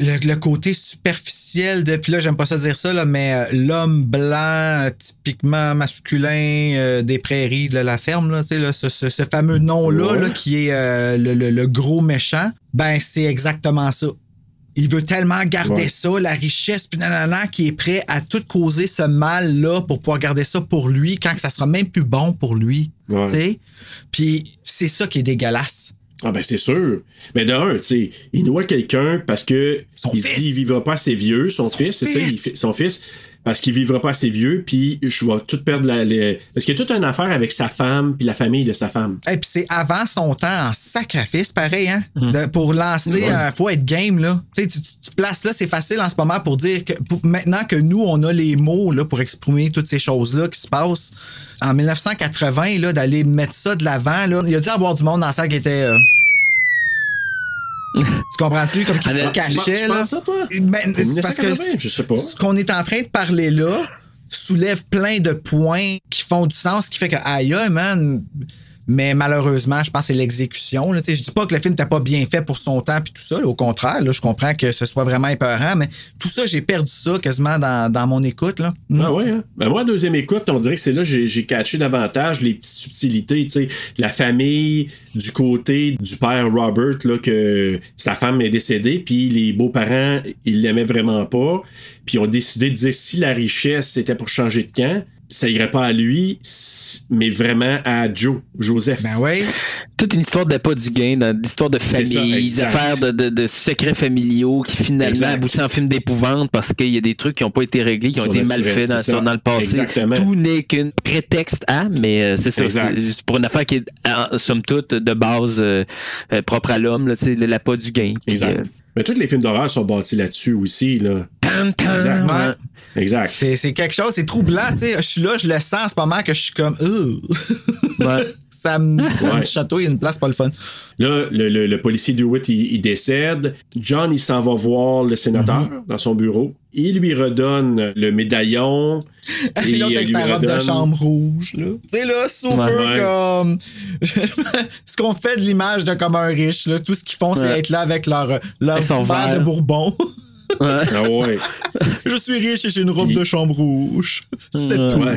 le, le côté superficiel de. Puis là, j'aime pas ça dire ça, là, mais euh, l'homme blanc, typiquement masculin euh, des prairies de la ferme, là, tu sais, là, ce, ce- ce fameux nom-là, Ouais. là, qui est euh, le, le- le gros méchant, ben, c'est exactement ça. Il veut tellement garder Ouais. ça, la richesse, puis nanana, qui est prêt à tout causer ce mal-là pour pouvoir garder ça pour lui quand que ça sera même plus bon pour lui. Ouais. Tu sais? Puis c'est ça qui est dégueulasse. Ah ben c'est sûr. Mais de un, tu sais, il noie quelqu'un parce que Son il se fils. dit il vivra pas assez vieux, son, Son fils, c'est ça, il son fils, parce qu'il vivra pas assez vieux, puis je vais tout perdre la, les- parce qu'il y a toute une affaire avec sa femme puis la famille de sa femme. Et puis c'est avant son temps en sacrifice, pareil, hein? De- pour lancer, Ouais. euh, faut être game, là. Tu places là, c'est facile en ce moment pour dire que pour- maintenant que nous, on a les mots là, pour exprimer toutes ces choses-là qui se passent. En 1980, là, d'aller mettre ça de l'avant, là, il y a dû avoir du monde dans ça qui était. euh, tu comprends-tu? Comme qui Ah, se cachait, tu là. penses ça, toi? Ben, c'est parce que 1980, je sais pas. ce qu'on est en train de parler là soulève plein de points qui font du sens, qui fait que aïe, man. Mais malheureusement, je pense que c'est l'exécution. Je dis pas que le film n'était pas bien fait pour son temps puis tout ça. Au contraire, je comprends que ce soit vraiment épeurant, mais tout ça, j'ai perdu ça quasiment dans, mon écoute. Mm. Ah ouais, hein? Ben moi, deuxième écoute, on dirait que c'est là que j'ai, j'ai catché davantage les petites subtilités, la famille du côté du père Robert, que sa femme est décédée, puis les beaux-parents, ils l'aimaient vraiment pas, puis ils ont décidé de dire si la richesse c'était pour changer de camp, ça irait pas à lui, mais vraiment à Joe, Joseph. Ben oui. Toute une histoire de pas du gain, d'histoire de C'est famille, d'affaires de, de, de secrets familiaux qui finalement aboutissent en film d'épouvante parce qu'il y a des trucs qui n'ont pas été réglés, qui ont été mal faits dans, c'est le passé. Exactement. Tout n'est qu'un prétexte à, mais euh, c'est ça. C'est c'est pour une affaire qui est, en- somme toute, de base euh, euh, propre à l'homme, là, tu sais, le la pas du gain. Puis, Exact. euh, Mais tous les films d'horreur sont bâtis là-dessus aussi, là. Exact. Ouais. Exact. C'est, quelque chose, c'est troublant. tu sais. Je suis là, je le sens en ce moment que je suis comme. Ouais. ça me, Ouais. chatouille une place pas le fun. Là, le, le- le policier DeWitt, il, il décède. John, il s'en va voir le sénateur Mhm. dans son bureau. Il lui redonne le médaillon. Et l'autre il avec lui sa robe de redonne- chambre rouge, là. Tu sais, là, super Ouais. comme. ce qu'on fait de l'image de comme un riche, là. Tout ce qu'ils font, c'est être là avec leur, leur verre. de bourbon. Ouais. Ah ouais. Je suis riche et j'ai une robe de chambre rouge. C'est Ouais. tout. Ouais.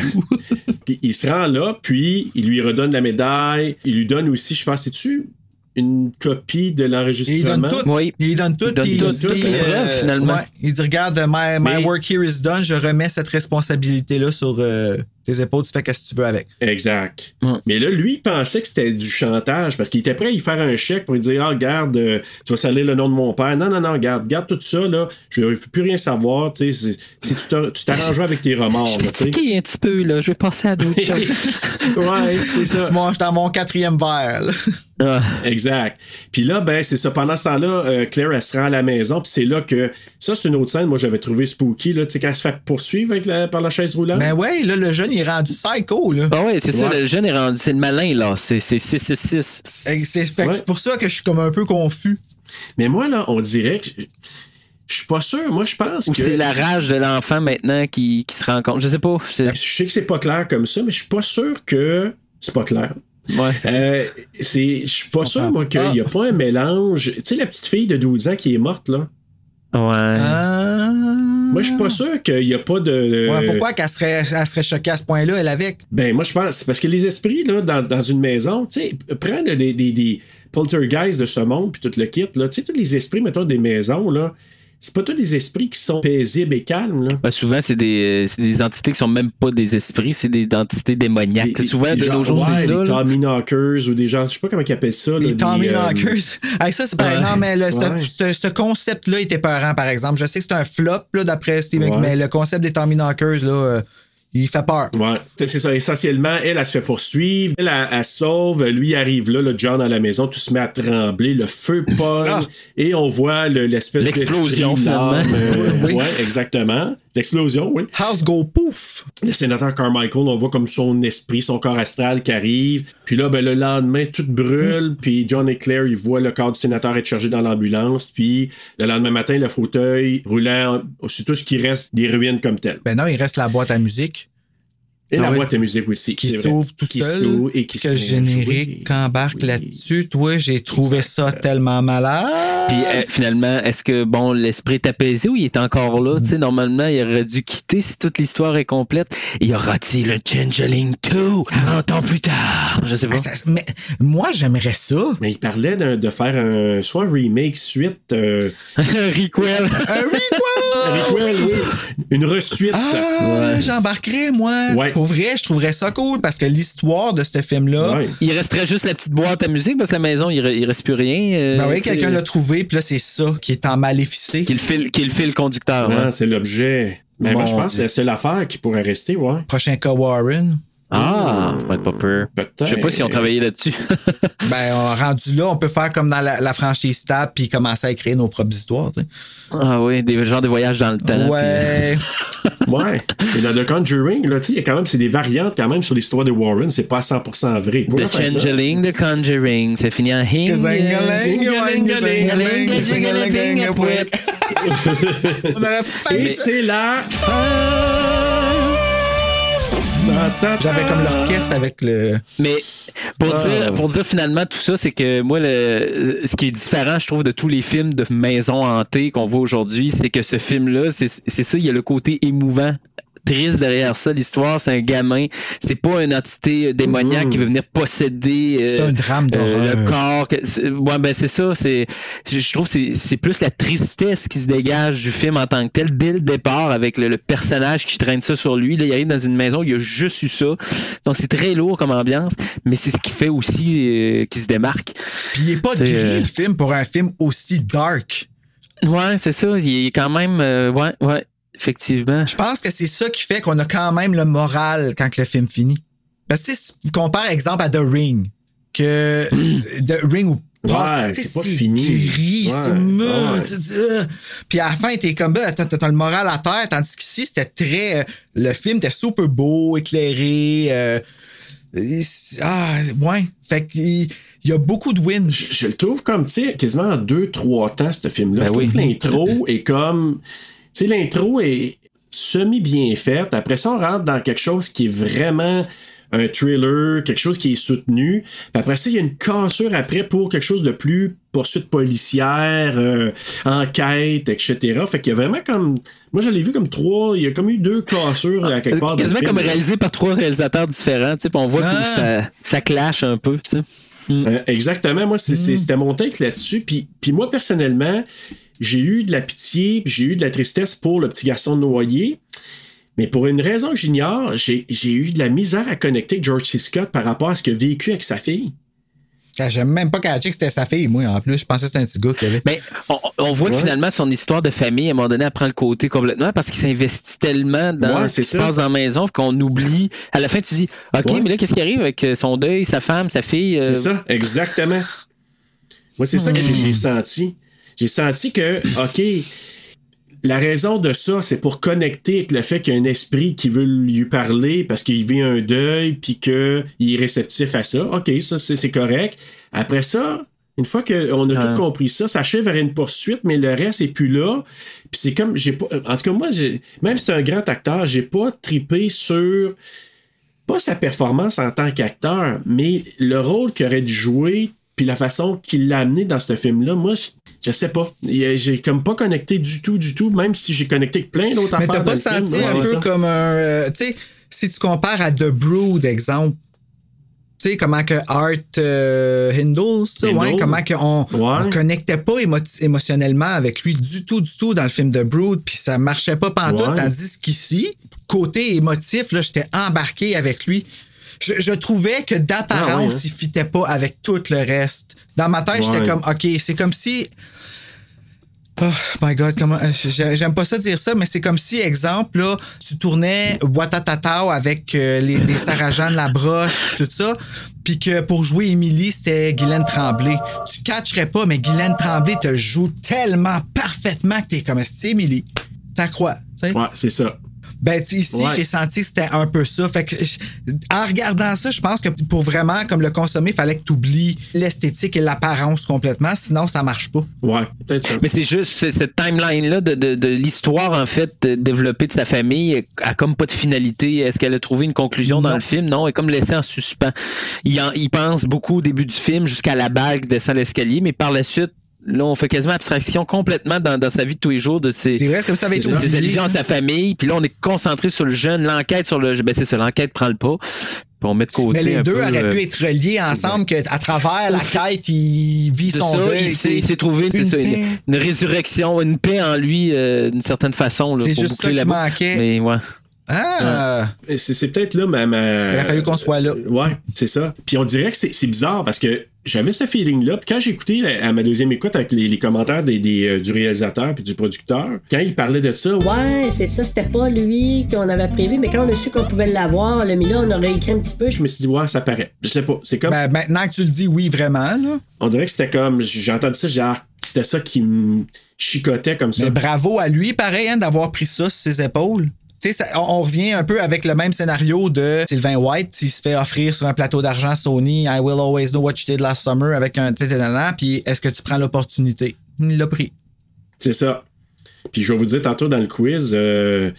Puis il se rend là, puis il lui redonne la médaille. Il lui donne aussi, je pense, c'est-tu une copie de Et il l'enregistrement? donne tout. Oui. Il donne tout. Il donne tout, preuves, finalement. ouais, il dit Regarde, my, my Mais- work here is done. Je remets cette responsabilité-là sur euh, tes épaules. Tu fais ce que tu veux avec. Exact. Ouais. Mais là, lui, il pensait que c'était du chantage parce qu'il était prêt à y faire un chèque pour lui dire Ah, regarde, euh, tu vas salir le nom de mon père. Non, non, non, regarde, garde tout ça, là. Je veux plus rien savoir. Tu sais, c'est- si tu t'ar- tu t'arrangeras avec tes remords, sais. Fatigué un petit peu, là. Je vais passer à d'autres choses. ouais, c'est ça. Moi, j'étais dans mon quatrième verre. là. Ah. Exact. Puis là, ben, c'est ça. Pendant ce temps-là, euh, Claire, elle se rend à la maison. Puis c'est là que. Ça, c'est une autre scène, moi, j'avais trouvé spooky, là. Tu sais, qu'elle se fait poursuivre avec la- par la chaise roulante. Ben ouais, là, le jeune, il est rendu psycho, là. Ah ouais, c'est ça, le jeune est rendu, c'est le malin, là. C'est c'est 666. Et C'est Ouais. pour ça que je suis comme un peu confus. Mais moi, là, on dirait que. Je suis pas sûr. Moi, je pense Ou que. c'est la rage de l'enfant maintenant qui, qui se rend compte. Je sais pas. c'est- Je sais que c'est pas clair comme ça, mais je suis pas sûr que. C'est pas clair. Ouais, c'est ça. Euh, c'est, je suis pas sûr, moi, qu'il n'y a pas un mélange. Tu sais, la petite fille de 12 ans qui est morte, là. Ouais. Ah. Moi, je suis pas sûr qu'il n'y a pas de. Ouais, pourquoi qu'elle serait, elle serait choquée à ce point-là, elle avec? Ben, moi, je pense. C'est parce que les esprits, là, dans, dans une maison, tu sais, prendre des, des, des poltergeists de ce monde, puis tout le kit, là. Tu sais, tous les esprits, mettons, des maisons, là. C'est pas tous des esprits qui sont paisibles et calmes, là. Ben, souvent, c'est des, c'est des entités qui sont même pas des esprits, c'est des entités démoniaques. Des- souvent, des de gens- nos jours, ouais, c'est ça. Tommy Knockers ou des gens, je sais pas comment ils appellent ça. là, Les Tommy des, euh, Knockers. Hey, ça, c'est pas. Ouais. Non, mais le- ce- Ouais. ce ce concept-là était peurant, par exemple. Je sais que c'est un flop, là, d'après Steven, Ouais. mais le concept des Tommy Knockers, là, euh, il fait peur. Ouais, c'est ça. Essentiellement, elle, elle se fait poursuivre. Elle, elle, elle sauve. Lui, il arrive là, le John à la maison, tout se met à trembler. Le feu pogne. Ah. Et on voit le- l'espèce L'explosion, d'esprit finalement. euh, Oui, oui. Ouais, exactement. L'explosion, oui. House go pouf! Le sénateur Carmichael, on voit comme son esprit, son corps astral qui arrive. Puis là, ben, le lendemain, tout brûle. Puis John et Claire, ils voient le corps du sénateur être chargé dans l'ambulance. Puis le lendemain matin, le fauteuil roulant, c'est tout ce qui reste des ruines comme telles. Ben non, il reste la boîte à musique. Et Ah la oui. boîte à musique aussi. qui vrai. s'ouvre tout Qui seul, et qui que générique jouer. embarque Oui. là-dessus. Toi, j'ai trouvé ça tellement malade. Puis euh, finalement, est-ce que bon l'esprit est apaisé ou il est encore là? Tu sais, normalement, il aurait dû quitter si toute l'histoire est complète. Y aura-t-il le Changeling 2 40 ans plus tard? Je sais pas. Ah, ça- mais moi, j'aimerais ça. Mais il parlait de faire un soit un remake suite. euh, Requel. Un requel! requel, oui. Une resuite. Ah, j'embarquerais, moi. Ouais. Pour vrai, je trouverais ça cool parce que l'histoire de ce film-là, Ouais. Il resterait juste la petite boîte à musique parce que la maison, il, re- il reste plus rien. euh, ben oui, quelqu'un l'a trouvé, puis là, c'est ça qui est en maléficé. Qui le file, qui le file conducteur. Non, hein. c'est l'objet. Mais moi, je pense que c'est la seule affaire qui pourrait rester, ouais. Prochain cas Warren. Ah, ça va être pas peur. Peut-être. Je sais pas si on travaillait là-dessus. Ben, on- rendu là, on peut faire comme dans la, la franchise Tab puis commencer à écrire nos propres histoires, tu sais. ah oui, des genres de voyages dans le temps. Ouais. Ouais. Et dans The Conjuring, là, tu sais, il y a quand même, c'est des variantes quand même sur l'histoire de Warren. C'est pas à 100% vrai. The? Changeling, The Conjuring, ça finit en hing. On aurait Et failli. c'est là. J'avais comme l'orchestre avec le. Mais pour, Ah. dire, pour dire finalement tout ça, c'est que moi, le, ce qui est différent, je trouve, de tous les films de maison hantée qu'on voit aujourd'hui, c'est que ce film-là, c'est c'est ça, il y a le côté émouvant. Triste derrière ça, l'histoire, c'est un gamin. C'est pas une entité démoniaque qui veut venir posséder euh, C'est un drame euh, le corps. Ouais, ben c'est ça. C'est, je trouve que c'est c'est plus la tristesse qui se dégage du film en tant que tel dès le départ avec le, le personnage qui traîne ça sur lui. Là, il arrive dans une maison, il a juste eu ça. Donc c'est très lourd comme ambiance, mais c'est ce qui fait aussi euh, qu'il se démarque. Puis il est pas gris, euh, le film, pour un film aussi dark. Ouais, c'est ça. Il est quand même, euh, ouais, ouais, effectivement. Je pense que c'est ça qui fait qu'on a quand même le moral quand que le film finit. Parce que si tu compares, exemple, à The Ring, que The Ring ou Ouais, tu sais, c'est pas fini. gris, Ouais, euh. Puis à la fin, t'es comme, ben, t'as, le moral à terre, tandis qu'ici, c'était très, euh, le film était super beau, éclairé, euh, c'est- ah, ouais. Fait qu'il il y a beaucoup de wins. Je, je le trouve comme, tu sais, quasiment en deux, trois temps, ce film-là. Ben je trouve oui. que l'intro est comme. Tu sais, l'intro est semi-bien faite. Après ça, on rentre dans quelque chose qui est vraiment un thriller, quelque chose qui est soutenu. Puis après ça, il y a une cassure après pour quelque chose de plus poursuite policière, euh, enquête, etc. Fait qu'il y a vraiment comme. Moi, je l'ai vu comme trois. Il y a comme eu deux cassures à quelque part. Quasiment comme réalisé par trois réalisateurs différents. puis on voit Ah. que ça, ça clash un peu. sais. Euh, exactement. Moi, c'est- c'était mon take là-dessus. Puis, puis moi, personnellement, j'ai eu de la pitié, puis j'ai eu de la tristesse pour le petit garçon noyé. Mais pour une raison que j'ignore, j'ai j'ai eu de la misère à connecter avec George C. Scott par rapport à ce qu'il a vécu avec sa fille. Ah, J'aime même pas catché que c'était sa fille, moi, en plus. Je pensais que c'était un petit gars qui avait. Mais on, on voit que Ouais. finalement, son histoire de famille, à un moment donné, elle prend le côté complètement parce qu'il s'investit tellement dans Ouais, ce qui se passe dans la maison qu'on oublie. À la fin, tu dis OK, Ouais. mais là, qu'est-ce qui arrive avec son deuil, sa femme, sa fille euh, C'est ça, exactement. Moi, c'est ça que j'ai- j'ai senti. J'ai senti que, OK, la raison de ça, c'est pour connecter avec le fait qu'il y a un esprit qui veut lui parler parce qu'il vit un deuil puis qu'il est réceptif à ça. OK, ça, c'est correct. Après ça, une fois qu'on a Ouais. tout compris ça, ça achève vers une poursuite, mais le reste est plus là. Puis c'est comme, j'ai pas, en tout cas, moi, même si c'est un grand acteur, j'ai pas tripé sur pas sa performance en tant qu'acteur, mais le rôle qu'il aurait dû jouer, puis la façon qu'il l'a amené dans ce film-là, moi, je, sais pas. J'ai comme pas connecté du tout, du tout, même si j'ai connecté avec plein d'autres Mais affaires. t'as pas senti film. un Ouais, peu ça. comme un. euh, tu sais, si tu compares à The Brood, exemple. Tu sais, comment que Art euh, Hindle, ça, ouais, comment qu'on Ouais. on connectait pas émo- émotionnellement avec lui du tout, du tout dans le film The Brood, puis ça marchait pas pantoute, Ouais. tandis qu'ici, côté émotif, là, j'étais embarqué avec lui. Je, je trouvais que d'apparence, Ah ouais, hein? il fitait pas avec tout le reste. Dans ma tête, j'étais comme, OK, c'est comme si Oh my god, comment euh, j'ai- j'aime pas ça dire ça, mais c'est comme si, exemple, là, tu tournais Watatatao avec euh, les, des Sarah-Jeanne Labrosse tout ça, puis que pour jouer Émilie, c'était Guylaine Tremblay. Tu catcherais pas, mais Guylaine Tremblay te joue tellement parfaitement que t'es comme c'est Émilie? T'as quoi, tu sais? Ouais, c'est ça. Ben, tu sais, ici, Ouais. j'ai senti que c'était un peu ça. Fait que, je- en regardant ça, je pense que pour vraiment, comme le consommer, il fallait que tu oublies l'esthétique et l'apparence complètement, sinon ça marche pas. Ouais, peut-être ça. Mais c'est juste c'est- cette timeline-là de, de, de l'histoire, en fait, euh, développée de sa famille, a comme pas de finalité. Est-ce qu'elle a trouvé une conclusion dans le film? Non, elle est comme laissée en suspens. Il, en- il pense beaucoup au début du film jusqu'à la bague descend l'escalier, mais par la suite, là, on fait quasiment abstraction complètement dans, dans sa vie de tous les jours de ses, vrai, comme ça avait été des à sa famille. Puis là, on est concentré sur le jeune, l'enquête sur le. Ben, c'est ça, l'enquête prend le pas. Puis on met de côté. Mais les un deux peu, auraient euh, pu être reliés ensemble, que à travers la quête, il vit son ça, deuil. il s'est trouvé Une ça, une, résurrection, une paix en lui euh, d'une certaine façon. là, C'est pour juste boucler ça qui manquait. Mais ouais. Ah! C'est peut-être là ma. ma- Il a fallu qu'on soit là. Ouais, c'est ça. Puis on dirait que c'est bizarre parce que j'avais ce feeling-là. Puis quand j'ai écouté la- à ma deuxième écoute avec les, les commentaires des, des, euh, du réalisateur puis du producteur, quand il parlait de ça, Ouais, c'est ça, c'était pas lui qu'on avait prévu, mais quand on a su qu'on pouvait l'avoir, le là, on aurait écrit un petit peu. je me suis dit, ouais, ça paraît. Je sais pas. C'est comme. Ben, maintenant que tu le dis, oui, vraiment, là. on dirait que c'était comme. J'ai entendu ça, j'ai ah, c'était ça qui me chicotait comme ça. Mais bravo à lui, pareil, hein, d'avoir pris ça sur ses épaules. Tu sais, on, on revient un peu avec le même scénario de Sylvain White, s'il se fait offrir sur un plateau d'argent Sony, I will always know what you did last summer avec un téténana, puis est-ce que tu prends l'opportunité? Il l'a pris. C'est ça. Puis je vais vous dire tantôt dans le quiz, euh,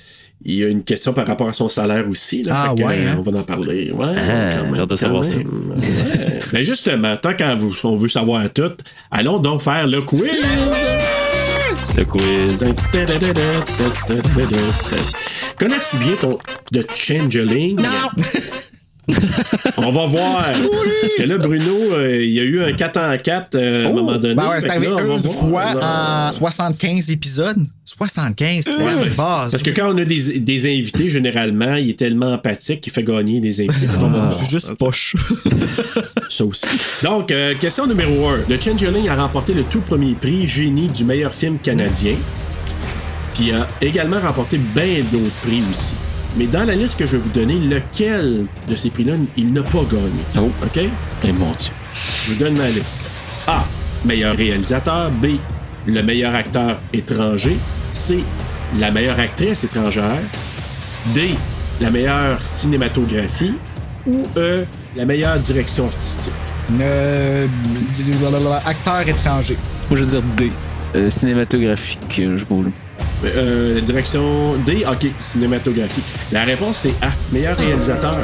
il y a une question par rapport à son salaire aussi. Là, Ah, que, ouais, hein? On va en parler. Ouais, Ah, quand même, de savoir ça. Ouais. Ben justement, tant qu'on veut savoir tout, allons donc faire le quiz. Le quiz. Connais-tu bien ton The Changeling? Non! On va voir. Parce que là, Bruno, euh, il y a eu un 4 en 4 euh, à un moment donné. Ben ouais, c'est arrivé là, une fois en 75 épisodes. 75, c'est Ouais, base. Parce que quand on a des, des invités, généralement, il est tellement empathique qu'il fait gagner des invités. Je suis juste poche. Ça aussi. Donc, euh, question numéro 1. Le Changeling a remporté le tout premier prix Génie du meilleur film canadien. Puis a également remporté bien d'autres prix aussi. Mais dans la liste que je vais vous donner, lequel de ces prix-là, il n'a pas gagné? Oh. OK? Eh mon Dieu. Je vous donne ma liste. A. Meilleur réalisateur. B. Le meilleur acteur étranger. C. La meilleure actrice étrangère. D. La meilleure cinématographie. Ou E. La meilleure direction artistique. Euh, acteur étranger. Moi, je veux dire D. Euh, cinématographique, euh, je roule. Euh, la direction D. OK, cinématographie. La réponse, c'est A. Meilleur réalisateur.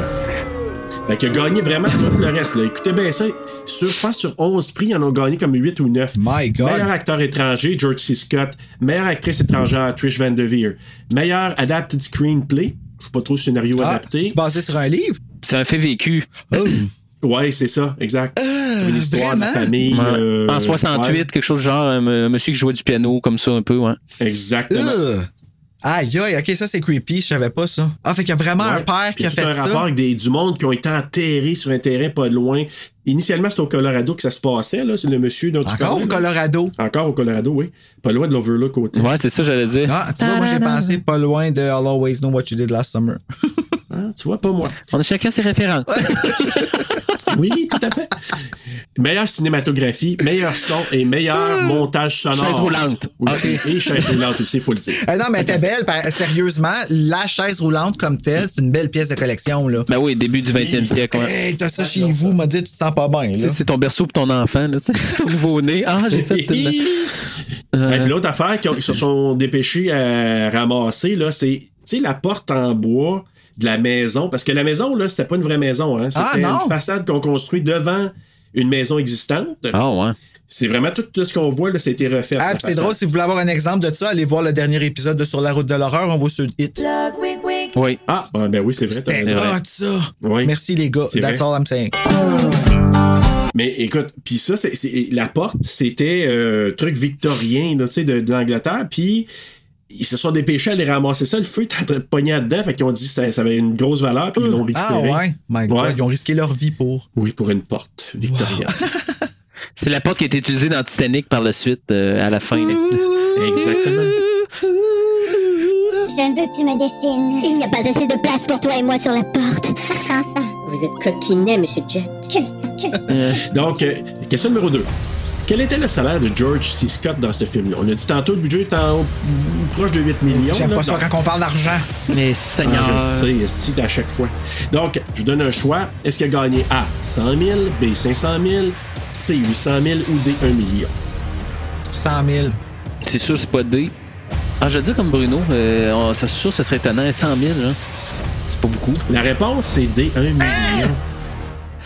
Fait qu'il a gagné vraiment tout le reste. Là. Écoutez bien ça. Sur, je pense sur 11 prix, ils en ont gagné comme 8 ou 9. My God. Meilleur acteur étranger, George C. Scott. Meilleure actrice étrangère, Trish Van Devere. Meilleur adapted screenplay. Je sais pas trop scénario Ah, adapté. c'est basé sur un livre? C'est un fait vécu. Oh. Ouais, c'est ça, exact. C'est une histoire de la famille. Ouais. euh, en 68, ouais, quelque chose genre un, un monsieur qui jouait du piano, comme ça, un peu, ouais. exactement. Ugh. Aïe, aïe, ok, ça c'est creepy, je savais pas ça. Ah, fait qu'il y a vraiment un père qui a fait un ça. rapport avec des, du monde qui ont été enterrés sur un terrain pas loin. Initialement, c'était au Colorado que ça se passait, là. C'est le monsieur dont tu Encore parlais, au là. Colorado. Encore au Colorado, oui. Pas loin de l'Overlook côté. Ouais, c'est ça, j'allais dire. Ah, tu vois, moi j'ai pensé pas loin de I'll always know what you did last summer. Ah, tu vois, pas moi. On a chacun ses références. Oui, tout à fait. Meilleure cinématographie, meilleur son et meilleur montage sonore. Chaise roulante. Aussi. Et chaise roulante aussi, faut le dire. Eh non, mais t'es belle, par- sérieusement, la chaise roulante comme telle, c'est une belle pièce de collection, là. Ben oui, début du 20e siècle. ouais. Hey, t'as ça chez vous, m'a dit, tu te sens pas bien, Tu là. sais, C'est ton berceau pour ton enfant, là, ton nouveau-né. Ah, j'ai fait. une- Et puis l'autre affaire qu'ils se sont dépêchés à ramasser, là, c'est tu sais, la porte en bois de la maison. Parce que la maison, là, c'était pas une vraie maison. Hein, Ah, c'était une façade qu'on construit devant une maison existante. Ah, ouais. C'est vraiment tout, tout ce qu'on voit, là, ça a été refait. Ah, c'est drôle, si vous voulez avoir un exemple de ça, allez voir le dernier épisode de Sur la route de l'horreur, on voit sur Hit. Oui. Ah, ouais, ben oui, c'est vrai. C'était hot, ça. Oui. Merci, les gars. C'est That's vrai. all I'm saying. Mais écoute, puis ça, c'est, c'est- la porte, c'était euh, truc victorien, là, tu sais, de, de l'Angleterre, puis ils se sont dépêchés à aller ramasser ça. Le feu était en train de pogner dedans, fait qu'ils ont dit que ça, ça avait une grosse valeur, puis ils l'ont Ah récupéré. ouais? My God, Ouais. ils ont risqué leur vie pour. Oui, pour une porte victorienne. C'est la porte qui a été utilisée dans Titanic par la suite, euh, à la fin. Exactement. Je veux que tu me dessines. Il n'y a pas assez de place pour toi et moi sur la porte. Sans ça. Vous êtes coquinet, Monsieur Jack. Que ça, que ça. Donc, euh, question numéro 2. Quel était le salaire de George C. Scott dans ce film-là? On a dit tantôt le budget est en proche de 8 millions. J'aime là. pas ça Donc- quand on parle d'argent. Mais Seigneur. Ah, je sais, à chaque fois. Donc, je vous donne un choix. Est-ce qu'il a gagné A, 100 000, B, 500 000, C, 800 000 ou D, 1 million? 100 000. C'est sûr, c'est pas D. Ah, je veux dire comme Bruno, euh, c'est sûr, ça serait étonnant. 100 000, là. C'est pas beaucoup. La réponse, c'est D, 1 million.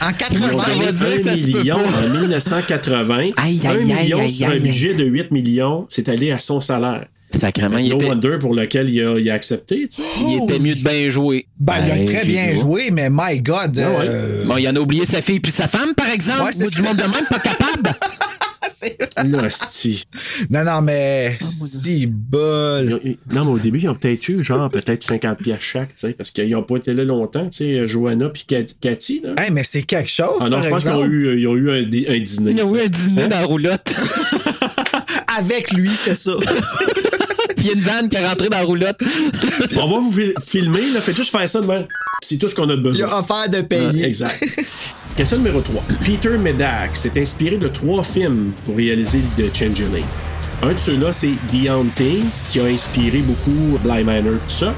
En Ils ont 80 gagné va dire que 1 ça se peut million pas. en 1980. Aïe, 1 aïe, million aïe, sur aïe, un aïe. budget de 8 millions, c'est allé à son salaire. Sacrément, il no était, wonder pour lequel il a, il a accepté. tu sais. il était mieux de bien jouer. Ben, il a Ben, très bien dit, joué, mais my God. Ah ouais. euh, Bon, il en a oublié sa fille puis sa femme, par exemple. Ouais, ça. du monde de même, pas capable. non, non, mais Oh, si Ils bol. ont- ils- Non, mais au début, ils ont peut-être eu genre peut-être 50 pièces chaque, tu sais, parce qu'ils n'ont pas été là longtemps, tu sais, Johanna puis Cat- Cathy. Là. Hey, mais c'est quelque chose. Ah non, par je pense qu'ils ont eu, ils ont eu un, un dîner. Il a tu eu un dîner Hein? dans la roulotte. Avec lui, c'était ça. puis il y a une vanne qui est rentrée dans la roulotte. On va vous fil- filmer, là, faites juste faire ça demain. C'est tout ce qu'on a Il besoin. a offert de Ah, payer. exact. Question numéro 3. Peter Medak s'est inspiré de trois films pour réaliser The Changeling. Un de ceux-là, c'est The Haunting, qui a inspiré beaucoup Bly Manor, tout ça.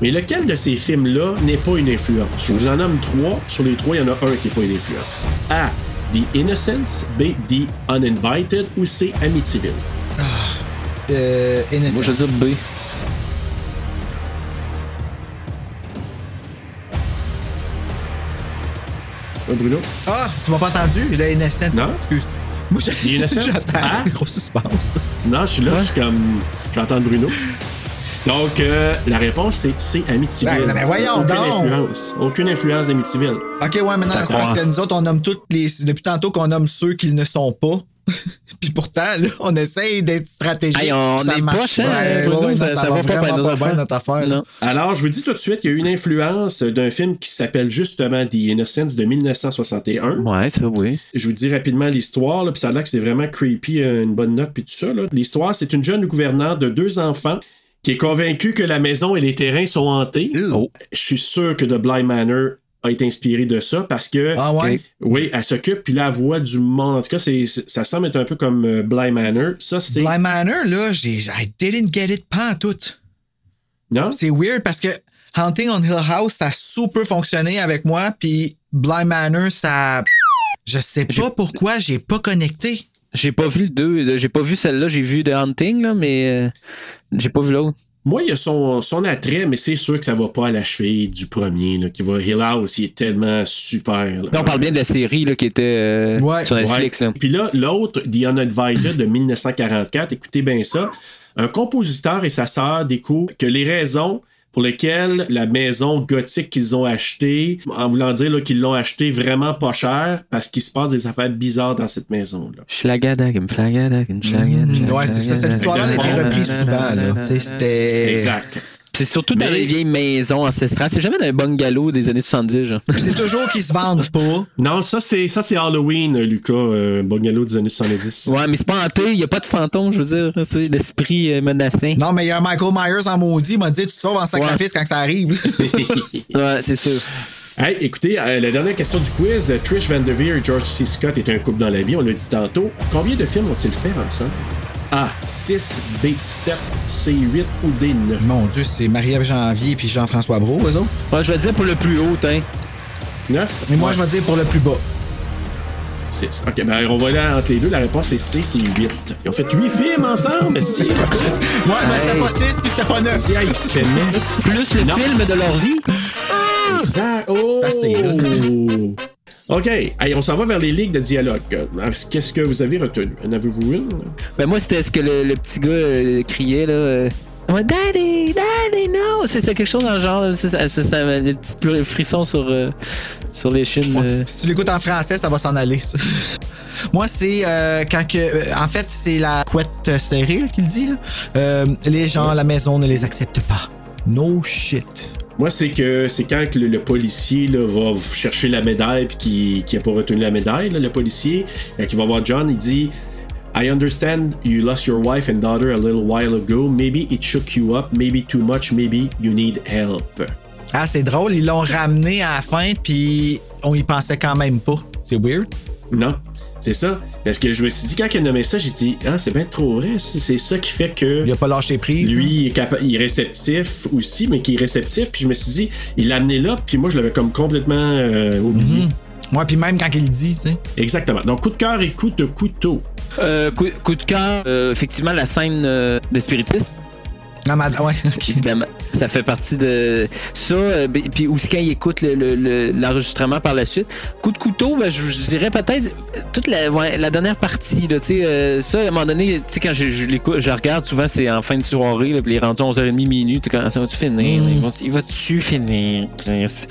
Mais lequel de ces films-là n'est pas une influence? Je vous en nomme trois. Sur les trois, il y en a un qui n'est pas une influence. A. The Innocents. B. The Uninvited. Ou C. Amityville. Euh, Innocent. Moi, je veux dire B. Bruno? Ah, tu m'as pas entendu? Le Innocent. Non. Excuse. Moi, j'ai- Innocent? j'attends. Ah? Gros suspense. Non, je suis là, je suis comme. Je vais entendre Bruno. Donc, euh, la réponse, c'est C. Amityville. Ben, ben, voyons Aucune donc. influence. Aucune influence d'Amityville. Ok, ouais, maintenant, C'est c'est parce que nous autres, on nomme toutes les. Depuis tantôt qu'on nomme ceux qui ne sont pas. Puis pourtant, là, on essaye d'être stratégique. Hey, on Ça est marche. poche, Ouais, Bruno, ouais, ouais, ça- va pas vraiment bien, affaires. notre affaire. Non. Alors, je vous dis tout de suite, il y a eu une influence d'un film qui s'appelle justement The Innocents de 1961. Ouais, ça, oui. Je vous dis rapidement l'histoire, là, puis ça a l'air que c'est vraiment creepy, euh, une bonne note, puis tout ça. là. L'histoire, c'est une jeune gouvernante de deux enfants qui est convaincue que la maison et les terrains sont hantés. Oh. Je suis sûr que The Bly Manor a été inspiré de ça parce que Ah ouais? oui, elle s'occupe puis elle voit du monde. En tout cas, c'est, ça semble être un peu comme euh, Bly Manor. Ça c'est Bly Manor, là, j'ai. I didn't get it pas en tout. non? C'est weird parce que Hunting on Hill House, ça a super fonctionné avec moi, puis Bly Manor, ça. Je sais pas pourquoi j'ai pas connecté. J'ai pas vu le 2. J'ai pas vu celle-là. J'ai vu The Hunting, là, mais euh, j'ai pas vu l'autre. Moi, il y a son, son attrait, mais c'est sûr que ça va pas à la cheville du premier là, qui va Hill House. Il est tellement super. là. Là, on parle bien de la série là, qui était euh, Ouais. sur Netflix. Ouais. Là. Puis là, l'autre, The Uninvited de 1944, écoutez bien ça. Un compositeur et sa sœur découvrent que les raisons pour lesquelles la maison gothique qu'ils ont achetée, en voulant dire là, qu'ils l'ont achetée vraiment pas cher, parce qu'il se passe des affaires bizarres dans cette maison-là. Flagadagum, schlagadagum, Ouais, c'est ça. Cette histoire-là a été reprise souvent, là. Tu sais, c'était. Exact. C'est surtout dans Mais- les vieilles maisons ancestrales. C'est jamais dans un bungalow des années 70. Genre. C'est toujours qu'ils se vendent pas. Non, ça c'est ça c'est Halloween, Lucas, euh, Bungalow des années 70. Ouais, mais c'est pas hanté. Il y a pas de fantôme, je veux dire. tu sais, L'esprit euh, menaçant. Non, mais il y a un Michael Myers en maudit, il m'a dit tu te sauves en sacrifice quand ça arrive. Ouais, c'est sûr. Hey, écoutez, euh, la dernière question du quiz, Trish Van Devere et George C. Scott étaient un couple dans la vie, on l'a dit tantôt. Combien de films ont-ils fait ensemble? A. 6, B. 7, C. 8 ou D. 9? Mon Dieu, c'est Marie-Ève Janvier puis Jean-François Brault, eux autres. Ouais, je vais dire pour le plus haut, hein. 9? Et moi, je vais dire pour le plus bas. 6. Ok, ben on va aller entre les deux. La réponse est C, c'est 8. Ils ont fait 8 films ensemble, si. Ouais, mais c'était pas 6 puis c'était pas 9. Si, hey, ils s'aimaient. Plus le Non. film de leur vie. Exact. Oh! C'est assez, là. OK. Hey, on s'en va vers les ligues de dialogue. Qu'est-ce que vous avez retenu? En avez-vous une? Ben moi, c'était ce que le, le petit gars euh, criait, là. euh, Ouais, Daddy, Daddy, no! C'est quelque chose dans le genre, c'est petits pl- frissons sur, euh, sur les chines. euh. Si tu l'écoutes en français, ça va s'en aller. ça. Moi, c'est euh, quand que. euh, en fait, c'est la couette serrée là, qu'il dit. là. Euh, les gens à la maison ne les acceptent pas. No shit. Moi, c'est que c'est quand le, le policier va chercher la médaille puis qui qui a pas retenu la médaille, le policier, et qui va voir John, il dit I understand you lost your wife and daughter a little while ago. Maybe it shook you up, maybe too much, maybe you need help. Ah, c'est drôle, ils l'ont ramené à la fin, puis on y pensait quand même pas. C'est weird. Non, c'est ça. Parce que je me suis dit, quand il a nommé ça, j'ai dit, ah, c'est bien trop vrai. C'est c'est ça qui fait que. Il a pas lâché prise. Lui, il est, capa- il est réceptif aussi, mais qui est réceptif. Puis je me suis dit, il l'a amené là, puis moi, je l'avais comme complètement euh, oublié. Ouais, puis même quand il le dit, tu sais. Exactement. Donc, coup de cœur et coup de couteau. Euh, coup, coup de cœur, euh, effectivement, la scène euh, de spiritisme. Mais ouais, ça fait partie de ça. euh, puis aussi quand il écoute le- le- le- l'enregistrement par la suite. Coup de couteau, ben, je, je dirais peut-être toute la, ouais, la dernière partie. Là, tu sais, euh, ça, à un moment donné, tu sais, quand je, je l'écoute, je regarde souvent, c'est en fin de soirée, là, puis il est rendu 11h30 minuit. comme, ça va-tu finir? Il va- Il va-tu finir? Chris?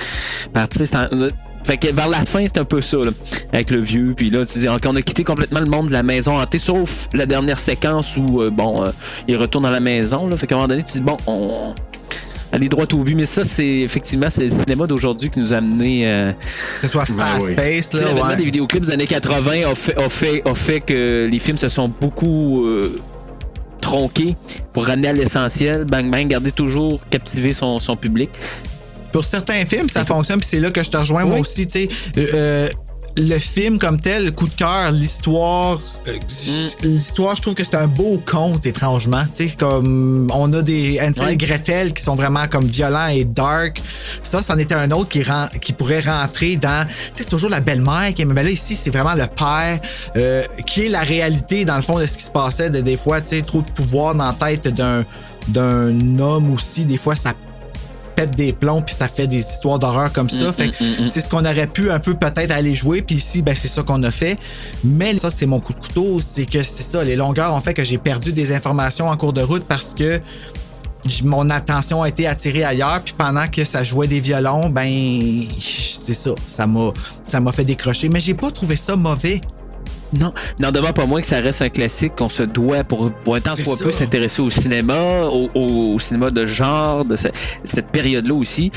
Fait que vers la fin, c'est un peu ça, là, avec le vieux. Puis là, tu dis, on a quitté complètement le monde de la maison hantée, sauf la dernière séquence où, euh, bon, euh, il retourne dans la maison. Là, fait qu'à un moment donné, tu dis, bon, on. Aller droit au but, mais ça, c'est effectivement c'est le cinéma d'aujourd'hui qui nous a amené. Euh, Que ce soit fast-paced, Tu sais, là, l'avènement ouais. des vidéoclips des années 80 a fait, a fait, a fait que les films se sont beaucoup euh, tronqués pour ramener à l'essentiel. Bang Bang, garder toujours captiver son, son public. Pour certains films, ça fonctionne, puis c'est là que je te rejoins moi aussi, tu sais. Euh, le film comme tel, le coup de cœur, l'histoire, euh, l'histoire, je trouve que c'est un beau conte étrangement, tu sais, comme on a des Hansel Ouais. et Gretel qui sont vraiment comme violents et dark. Ça, c'en était un autre qui ren- qui pourrait rentrer dans, tu sais, c'est toujours la belle-mère qui est, mais là ici, c'est vraiment le père euh, qui est la réalité dans le fond de ce qui se passait, de des fois, tu sais, trop de pouvoir dans la tête d'un d'un homme aussi, des fois ça pète des plombs puis ça fait des histoires d'horreur comme ça. Mm, fait mm, mm, c'est ce qu'on aurait pu un peu peut-être aller jouer puis ici ben c'est ça qu'on a fait. Mais ça c'est mon coup de couteau, c'est que c'est ça les longueurs ont fait que j'ai perdu des informations en cours de route parce que mon attention a été attirée ailleurs puis pendant que ça jouait des violons ben c'est ça ça m'a ça m'a fait décrocher mais j'ai pas trouvé ça mauvais Non, n'en demeure pas moins que ça reste un classique qu'on se doit pour, pour un temps soit peu s'intéresser au cinéma, au, au- au cinéma de genre, de ce- cette période-là aussi.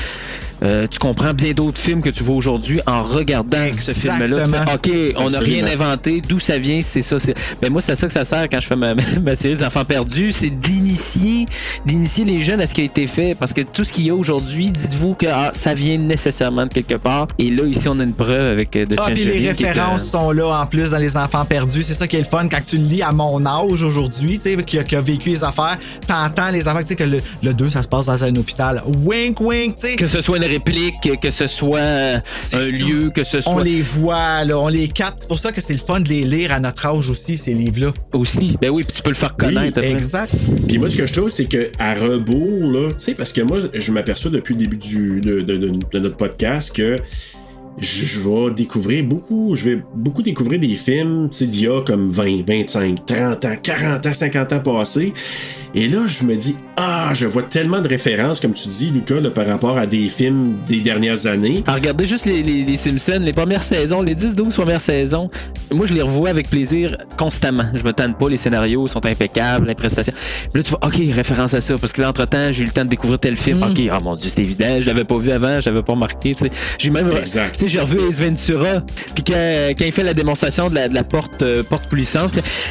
Euh, tu comprends bien d'autres films que tu vois aujourd'hui en regardant ce film-là. OK, on n'a rien inventé. D'où ça vient, c'est ça. Ben moi, c'est ça que ça sert quand je fais ma, ma série des enfants perdus. C'est d'initier, d'initier les jeunes à ce qui a été fait. Parce que tout ce qu'il y a aujourd'hui, dites-vous que ah, ça vient nécessairement de quelque part. Et là, ici, on a une preuve avec euh, de Ah, puis les euh, références sont là en plus dans Les Enfants Perdus. C'est ça qui est le fun quand tu le lis à mon âge aujourd'hui, tu sais, qui, a- qui a vécu les affaires. T'entends les affaires, tu sais, que le, le 2, ça se passe dans un hôpital. Wink, wink, tu sais. que ce soit une réplique, que ce soit euh, un ça. lieu, que ce soit On les voit, là, on les capte. C'est pour ça que c'est le fun de les lire à notre âge aussi, ces livres-là. aussi. Ben oui, puis tu peux le faire connaître. après. Exact. Puis moi, ce que je trouve, c'est que à rebours, là, tu sais, parce que moi, je m'aperçois depuis le début du, de, de- de- de notre podcast que je, je vais découvrir beaucoup, je vais beaucoup découvrir des films, d'il y a comme 20, 25, 30 ans, 40 ans, 50 ans passés. Et là, je me dis, ah, je vois tellement de références, comme tu dis, Lucas, là, par rapport à des films des dernières années. À regarder juste les, les- les Simpsons, les premières saisons, les 10-12 premières saisons, moi je les revois avec plaisir constamment. Je me tente pas, les scénarios sont impeccables, les prestations. Là tu vois, ok, référence à ça, parce que là entre-temps, j'ai eu le temps de découvrir tel film. Ok, oh mon dieu, c'est évident, je l'avais pas vu avant, je l'avais pas remarqué. tu sais. J'ai même, Exact. Sais, j'ai revu Ace Ventura, puis quand, quand il fait la démonstration de la, de la porte, euh, porte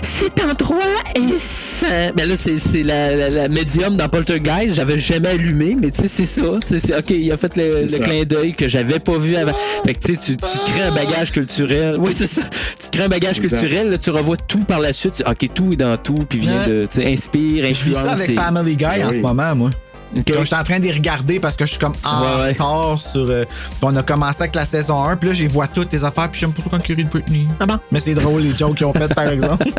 cet endroit est sain. Ben là, c'est la, la, la médium dans Poltergeist, j'avais jamais allumé, mais tu sais, c'est ça. C'est, ok, il a fait le, clin d'œil que j'avais pas vu avant. Fait que tu sais, tu, tu crées un bagage culturel. Oui, c'est ça. Tu crées un bagage Exact. culturel, là, tu revois tout par la suite. Tu- Ok, tout est dans tout, puis vient de, tu inspire, Je vis influence. ça avec et- Family Guy en oui. ce moment, moi. Ok. Comme j'étais en train de les regarder parce que je suis comme en Ouais, ouais. retard sur. euh, on a commencé avec la saison 1, puis là, j'ai vois toutes tes affaires, puis j'aime pas ça quand de Britney. Ah bon? Mais c'est drôle, les jokes qu'ils ont fait, par exemple.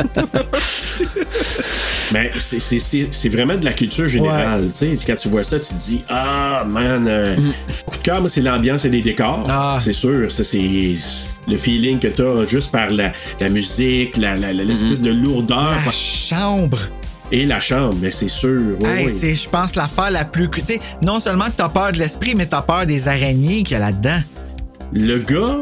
Mais c'est- c'est- c'est c'est vraiment de la culture générale. tu sais. Quand tu vois ça, tu te dis Ah, man. euh, Coup de cœur, moi, c'est l'ambiance et les décors. Ah. C'est sûr. Ça, c'est le feeling que tu as juste par la, la musique, la- la- la- l'espèce de lourdeur La chambre. Et la chambre. Mais c'est sûr. oui, Hey, oui. c'est, je pense, l'affaire la plus. Tu sais, non seulement que t'as peur de l'esprit, mais t'as peur des araignées qu'il y a là-dedans. Le gars,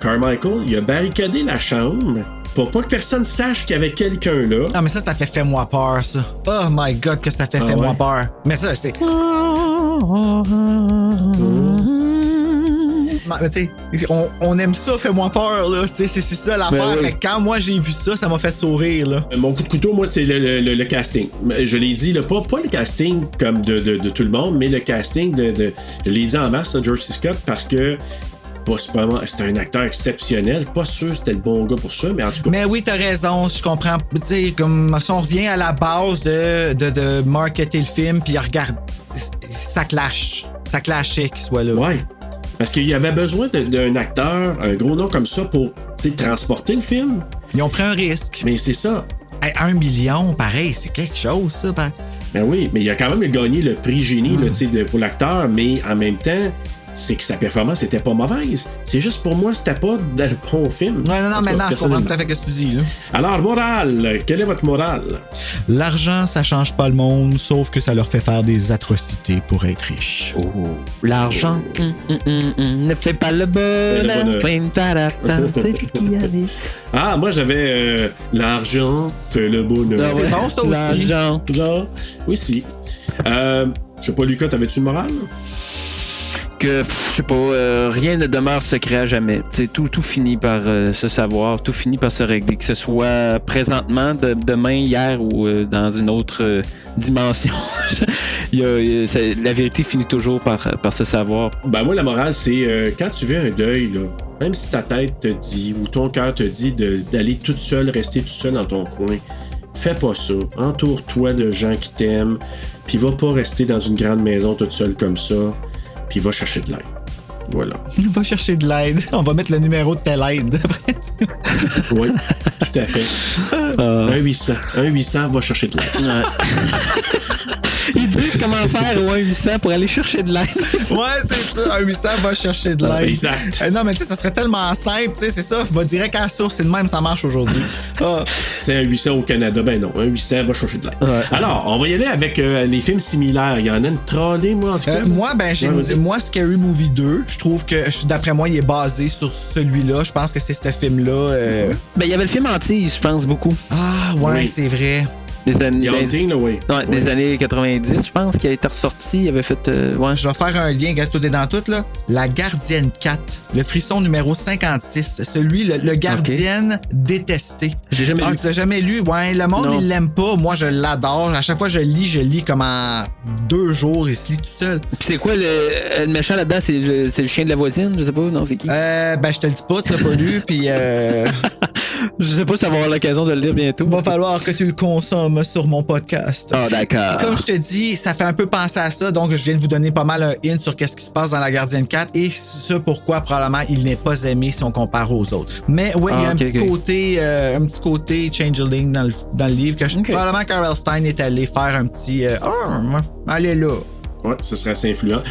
Carmichael, il a barricadé la chambre pour pas que personne sache qu'il y avait quelqu'un là. Ah, mais ça, ça fait fais-moi peur, ça. Oh my god, que ça fait Ah fais-moi ouais? peur. Mais ça, c'est. Mais tu sais, on, on aime ça, fais-moi peur, là. Tu sais, c'est, ça l'affaire. Ben quand moi j'ai vu ça, ça m'a fait sourire, là. Mon coup de couteau, moi, c'est le, le- le- le casting. Je l'ai dit, là, pas, pas le casting comme de, de- de tout le monde, mais le casting de. de- je l'ai dit en masse, là, George C. Scott, parce que. C'était un acteur exceptionnel. Pas sûr c'était le bon gars pour ça, mais en tout cas. Mais oui, t'as raison, je comprends. Comme si on revient à la base de, de, de marketer le film, puis regarde, ça clash. Ça clashait qu'il soit là. Ouais. Parce qu'il y avait besoin d'un acteur, un gros nom comme ça pour tu sais, transporter le film. Ils ont pris un risque. Mais c'est ça. Hey, un million, pareil, c'est quelque chose, ça. Ben. Ben oui, mais il a quand même gagné le prix génie là, de- pour l'acteur, mais en même temps, c'est que sa performance était pas mauvaise. C'est juste pour moi, c'était pas dans le bon film. Ouais, non, non, cas, maintenant, je comprends tout à fait ce que tu dis, là. Alors, morale, quelle est votre morale? L'argent, ça change pas le monde, sauf que ça leur fait faire des atrocités pour être riches. Oh. L'argent hum, hum, hum, hum, ne fait pas le bonheur. C'est. Ah, moi j'avais euh, l'argent fait le bonheur. Ah ouais. bon, ça aussi. L'argent. Genre, oui, si. Euh, je sais pas, Lucas, t'avais-tu une morale? Que, je sais pas, euh, rien ne demeure secret à jamais. Tout, tout finit par euh, se savoir, tout finit par se régler, que ce soit présentement, de- demain, hier ou euh, dans une autre dimension. La vérité finit toujours par, par se savoir. Ben moi, la morale, c'est quand tu vis un deuil, là, même si ta tête te dit ou ton cœur te dit d'aller toute seule, rester tout seul dans ton coin, fais pas ça. Entoure-toi de gens qui t'aiment, puis va pas rester dans une grande maison toute seule comme ça, puis va chercher de l'aide. Voilà. Va chercher de l'aide. On va mettre le numéro de telle aide. Oui, tout à fait. Un 800. Un 800, va chercher de l'aide. Ils disent comment faire au 1-800 pour aller chercher de l'aide. ouais, c'est ça. Un 800 va chercher de l'aide. Exact. Euh, non, mais tu sais, ça serait tellement simple, tu sais, c'est ça. Va direct à la source, c'est de même, ça marche aujourd'hui. Ah. C'est un 800 au Canada, ben non, un 800 va chercher de l'aide. Alors, on va y aller avec euh, les films similaires. Il y en a une trollée, moi, en tout cas. Euh, moi, ben, j'ai, Ouais, moi, Scary Movie 2, je trouve que, d'après moi, il est basé sur celui-là. Je pense que c'est ce film-là. euh, Ben, il y avait le film anti, je pense, beaucoup. Ah, ouais, Oui. c'est vrai. Des années, The Haunting, là, oui. ouais, des années 90, je pense, qui a été ressorti. Il avait fait. euh, ouais. Je vais faire un lien, regarde tout est dans tout, là. La Gardienne 4, le frisson numéro 56, celui, le, le Gardienne détesté. J'ai jamais Ah, lu. tu l'as jamais lu? Ouais, le monde, Non. il l'aime pas. Moi, je l'adore. À chaque fois que je lis, je lis comme en deux jours. Il se lit tout seul. Puis C'est quoi le, le méchant là-dedans? C'est le, c'est le chien de la voisine? Je sais pas, non, c'est qui? Euh, ben, je te le dis pas, tu l'as pas lu, puis euh, Je sais pas si on va avoir l'occasion de le lire bientôt. va falloir que tu le consommes sur mon podcast. Ah, d'accord. Comme je te dis, ça fait un peu penser à ça, donc je viens de vous donner pas mal un hint sur qu'est-ce qui se passe dans La Gardienne 4 et ce pourquoi probablement il n'est pas aimé si on compare aux autres. Mais oui, il y a Ah, un, ok, petit côté, euh, un petit côté changeling dans le, dans le livre que je, probablement Carl Stein est allé faire un petit euh, Ah, moi, allez là. Ouais, ça serait assez influent.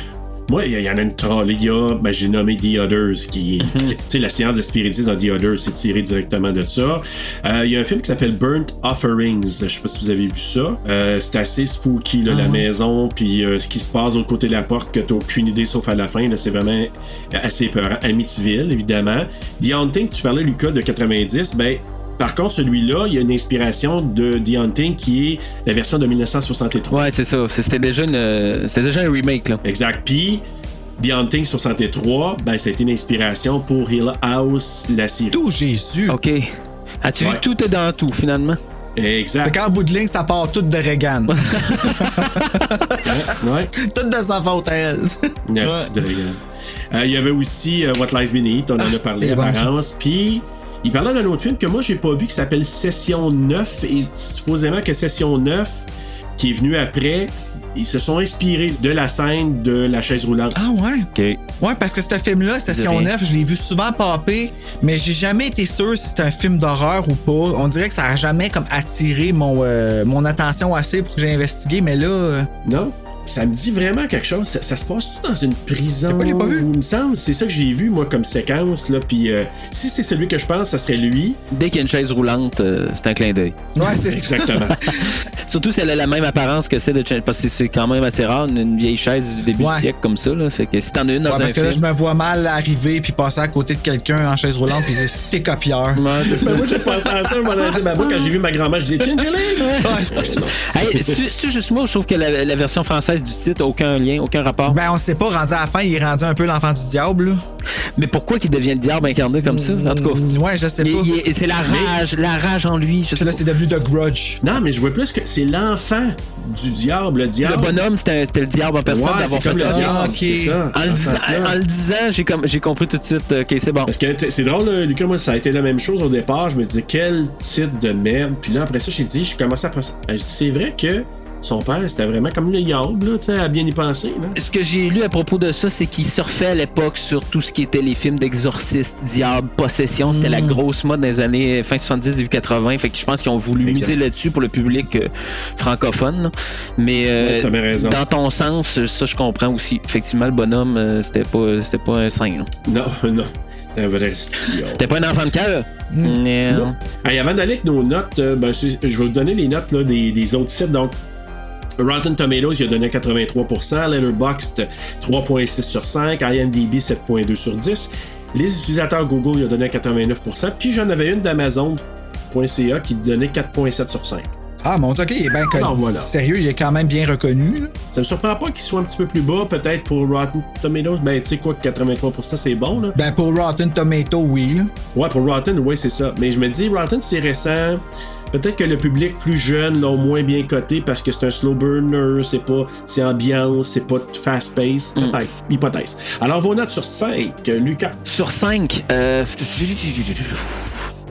Moi, il y, y en a une trollée. Il y a, ben, j'ai nommé The Others, qui est. Tu sais, la science de spiritisme dans The Others, c'est tiré directement de ça. Euh, Il y a un film qui s'appelle Burnt Offerings. Je sais pas si vous avez vu ça. Euh, c'est assez spooky, là, la maison, puis euh, ce qui se passe de l'autre côté de la porte, que t'as aucune idée sauf à la fin. là, C'est vraiment assez peur. Amityville, évidemment. The Haunting, tu parlais, Lucas, de 90. Ben, par contre, celui-là, il y a une inspiration de The Haunting qui est la version de 1963. Ouais, c'est ça. C'est- C'était déjà, une, c'était déjà un remake, là. Exact. Puis, The Haunting 63, ben, ça a été une inspiration pour Hill House, la série. Tout Jésus. OK. As-tu Ouais. vu tout est dans tout, finalement? Fait Exact. qu'en bout de ligne, ça part tout de Reagan. Ouais. tout de sa faute à elle. Merci, Dragan. Euh, Il y avait aussi euh, What Lies Beneath, on en Ah, a parlé c'est bon, apparence. Puis, il parlait d'un autre film que moi, j'ai pas vu qui s'appelle Session 9. Et supposément que Session 9, qui est venu après, ils se sont inspirés de la scène de la chaise roulante. Ah ouais? OK. Ouais, parce que ce film-là, Session rien. 9, je l'ai vu souvent popper, mais j'ai jamais été sûr si c'était un film d'horreur ou pas. On dirait que ça a jamais comme attiré mon, euh, mon attention assez pour que j'ai investigué, mais là. euh, Non? Ça me dit vraiment quelque chose. Ça, ça se passe tout dans une prison? C'est pas, je l'ai pas vu. Il me semble, c'est ça que j'ai vu, moi, comme séquence. Là. Puis, euh, si c'est celui que je pense, ça serait lui. Dès qu'il y a une chaise roulante, euh, c'est un clin d'œil. Ouais, c'est ça. Exactement. Surtout si elle a la même apparence que celle de chaise. Parce que c'est quand même assez rare, une, une vieille chaise du début Ouais. du siècle comme ça. Là. Fait que si t'en as une dans Ouais, un parce que là, je me vois mal arriver puis passer à côté de quelqu'un en chaise roulante puis dire t'es copieur. Ouais. Ben, moi, j'ai pensé à ça. Moi, ben, moi, quand j'ai vu ma grand-mère, je dis Tingeling! Hey, c'est- c'est juste moi, je trouve que la, la version française du titre, aucun lien, aucun rapport? Ben, on sait pas, rendu à la fin, il est rendu un peu l'enfant du diable. là. Mais pourquoi qu'il devient le diable incarné comme ça? En tout cas. Ouais, je sais il- pas. c'est la rage, la rage en lui. Je sais Là, c'est devenu The Grudge. Non, mais je vois plus que c'est l'enfant du diable. Le Le diable. bonhomme, c'était le diable en personne Ouais, d'avoir fait comme le ça. diable. Ah, ça, En le, sens-là. en le disant, j'ai comme- j'ai compris tout de suite, ok, c'est bon. Parce que c'est drôle, là, Lucas, moi, ça a été la même chose au départ. Je me disais, quel titre de merde. Puis là, après ça, j'ai dit, je commençais à penser. Je dis, c'est vrai que son père, c'était vraiment comme le diable, là, tu sais, à bien y penser. Là. Ce que j'ai lu à propos de ça, c'est qu'il surfait à l'époque sur tout ce qui était les films d'exorcistes, diable, possession. C'était Mm. la grosse mode dans les années fin 70, début 80. Fait que je pense qu'ils ont voulu miser là-dessus pour le public euh, francophone. là. Mais euh, Ouais, dans ton sens, euh, ça je comprends aussi. Effectivement, le bonhomme, euh, c'était pas, c'était pas un saint. là. Non, non. C'est un vrai style. C'était pas un enfant de cœur? Euh, Non. Hey, avant d'aller avec nos notes, euh, ben, je vais vous donner les notes là, des, des autres sites. Donc, Rotten Tomatoes, il a donné 83%, Letterboxd 3.6 sur 5, IMDb 7.2 sur 10. Les utilisateurs Google, il a donné 89%. Puis j'en avais une d'Amazon.ca qui donnait 4.7 sur 5. Ah, mon Dieu, ok, il est bien connu. Alors, voilà. Sérieux, il est quand même bien reconnu. là. Ça me surprend pas qu'il soit un petit peu plus bas, peut-être pour Rotten Tomatoes. Ben, tu sais quoi, que 83% c'est bon, là. Ben, pour Rotten Tomato, oui. là. Ouais, pour Rotten, ouais, c'est ça. Mais je me dis, Rotten, c'est récent. Peut-être que le public plus jeune l'ont moins bien coté parce que c'est un slow burner, c'est pas, c'est ambiance, c'est pas fast pace. Peut-être. Hypothèse. Alors, vos notes sur 5, Lucas. Sur 5, euh,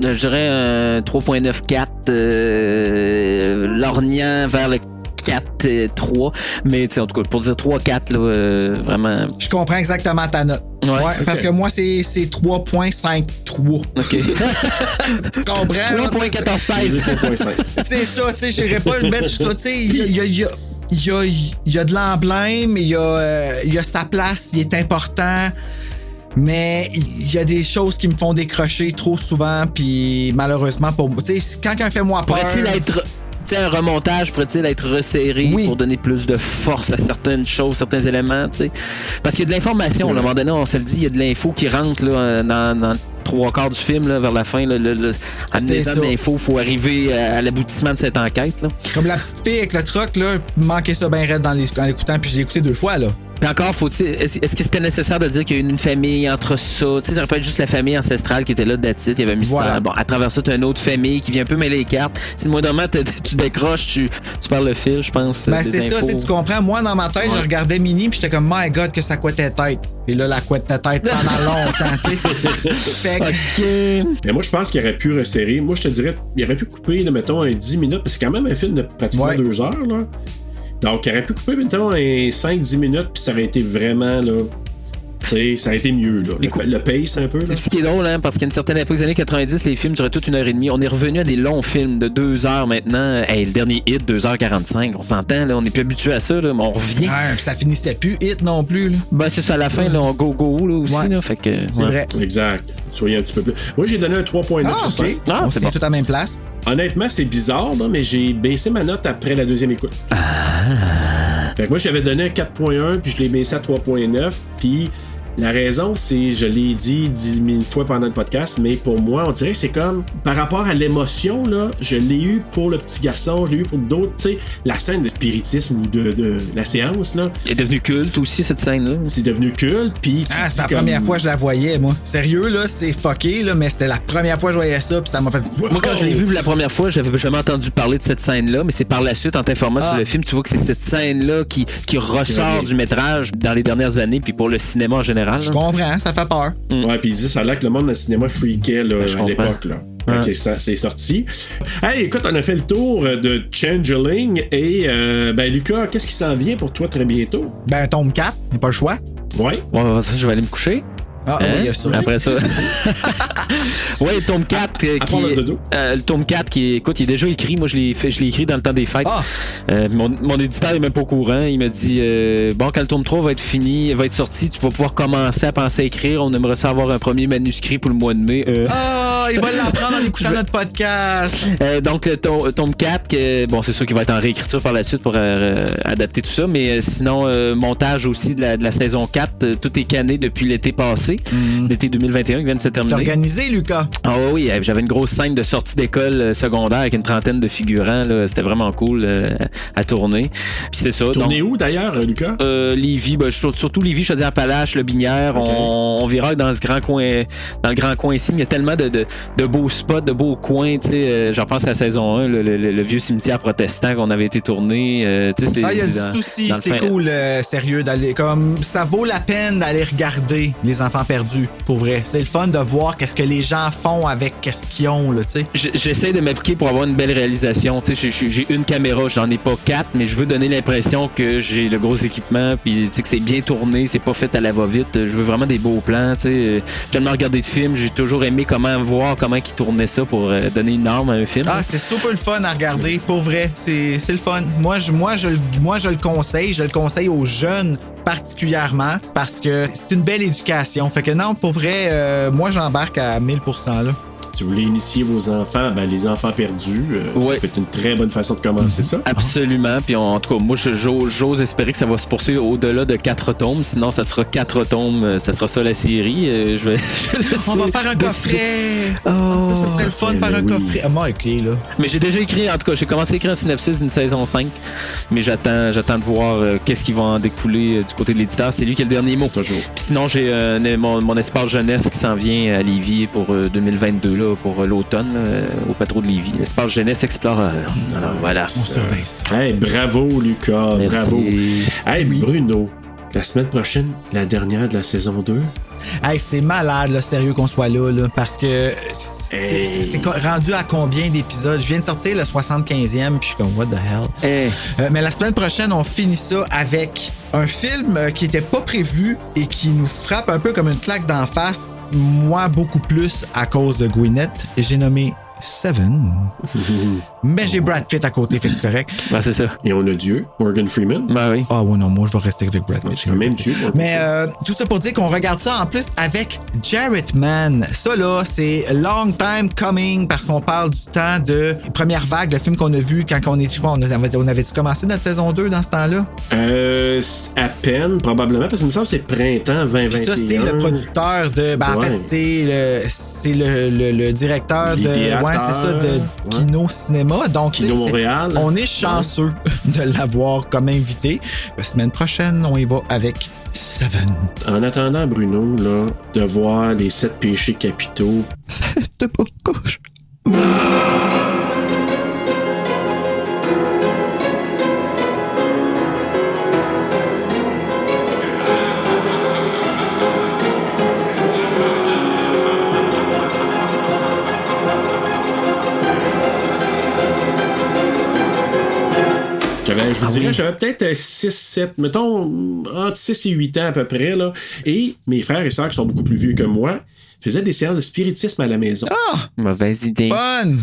je dirais un 3.94, euh, lorgnant vers le 4-3. Mais tu sais, en tout cas, pour dire 3-4, là, euh, vraiment. Je comprends exactement ta note. Ouais. parce que moi, c'est c'est 3.53. OK. Tu comprends? là? 3.1416. 3.5. C'est ça, tu sais, j'irais pas le mettre jusqu'à. Tu sais, il y a, il y a- il y a- il y a- il y a de l'emblème, il y, a, euh, il y a sa place, il est important. Mais il y a des choses qui me font décrocher trop souvent, puis malheureusement pour moi. Tu sais, quand quelqu'un fait moi peur? Pourrait-il être. Un remontage pourrait-il être resserré Oui. pour donner plus de force à certaines choses, certains éléments, tu sais? Parce qu'il y a de l'information, à un moment donné, on se le dit, il y a de l'info qui rentre là, dans, dans trois quarts du film, là, vers la fin. Là, le, de l'info, il faut arriver à, à l'aboutissement de cette enquête. Là. Comme la petite fille avec le truck, là, manquait ça bien raide dans les- en l'écoutant, puis je l'ai écouté deux fois, là. Puis encore, faut-il- est-ce est-ce que c'était nécessaire de dire qu'il y a une famille entre ça? Tu sais, ça aurait pu être juste la famille ancestrale qui était là de il y avait un mystère. Voilà. Bon, à travers ça, tu as une autre famille qui vient un peu mêler les cartes. Si le moindrement, tu tu décroches, tu, tu perds le fil, je pense. Ben, des c'est ça, tu sais, tu comprends. Moi, dans ma tête, Ouais. je regardais Mini, puis j'étais comme, My God, que ça couettait tête. Et là, la couette tête pendant longtemps, tu sais. fait que. Mais moi, je pense qu'il aurait pu resserrer. Moi, je te dirais, il aurait pu couper, là, mettons, un 10 minutes, parce que c'est quand même un film de pratiquement Ouais. 2 heures, là. Donc, il aurait pu couper, mettons, un 5-10 minutes, puis ça aurait été vraiment, là. Tu sais, ça aurait été mieux, là. Le, le pace, un peu, là. Ce qui est drôle, hein, parce qu'à une certaine époque des années 90, les films duraient toute une heure et demie. On est revenu à des longs films de deux heures maintenant. Hey, le dernier hit, 2h45. On s'entend, là. On n'est plus habitué à ça, là, mais on revient. ça finissait plus hit non plus, là. Ben, c'est ça, à la fin, là, on go go, là, aussi, Ouais. là. Fait que. C'est ouais. vrai. Exact. Soyez un petit peu plus. Moi, j'ai donné un 3.9 Ah, sur ok. 5. Ah, On c'est s'est bon. tout à la même place. Honnêtement, c'est bizarre, là, mais j'ai baissé ma note après la deuxième écoute. Fait que moi, j'avais donné un 4.1, puis je l'ai baissé à 3.9, puis la raison, c'est, je l'ai dit 10 000 fois pendant le podcast, mais pour moi, on dirait que c'est comme, par rapport à l'émotion, là, je l'ai eu pour le petit garçon, je l'ai eu pour d'autres, tu sais, la scène de spiritisme ou de, de la séance, là, Elle est devenue culte aussi, cette scène-là. c'est devenu culte, puis... Ah, c'est la comme- première fois que je la voyais, moi. Sérieux, là, c'est fucké, là, mais c'était la première fois que je voyais ça, puis ça m'a fait. Moi, quand je l'ai vu la première fois, j'avais jamais entendu parler de cette scène-là, mais c'est par la suite, en t'informant Ah. sur le film, tu vois que c'est cette scène-là qui, qui ressort du métrage dans les dernières années, puis pour le cinéma en général. Je comprends, ça fait peur. Ouais, puis il dit ça a l'air que le monde dans le cinéma freakait là, à l'époque. Là. Ça- c'est sorti. Hey, écoute, on a fait le tour de Changeling et euh, ben Lucas, qu'est-ce qui s'en vient pour toi très bientôt? Ben, tome 4, y a pas le choix. Ouais. Bon, ça, je vais aller me coucher. Ah, Hein? oui, il y a ça. Après ça. ouais, le tome 4 euh, À qui le est- dodo. euh, le tome 4 qui est, écoute, il est déjà écrit. Moi, je l'ai fait, je l'ai écrit dans le temps des fêtes. Ah. Euh, mon, mon éditeur est même pas au courant. Il m'a dit euh, bon, quand le tome 3 va être fini, va être sorti, tu vas pouvoir commencer à penser à écrire. On aimerait ça avoir un premier manuscrit pour le mois de mai. Euh, Ah, il va l'apprendre en écoutant notre podcast. Euh, donc, le to- tome 4, que, bon, c'est sûr qu'il va être en réécriture par la suite pour euh, adapter tout ça, mais euh, sinon, euh, montage aussi de la, de la saison 4, euh, tout est canné depuis l'été passé, l'été 2021 qui vient de se terminer. organisé, Lucas? Ah oui, oui, euh, j'avais une grosse scène de sortie d'école euh, secondaire avec une trentaine de figurants, c'était vraiment cool euh, à tourner. Puis c'est ça. Tourné où d'ailleurs, Lucas? euh, Lévis, ben, sur- surtout Lévis, Chaudière-Appalaches, Le Binière. On, on verra dans ce grand coin, dans le grand coin ici. mais Il y a tellement de, de, de beaux spots, de beaux coins. Tu sais, euh, j'en pense à la saison 1, le, le- le- le vieux cimetière protestant qu'on avait été tourné. euh, Ah, il y a du souci, c'est cool, euh, sérieux, d'aller comme ça vaut la peine d'aller regarder les enfants perdus, pour vrai. C'est le fun de voir qu'est-ce que les gens font avec qu'est-ce qu'ils ont, là, tu sais. J'essaie de m'appliquer pour avoir une belle réalisation. Tu sais, j'ai- une caméra, j'en ai pas quatre, mais je veux donner l'impression que j'ai le gros équipement, puis tu sais, que c'est bien tourné, c'est pas fait à la va-vite. Je veux vraiment des beaux plans. Tu sais, j'ai tellement regardé de films, j'ai toujours aimé comment voir comment ils tournaient ça pour euh, donner une arme à un film. Ah, c'est super le fun à regarder, pour vrai. C'est le fun. Moi je, moi, je, moi, je le conseille. Je le conseille aux jeunes particulièrement parce que c'est une belle éducation. Fait que non, pour vrai, euh, moi, j'embarque à 1000%. Là. Si vous voulez initier vos enfants, ben, les enfants perdus, euh, Ouais. ça peut être une très bonne façon de commencer ça. Absolument. Puis en tout cas, moi, j'ose espérer que ça va se poursuivre au-delà de quatre tomes. Sinon, ça sera quatre tomes. euh, Ça sera ça la série. Euh, je vais. je vais On va faire un coffret. Oh. Ça, ça serait le fun de faire un oui. coffret. Ah, moi, ok, là. Mais j'ai déjà écrit, en tout cas, j'ai commencé à écrire un synopsis d'une saison 5. Mais j'attends j'attends de voir euh, qu'est-ce qui va en découler euh, du côté de l'éditeur. C'est lui qui a le dernier mot. Toujours. Puis sinon, j'ai euh, mon, mon espace jeunesse qui s'en vient à Lévis pour euh, 2022, là, pour euh, l'automne, euh, au patron de Lévis. L'espace jeunesse explorer. Alors voilà. On surveille ça. Hey, bravo, Lucas. Merci. Bravo. Hey, Bruno. La semaine prochaine, la dernière de la saison 2. Hey, c'est malade, là, sérieux qu'on soit là, là, parce que c'est Hey. rendu à combien d'épisodes? Je viens de sortir le 75e, puis je suis comme, what the hell? Hey. Euh, mais la semaine prochaine, on finit ça avec un film euh, qui était pas prévu et qui nous frappe un peu comme une claque d'en face, moi beaucoup plus à cause de Gwyneth. Et j'ai nommé Seven. mais j'ai Brad Pitt à côté, fait que c'est correct. Ben, c'est ça. Et on a Dieu, Morgan Freeman. Ben oui. Ah ouais, non, moi je vais rester avec Brad Pitt. Quand même Dieu. Mais euh, tout ça pour dire qu'on regarde ça en plus avec Jarrett Mann. Ça là, c'est long time coming parce qu'on parle du temps de première vague, le film qu'on a vu quand on est quoi, on avait, on avait commencé notre saison 2 dans ce temps-là? Euh, à peine, probablement, parce que me semble que c'est printemps 2021. Puis ça c'est le producteur de ben, en Ouais. fait c'est le c'est le, le- le directeur de. Ouais, c'est ça de Ouais. Kino Cinéma. Donc Kino. On est chanceux de l'avoir comme invité. La semaine prochaine, on y va avec Seven. En attendant, Bruno, là, de voir les sept péchés capitaux, pas couche. vous Ah dirais, oui. j'avais peut-être 6, 7, mettons, entre 6 et 8 ans à peu près, là. Et mes frères et sœurs, qui sont beaucoup plus vieux que moi, faisaient des séances de spiritisme à la maison. Mauvaise idée. Fun!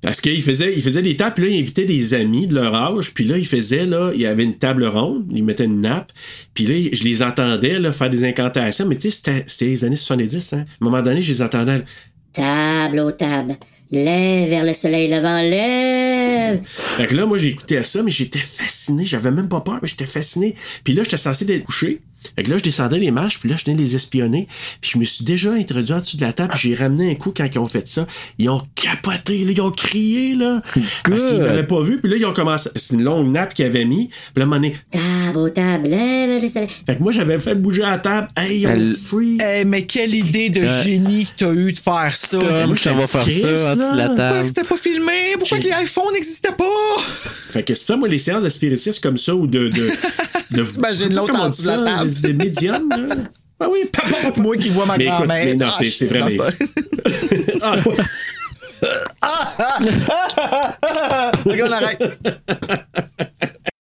Parce qu'ils faisaient, ils faisaient des tables, puis là, ils invitaient des amis de leur âge, puis là, ils faisaient, là, il y avait une table ronde, ils mettaient une nappe, puis là, je les entendais, là, faire des incantations, mais tu sais, c'était, c'était les années 70, hein. À un moment donné, je les entendais, Table aux tables. Lève vers le soleil levant, lève. Fait que là, moi, j'ai écouté ça, mais j'étais fasciné. J'avais même pas peur, mais j'étais fasciné. Puis là, j'étais censé d'être couché. Fait que là, je descendais les marches, puis là, je venais les espionner. Puis je me suis déjà introduit en dessous de la table, puis j'ai ramené un coup quand ils ont fait ça. Ils ont capoté, là, ils ont crié, là. Parce qu'ils m'avaient pas vu, puis là, ils ont commencé. C'est une longue nappe qu'ils avaient mis. Puis là, à un moment donné, Table aux tables, fait que moi, j'avais fait bouger la table. Hey, ils ont Elle- free. Eh, mais quelle idée de Ouais. génie que t'as eu de faire ça. Tom, moi, je t'en faire petit ça en dessous de la là. Pourquoi table. c'était pas filmé? Pourquoi que les iPhones n'existaient pas? Fait que c'est ça, moi, les séances de spiritisme comme ça, ou de. de, de T'imagines l'autre on en dessous de la table. Des médiums, là? Ah oui, papa, papa. Moi qui vois ma Mais grand-mère. mais non, Ah, c'est- c'est vrai, mais- pas- Ah, ouais. Ok, on arrête.